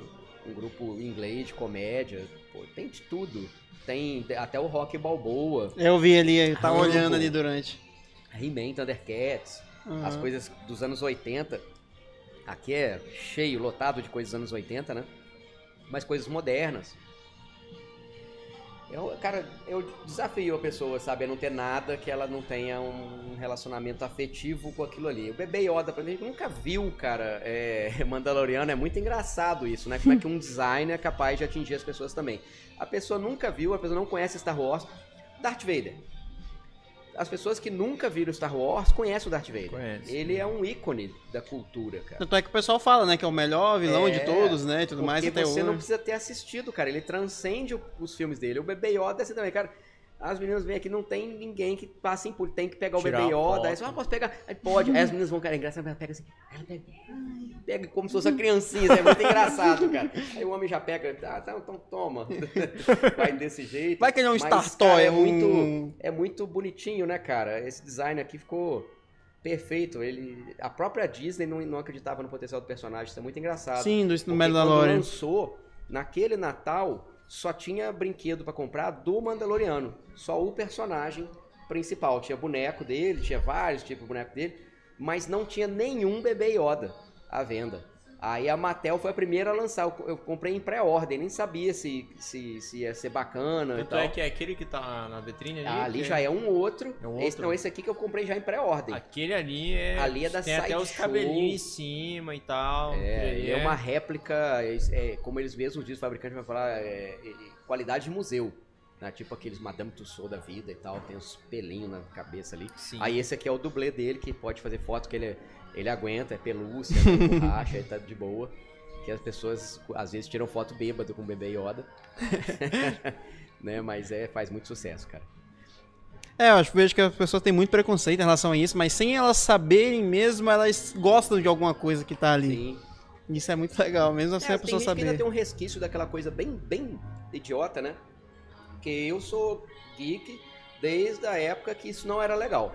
um grupo inglês de comédia, pô, tem de tudo. Tem até o Rock Balboa, Eu vi ali, eu tava olhando ali durante. He-Man, Thundercats, as Aham. coisas dos anos 80. Aqui é cheio, lotado de coisas dos anos 80, né? Mas coisas modernas. Eu, cara, eu desafio a pessoa, sabe, a não ter nada que ela não tenha um relacionamento afetivo com aquilo ali. O bebê Yoda, pra gente nunca viu, cara, é, *laughs* Mandaloriano, é muito engraçado isso, né? Como é que um design é capaz de atingir as pessoas também. A pessoa nunca viu, a pessoa não conhece Star Wars. Darth Vader. As pessoas que nunca viram Star Wars conhecem o Darth Vader. Conhece. Ele é um ícone da cultura, cara. Tanto é que o pessoal fala, né, que é o melhor vilão É, de todos, né, e tudo mais até você hoje. não precisa ter assistido, cara. Ele transcende os filmes dele. O Bebê Yoda é assim também, cara. As meninas vêm aqui, não tem ninguém que passe por. Tem que pegar o Tirar Bebê Yoda. Aí você ah, posso pegar? Aí pode. Aí as meninas vão, cara, é engraçado. Ela pega assim. Ela pega, pega como se fosse uma criancinha. isso É muito engraçado, cara. Aí o homem já pega. Ah, tá, então toma. *laughs* Vai desse jeito. Vai que ele é um Mas, Star cara, Toy, é muito, é muito bonitinho, né, cara? Esse design aqui ficou perfeito. Ele, a própria Disney não, não acreditava no potencial do personagem. Isso é muito engraçado. Sim, do, Porque quando Mandalorian. lançou, naquele Natal, só tinha brinquedo pra comprar do Mandaloriano. Só o personagem principal. Tinha boneco dele, tinha vários tipos de boneco dele, mas não tinha nenhum bebê Yoda à venda. Aí a Mattel foi a primeira a lançar. Eu- Eu comprei em pré-ordem, nem sabia se, se, se ia ser bacana e Tanto tal. é que é aquele que tá na vitrine ali. Ah, ali já é um outro. É um Esse, outro. não, esse aqui que eu comprei já em pré-ordem. Aquele ali é. Ali é da Tem até os Sideshow. cabelinhos em cima e tal. É, é uma réplica, é, é, como eles mesmos dizem, o fabricante vai falar, é, é, qualidade de museu. Né? Tipo aqueles Madame Tussauds da vida e tal, tem uns pelinhos na cabeça ali. Sim. Aí esse aqui é o dublê dele, que pode fazer foto, que ele, ele aguenta, é pelúcia, né, *laughs* borracha, ele tá de boa. Que as pessoas, às vezes, tiram foto bêbado com o bebê Yoda. *laughs* né? Mas é, faz muito sucesso, cara. É, eu acho vejo que as pessoas têm muito preconceito em relação a isso, mas sem elas saberem mesmo, elas gostam de alguma coisa que tá ali. Sim. Isso é muito legal, mesmo assim É, a tem pessoa gente que ainda saber. tem um resquício daquela coisa bem, bem idiota, né? Porque eu sou geek desde a época que isso não era legal.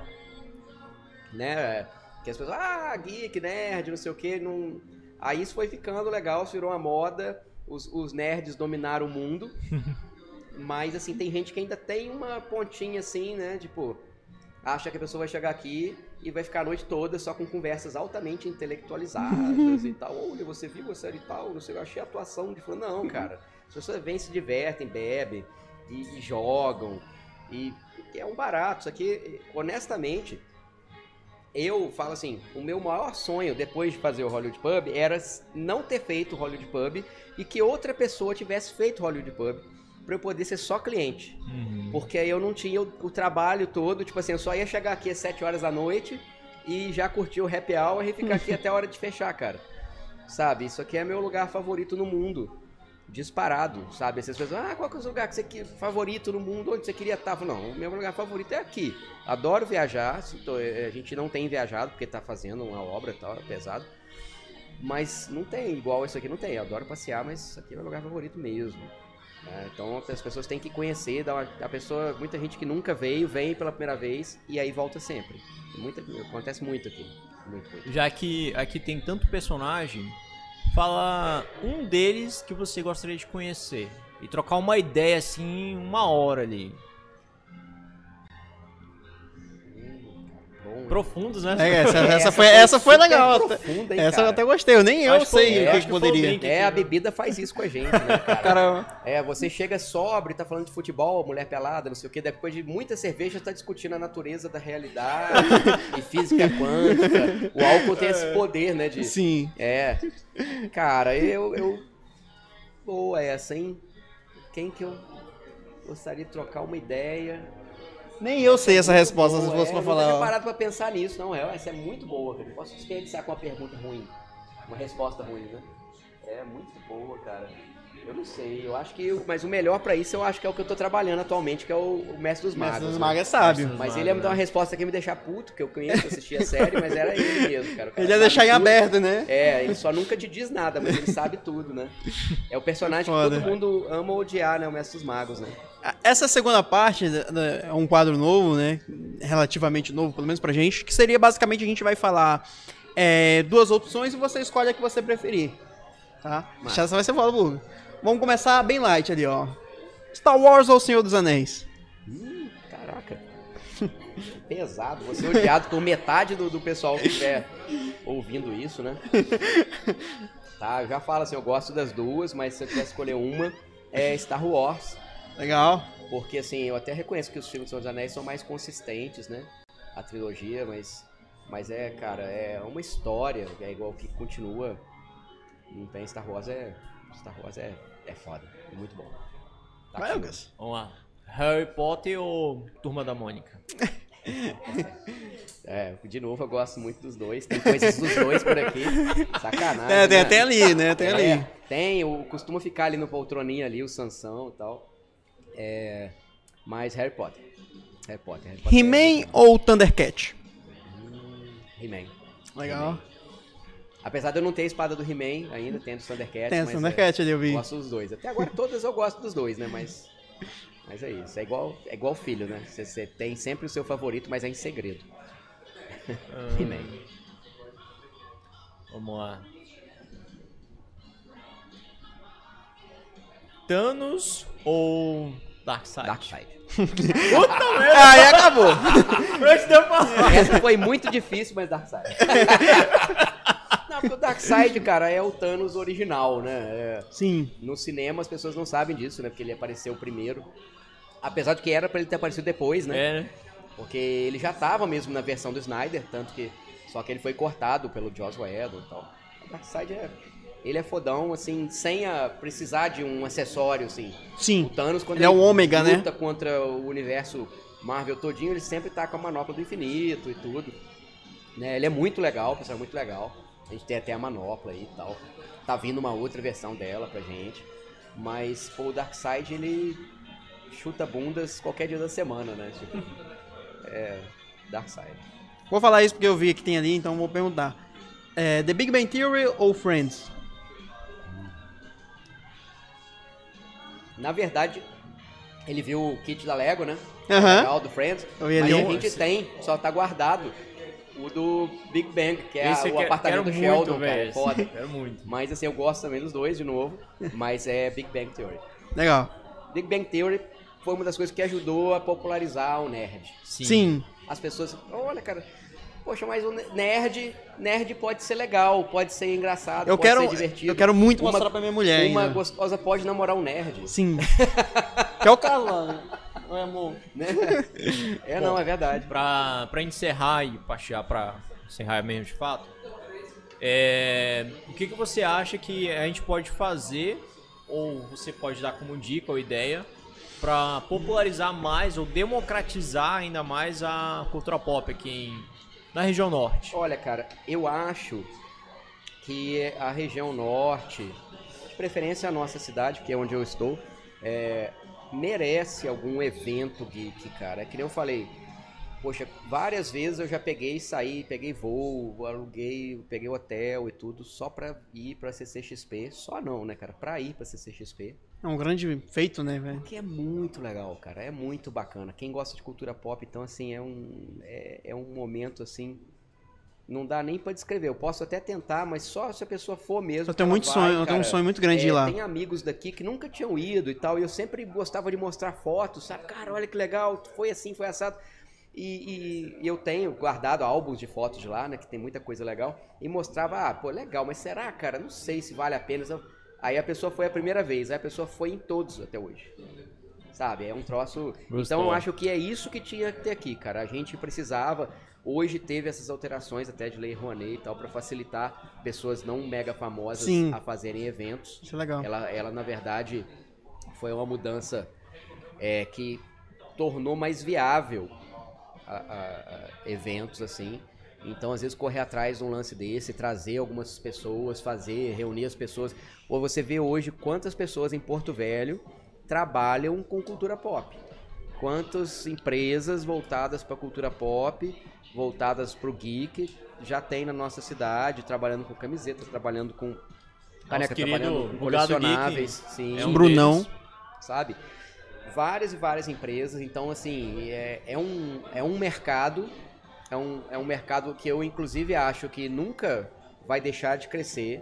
Né? Que as pessoas, ah, geek, nerd, não sei o que. Não... Aí isso foi ficando legal, virou uma moda. Os, os nerds dominaram o mundo. *laughs* Mas, assim, tem gente que ainda tem uma pontinha assim, né? Tipo, acha que a pessoa vai chegar aqui e vai ficar a noite toda só com conversas altamente intelectualizadas *laughs* e tal. Olha, você viu a série e tal, não sei, eu achei a atuação de fulano. Não, cara. As pessoas vêm, se divertem, bebem e, e jogam. E é um barato. Isso aqui, honestamente, eu falo assim, o meu maior sonho depois de fazer o Hollywood Pub era não ter feito o Hollywood Pub e que outra pessoa tivesse feito o Hollywood Pub para eu poder ser só cliente. Uhum. Porque aí eu não tinha o, o trabalho todo, tipo assim, eu só ia chegar aqui às 7 horas da noite e já curtir o happy hour e ficar aqui *laughs* até a hora de fechar, cara. Sabe? Isso aqui é meu lugar favorito no mundo. Disparado, sabe? Essas pessoas, ah, qual que é o lugar que você quer favorito no mundo? Onde você queria estar? Não, o meu lugar favorito é aqui. Adoro viajar. eh, A gente não tem viajado porque tá fazendo uma obra e tal, é pesado. Mas não tem igual isso aqui, não tem. Eu adoro passear, mas aqui é meu lugar favorito mesmo. né? então as pessoas têm que conhecer, uma- a pessoa, muita gente que nunca veio, vem pela primeira vez e aí volta sempre. Muita, acontece muito aqui. Muito, muito. Já que aqui tem tanto personagem, fala um deles que você gostaria de conhecer. e trocar uma ideia assim, uma hora ali. Profundos, né? É, essa, *laughs* essa Essa foi, foi essa foi legal. profunda, hein, essa eu cara? até gostei. Eu nem eu foi- sei é, o que, que poderia. que- É, a bebida faz isso com a gente, né, *laughs* cara? Cara, É, você chega sóbrio, tá falando de futebol, mulher pelada, não sei o quê, depois de muita cerveja tá discutindo a natureza da realidade *laughs* e física quântica. O álcool tem esse poder, né, de... sim. É. Cara, eu... eu... Boa essa, hein? Quem que eu gostaria de trocar uma ideia? Nem eu sei essa resposta, se Boa, fosse é, pra eu falar. ó. parado pra pensar nisso, não. É, essa é muito boa, cara. Eu posso desperdiçar com uma pergunta ruim. Uma resposta ruim, né? É muito boa, cara. Eu não sei, eu acho que. Mas o melhor pra isso eu acho que é o que eu tô trabalhando atualmente, que é o, o Mestre dos Magos. Mas os né? magos é sábio. Mas ele ia me dar uma resposta que ia me deixar puto, que eu conheço, assistia a série, mas era ele mesmo, cara. Cara Ele ia deixar em aberto, né? É, ele só nunca te diz nada, mas ele sabe tudo, né? É o personagem que todo mundo ama odiar, né? O Mestre dos Magos, né? Essa segunda parte né, né, é um quadro novo, né? Relativamente novo, pelo menos pra gente, que seria basicamente a gente vai falar é, duas opções e você escolhe a que você preferir. Tá? Massa. Essa vai ser foda, Buga. Vamos começar bem light ali, ó. Star Wars ou Senhor dos Anéis? Hum, caraca. *laughs* Pesado. Você odiado por metade do, do pessoal que estiver ouvindo isso, né? *laughs* Tá, eu já falo assim, eu gosto das duas, mas se eu tivesse que escolher uma, é Star Wars. Legal. Porque assim, eu até reconheço que os filmes do Senhor dos Anéis são mais consistentes, né? A trilogia, mas. Mas é, cara, é uma história, é igual que continua. Não tem Star Wars é. Star Wars é, é foda. É muito bom. Tá Vai, Lucas. Vamos lá. Harry Potter ou Turma da Mônica? *laughs* É, de novo eu gosto muito dos dois. Tem coisas dos dois por aqui. Sacanagem. É, tem né? até ali, né? Tem ali. É, tem, o, costuma ficar ali no poltroninho ali, o Sansão e tal. É, mas Harry Potter. Harry Potter. Harry Potter é He-Man bom. ou Thundercat? He-Man. Legal. Apesar de eu não ter a espada do He-Man ainda, tem a do Thundercat. Tem mas Thundercat ali, eu é, vi. gosto dos dois. Até agora todas eu gosto dos dois, né? Mas, mas é isso. É igual, é igual filho, né? Você, você tem sempre o seu favorito, mas é em segredo. He-Man. Vamos lá. Thanos ou Darkseid? Darkseid. *laughs* *laughs* Aí acabou. Essa foi muito difícil, mas Darkseid. *laughs* Não, porque o Darkseid, cara, é o Thanos original, né? É, Sim. no cinema as pessoas não sabem disso, né? Porque ele apareceu primeiro. Apesar de que era pra ele ter aparecido depois, né? É, né? Porque ele já tava mesmo na versão do Snyder, tanto que. Só que ele foi cortado pelo Joss Whedon e tal. O Darkseid é. Ele é fodão, assim, sem a, precisar de um acessório, assim. O Sim. Thanos, quando Ele é o ômega, né? luta contra o universo Marvel todinho, ele sempre tá com a manopla do infinito e tudo. Né? Ele é muito legal, o pessoal é muito legal. A gente tem até a manopla aí e tal. Tá vindo uma outra versão dela pra gente. Mas, pô, o Darkseid, ele chuta bundas qualquer dia da semana, né? Tipo, é... Darkseid. Vou falar isso porque eu vi que tem ali, então vou perguntar. É, The Big Bang Theory ou Friends? Na verdade, ele viu o kit da Lego, né? Aham. Legal, do Friends. Mas a gente tem, só tá guardado, o do Big Bang, que é Esse o eu quero- apartamento do Sheldon, muito, cara. é. Foda. *laughs* Quero muito. Mas assim, eu gosto também dos dois, de novo. Mas é Big Bang Theory. Legal. Big Bang Theory foi uma das coisas que ajudou a popularizar o nerd. Sim. Sim. As pessoas, olha, cara, poxa, mas o nerd, nerd pode ser legal, pode ser engraçado, Eu pode quero, ser divertido. eu quero muito Uma- mostrar pra minha mulher Uma ainda. gostosa pode namorar um nerd, Sim. *laughs* que é o caso lá, Oi, amor. né? *laughs* É, não, é verdade. Pra, pra encerrar e passear pra encerrar mesmo de fato, é, o que, que você acha que a gente pode fazer, ou você pode dar como dica ou ideia, pra popularizar mais ou democratizar ainda mais a cultura pop aqui em- na região norte? Olha, cara, eu acho que a região norte, de preferência a nossa cidade, que é onde eu estou, é, merece algum evento geek, cara. É que nem eu falei, poxa, várias vezes eu já peguei, saí, peguei voo, aluguei, peguei hotel e tudo, só pra ir pra CCXP. Só não, né, cara? Pra ir pra CCXP. É um grande feito, né, velho? Que é muito legal, cara. É muito bacana. Quem gosta de cultura pop, então, assim, é um, é, é um momento, assim, não dá nem pra descrever. Eu posso até tentar, mas só se a pessoa for mesmo. Eu tenho muito vai, sonho, eu tenho um sonho muito grande de ir É, lá. Tem amigos daqui que nunca tinham ido e tal, e eu sempre gostava de mostrar fotos, sabe? Cara, olha que legal, foi assim, foi assado. E, e- e eu tenho guardado álbuns de fotos de lá, né? Que tem muita coisa legal. E mostrava, ah, pô, legal, mas será, cara? Não sei se vale a pena. Aí a pessoa foi a primeira vez, aí a pessoa foi em todos até hoje. Sabe? É um troço. Então Gostou. eu acho que é isso que tinha que ter aqui, cara. A gente precisava. Hoje teve essas alterações até de lei Rouanet e tal, pra facilitar pessoas não mega famosas Sim. a fazerem eventos. Isso é legal. Ela, ela na verdade, foi uma mudança é, que tornou mais viável a- a- a eventos assim. Então, às vezes, correr atrás de um lance desse, trazer algumas pessoas, fazer, reunir as pessoas. Ou você vê hoje quantas pessoas em Porto Velho trabalham com cultura pop. Quantas empresas voltadas para cultura pop, voltadas para o geek, já tem na nossa cidade, trabalhando com camisetas, trabalhando com caneca, trabalhando com colecionáveis. Sim, É um Brunão. deles. sabe? Várias e várias empresas, então assim, é, é um, é um mercado, é um, é um mercado que eu inclusive acho que nunca vai deixar de crescer,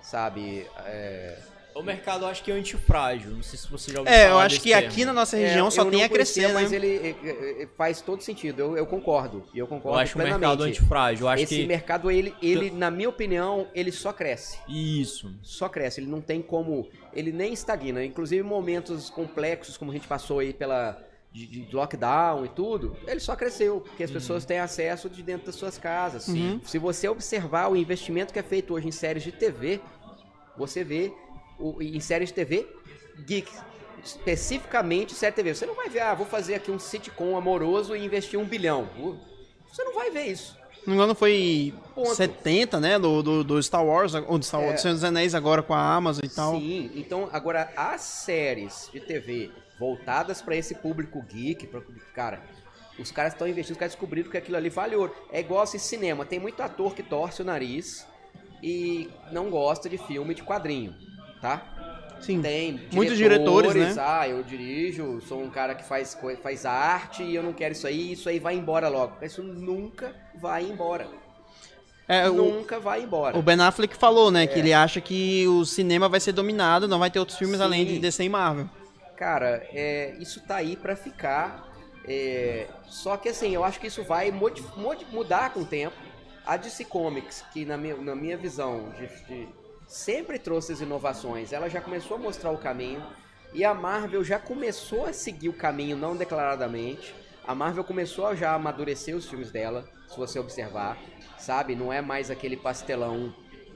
sabe? É, O mercado eu acho que é antifrágil. Não sei se você já ouviu É, eu acho desse que termo. aqui na nossa região é, só tem a crescer, conhecia, né? Mas ele é, é, é, faz todo sentido, eu, eu concordo, e eu concordo Eu acho o plenamente. mercado antifrágil. Eu acho Esse que. mercado, ele, ele, na minha opinião, ele só cresce. Isso. só cresce, ele não tem como, ele nem estagna, inclusive em momentos complexos como a gente passou aí pela de, de lockdown e tudo, ele só cresceu, porque as pessoas têm acesso de dentro das suas casas. Sim. Se você observar o investimento que é feito hoje em séries de TV, você vê o, em séries de TV geek, especificamente série de TV. Você não vai ver, ah, vou fazer aqui um sitcom amoroso e investir um bilhão. Você não vai ver isso. Não engano, foi Ponto. 70, né? Do, do, do Star Wars, ou do Star Wars, É. do Senhor dos Anéis agora com a Amazon e tal. Sim, então agora as séries de TV voltadas pra esse público geek, pra, cara, os caras estão investindo, os caras descobriram que aquilo ali valeu. É igual assim, cinema, tem muito ator que torce o nariz e não gosta de filme de quadrinho, tá? Sim. Tem Muitos diretores, né? Ah, eu dirijo, sou um cara que faz, faz arte e eu não quero isso aí, isso aí vai embora logo. Isso nunca vai embora. É, o, nunca vai embora. o Ben Affleck falou, né? É. Que ele acha que o cinema vai ser dominado, não vai ter outros filmes Sim. além de DC e Marvel. Cara, é, isso tá aí pra ficar. é, só que assim, eu acho que isso vai mudar com o tempo. A DC Comics, que na minha, na minha visão de, de- sempre trouxe as inovações, ela já começou a mostrar o caminho. E a Marvel já começou a seguir o caminho não declaradamente. A Marvel começou a já amadurecer os filmes dela, se você observar, sabe? Não é mais aquele pastelão.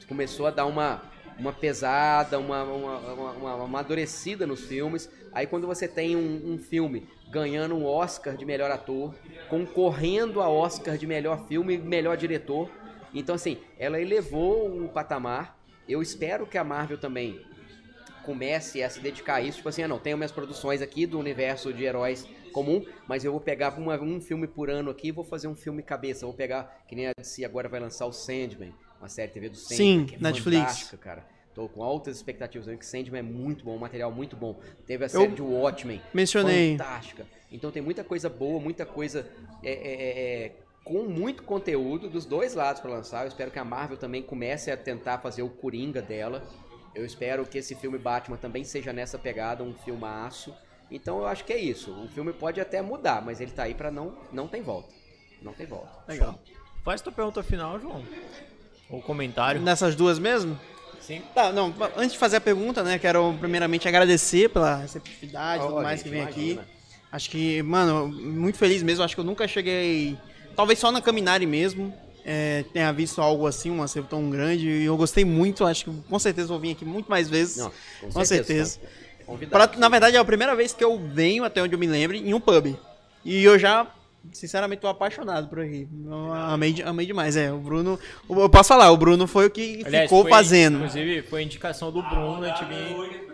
Começou a dar uma, uma pesada, uma, uma, uma, uma amadurecida nos filmes. Aí quando você tem um, um filme ganhando um Oscar de melhor ator, concorrendo a Oscar de melhor filme e melhor diretor. Então, assim, ela elevou o patamar. Eu espero que a Marvel também comece a se dedicar a isso. Tipo assim, ah, não, tenho minhas produções aqui do universo de heróis comum, mas eu vou pegar uma- um filme por ano aqui e vou fazer um filme cabeça. Eu vou pegar, que nem a DC agora vai lançar o Sandman, uma série TV do Sandman, Sim, que é Netflix. fantástica, cara. Tô com altas expectativas, que Sandman é muito bom, um material muito bom. Teve a série de Watchmen, Mencionei. fantástica. Então tem muita coisa boa, muita coisa é, é, é, é, com muito conteúdo dos dois lados para lançar. Eu espero que a Marvel também comece a tentar fazer o Coringa dela. Eu espero que esse filme Batman também seja nessa pegada, um filmaço. Então eu acho que é isso. O filme pode até mudar, mas ele tá aí pra não não tem volta. Não tem volta. Legal. Faz tua pergunta final, João. Ou comentário. Nessas duas mesmo? Sim. Tá, não, antes de fazer a pergunta, né, quero primeiramente agradecer pela receptividade e tudo mais gente, que vem imagina. aqui. Acho que, mano, muito feliz mesmo. Acho que eu nunca cheguei. Talvez só na Caminari mesmo. É, tenha visto algo assim, um acervo tão grande. E eu gostei muito. Acho que com certeza vou vir aqui muito mais vezes. Não, Com certeza. Convidado. Pra- na verdade, é a primeira vez que eu venho, até onde eu me lembre, em um pub. E eu já, sinceramente, tô apaixonado por aqui. Eu amei, de- amei demais. É, o Bruno. Eu posso falar, o Bruno foi o que Aliás, ficou foi- fazendo. Inclusive, foi indicação do Bruno, a gente vir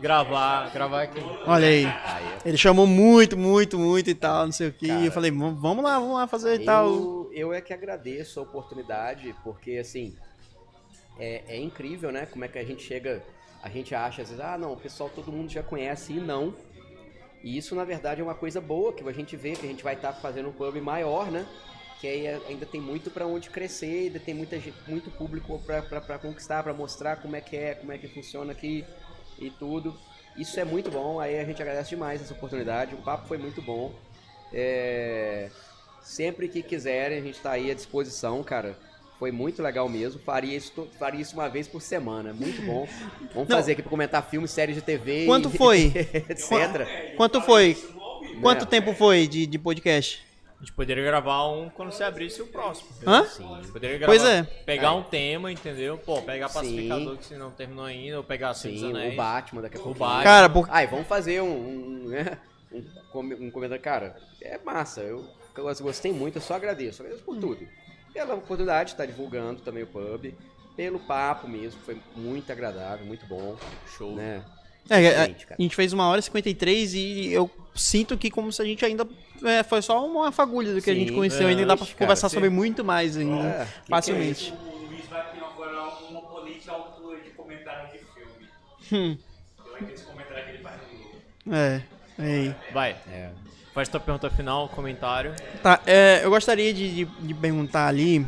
gravar, gravar aqui. Olha aí. Ele chamou muito, muito, muito e tal, não sei o que. Cara. E eu falei, "Vamos- lá, vamos lá fazer e tal. Eu, eu é que agradeço a oportunidade, porque assim, é, é incrível, né? Como é que a gente chega, a gente acha às vezes, ah, não, o pessoal todo mundo já conhece, e não. E isso, na verdade, é uma coisa boa, que a gente vê que a gente vai estar fazendo um pub maior, né? que aí ainda tem muito pra onde crescer, ainda tem muita, gente- muito público pra conquistar, pra mostrar como é que é, como é que funciona aqui e tudo. Isso é muito bom, aí a gente agradece demais essa oportunidade, o papo foi muito bom. É, Sempre que quiserem, a gente tá aí à disposição, cara. Foi muito legal mesmo. Faria isso, faria isso uma vez por semana. Muito bom. Vamos *laughs* Não. fazer aqui pra comentar filmes, séries de TV. e- *laughs* Quanto foi? etc. Quanto foi? Quanto Né? tempo foi de, de podcast? A gente poderia gravar um quando você abrisse o próximo. Hã? Sim. A gente poderia gravar, Pois é. Pegar um tema, entendeu? Pô, pegar Sim. pacificador que você não terminou ainda, ou pegar Sim, Anéis. o Batman daqui a pouco. Batman. Cara, por... Ai, vamos fazer um, um, né, um, um comentário. Cara, é massa. Eu, eu gostei muito, eu só agradeço. Agradeço por tudo. Pela oportunidade de estar divulgando também o pub. Pelo papo mesmo, foi muito agradável, muito bom. Show. Né? É, a, Excelente, cara. a gente fez uma hora e 53 e eu sinto que como se a gente ainda é, foi só uma fagulha do que a Sim, gente conheceu, é, ainda dá pra ixi, conversar cara, sobre muito mais ainda, É, que que facilmente. O Luiz vai ter agora um oponente à altura de comentário de filme. Hum, Que vai ter esse comentário que ele faz no é, aí. Vai, É. faz tua pergunta final, comentário. Tá, é, eu gostaria de, de, de perguntar ali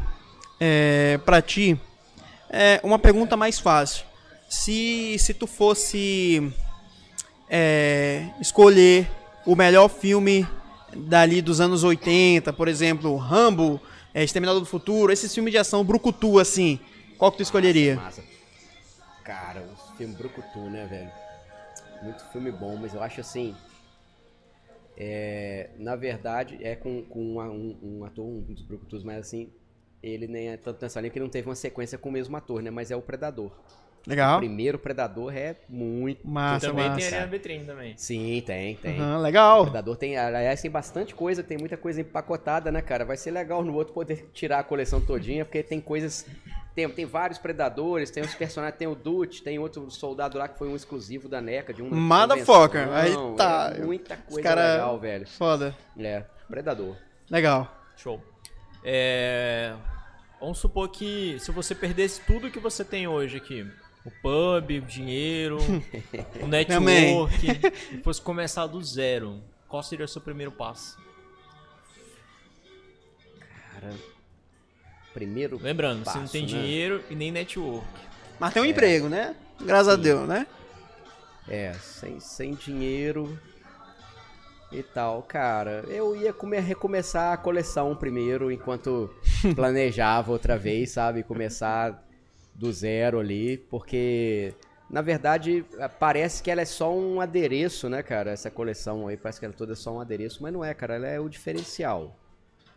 é, pra ti é, uma pergunta mais fácil. Se, se tu fosse é, escolher o melhor filme dali dos anos 80, por exemplo, Rambo, é, Exterminador do Futuro, esses filmes de ação brucutu assim, qual que tu escolheria? Massa. Cara, o filme Brucutu, né, velho? Muito filme bom, mas eu acho assim. É, na verdade, é com, com uma- um, um ator, um dos Brucutus, mas assim, ele nem é tanto nessa linha que não teve uma sequência com o mesmo ator, né? Mas é o Predador. O Legal? primeiro Predador é muito. Massa, também tem massa. ali na vitrine também. Sim, tem, tem. O legal. Predador tem, aliás, tem bastante coisa, tem muita coisa empacotada, né, cara? Vai ser legal no outro poder tirar a coleção todinha, porque tem coisas. Tem, tem vários predadores, tem os personagens, tem o Dutch, tem outro soldado lá que foi um exclusivo da NECA, de um. Motherfucker, aí tá. é muita coisa cara- legal, velho. Foda. É, Predador. Legal. Show. É, Vamos supor que se você perdesse tudo que você tem hoje aqui, o pub, o dinheiro, *laughs* o network, e fosse começar do zero, qual seria o seu primeiro passo? Cara. Primeiro. Lembrando, você não passo, tem né? dinheiro e nem network. Mas tem um emprego, né? Graças a Deus, né? É, sem, sem dinheiro e tal. Cara, eu ia come- recomeçar a coleção primeiro, enquanto *laughs* planejava outra vez, sabe? Começar do zero ali, porque na verdade eh, parece que ela é só um adereço, né, cara? Essa coleção aí parece que ela toda é só um adereço, mas não é, cara. Ela é o diferencial.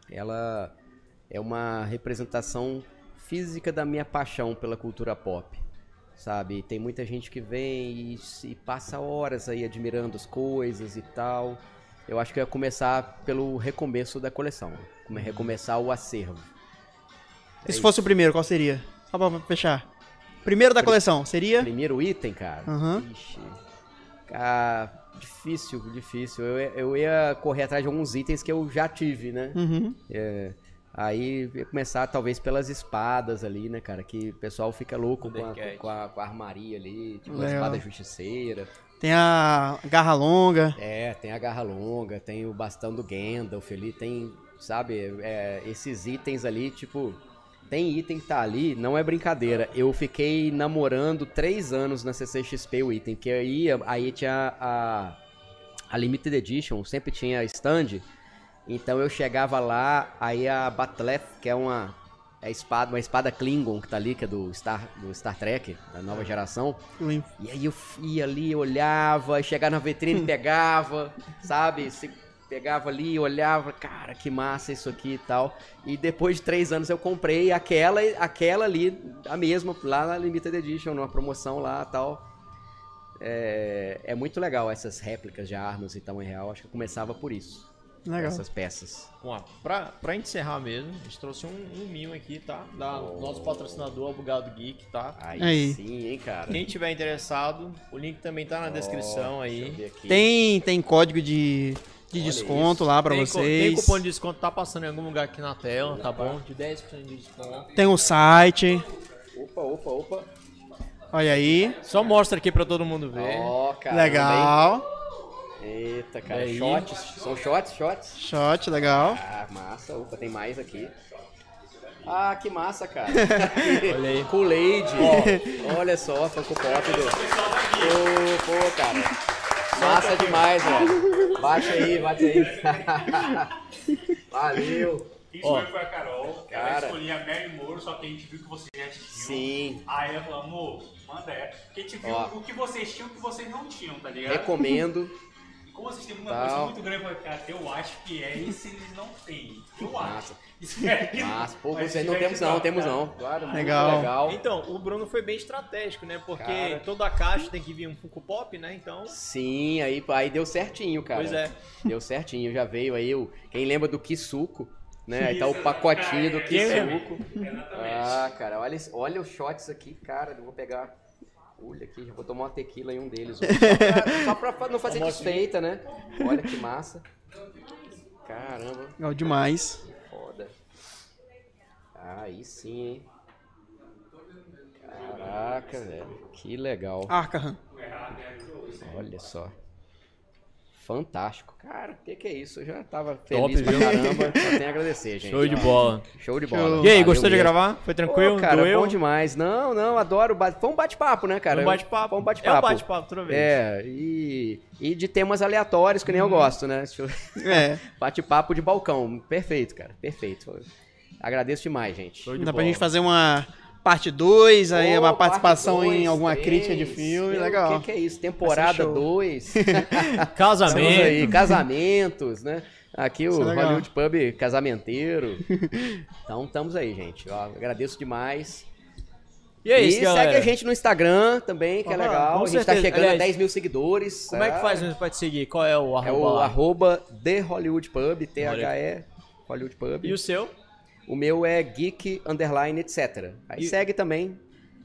Ela é uma representação física da minha paixão pela cultura pop sabe? Tem muita gente que vem e, se passa horas aí admirando as coisas e tal. Eu acho que eu ia começar pelo recomeço da coleção, é recomeçar o acervo. E se fosse o primeiro, qual seria? Só pra fechar. Primeiro da coleção, seria? Primeiro item, cara. Aham. Ixi. Cara, difícil, difícil. Eu, ia- eu ia correr atrás de alguns itens que eu já tive, né? Uhum. É, aí ia começar talvez pelas espadas ali, né, cara? Que o pessoal fica louco com a, com, a, com a armaria ali, tipo a Legal. espada justiceira. Tem a garra longa. É, tem a garra longa, tem o bastão do Gandalf ali, tem, sabe, é, esses itens ali, tipo, tem item que tá ali, não é brincadeira. Eu fiquei namorando três anos na CCXP o item, que aí, aí tinha a, a Limited Edition, sempre tinha stand, então eu chegava lá, aí a Batleth, que é uma, é espada, uma espada Klingon que tá ali, que é do Star, do Star Trek, da nova geração, e aí eu ia ali, olhava, chegava na vitrine, *laughs* pegava, sabe? Se pegava ali, olhava, cara, que massa isso aqui e tal. E depois de três anos eu comprei aquela, aquela ali, a mesma, lá na Limited Edition, numa promoção lá e tal. É, é muito legal essas réplicas de armas e tamanho real. Acho que eu começava por isso. Legal. Essas peças. Vamos lá. Pra, pra encerrar mesmo, a gente trouxe um, um mimo aqui, tá? Da nosso patrocinador, Bugado Geek, tá? Aí, Aí. sim, hein, cara. Quem tiver interessado, o link também tá na descrição deixa eu aí. Tem, tem código de, de Olha desconto isso. lá pra tem, vocês. tem cupom de desconto, tá passando em algum lugar aqui na tela, tá bom? De 10% de desconto. Tem o site. Opa, opa, opa. Olha aí. Só mostra aqui pra todo mundo ver. Ó, cara. Legal. Eita, cara. Shots. São shots, shots? Shot, legal. Ah, massa. Opa, tem mais aqui. Ah, que massa, cara. *laughs* Olha aí. Kool-Aid. *laughs* Olha só, Funko Pop do... Pô, pô, cara. Massa demais, velho. Baixa aí, bate aí. *laughs* Valeu. Quem escolheu foi a Carol. Cara. Ela escolhia a Mary Moore, só que a gente viu que você já assistiu. Sim. Aí ela falou, amor, manda essa. Porque a gente viu Ó. o que vocês tinham e o que vocês não tinham, tá ligado? Recomendo. *laughs* Como vocês têm uma coisa muito grande, cara, eu acho que é esse eles não têm. Eu acho. Massa. Espero que Mas, pô, Mas vocês não tiver temos não, temos cara. não. Claro, muito Legal. legal. Então, o Bruno foi bem estratégico, né? Porque Cara. toda a caixa tem que vir um Funko Pop, né? Então, Sim, aí, aí deu certinho, cara. Pois é. Deu certinho, já veio aí o. Quem lembra do Kisuko, né? Aí tá o pacotinho do Quem Kisuko. Ah, cara, olha, olha os shots aqui, cara. Eu vou pegar. Olha aqui, já vou tomar uma tequila em um deles. *laughs* hoje. Só pra, só pra não fazer desfeita, né? Olha que massa. Caramba, Legal demais. foda. Aí sim, hein? Caraca, velho. Que legal. Arkham. Olha só. Fantástico. Cara, o que, que é isso? Eu já tava feliz Top, pra viu? caramba. Só tenho a agradecer, gente. show de bola. Show de Show. bola. E aí, Valeu gostou de mesmo. gravar? Foi tranquilo? Pô, cara, Doeu? bom demais. Não, não, adoro. Foi um bate-papo, né, cara? Um bate-papo. Foi um É um bate-papo. bate-papo toda vez. É, e, e de temas aleatórios, que nem eu gosto, né? É. *laughs* Bate-papo de balcão. Perfeito, cara. Perfeito. Agradeço demais, gente. Show de Dá pra gente fazer uma parte 2, aí Pô, uma participação dois, em alguma três. crítica de filme, Meu, legal. O que, que é isso? Temporada show. *laughs* 2. Estamos aí, Casamento. casamentos, né? Aqui o Isso é legal. Hollywood Pub casamenteiro. Então estamos aí, gente. Ó, agradeço demais. E é isso, e galera. segue a gente no Instagram também, que é legal. a gente tá certeza. chegando Aliás, a 10 mil seguidores. Como é que tá? faz mesmo pra te seguir? Qual é o É arroba o lá? arroba The Hollywood Pub, T-H-E Hollywood Pub. E o seu? O meu é geek, underline, etc. Aí E- segue também,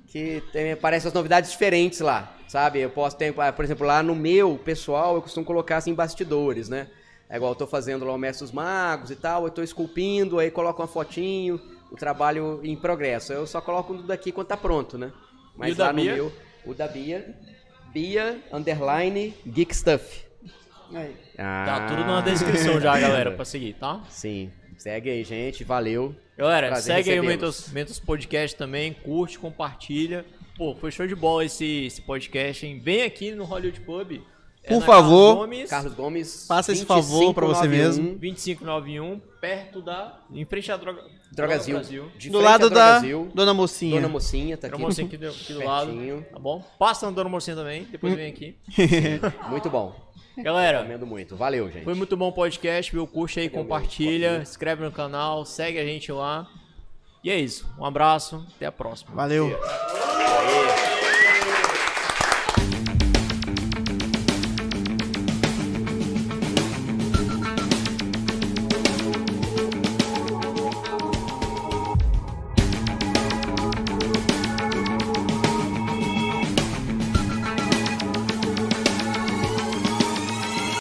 que tem, aparecem as novidades diferentes lá, sabe? Eu posso ter, por exemplo, lá no meu pessoal, eu costumo colocar assim bastidores, né? É igual eu tô fazendo lá o Mestre dos Magos e tal, eu tô esculpindo, aí coloco uma fotinho, o trabalho em progresso. Eu só coloco tudo daqui quando tá pronto, né? Mas E o da lá no Bia? meu, o da Bia, Bia, underline, geek stuff. Aí. Tá Ah, tudo na descrição já, galera, pra seguir, tá? Sim. Segue aí, gente. Valeu. Galera, Prazer segue aí o. Mentos, Mentos Podcast também, curte, compartilha. Pô, foi show de bola esse, esse podcast, hein? Vem aqui no Hollywood Pub. É Por favor. Carlos Gomes, Carlos Gomes. Faça esse favor pra você 2591, mesmo. 2591, perto da... Em frente à Droga, Drogazil. Brasil. Do lado da Drogazil. Dona Mocinha. Dona Mocinha tá Dona aqui. Mocinha aqui do, aqui do lado, tá bom? Passa na Dona Mocinha também, depois vem aqui. *laughs* Muito bom. Galera, Recomendo muito. Valeu, gente. foi muito bom o podcast, viu? Curte aí, compartilha, se inscreve no canal, segue a gente lá. E é isso. Um abraço, até a próxima. Valeu. Valeu.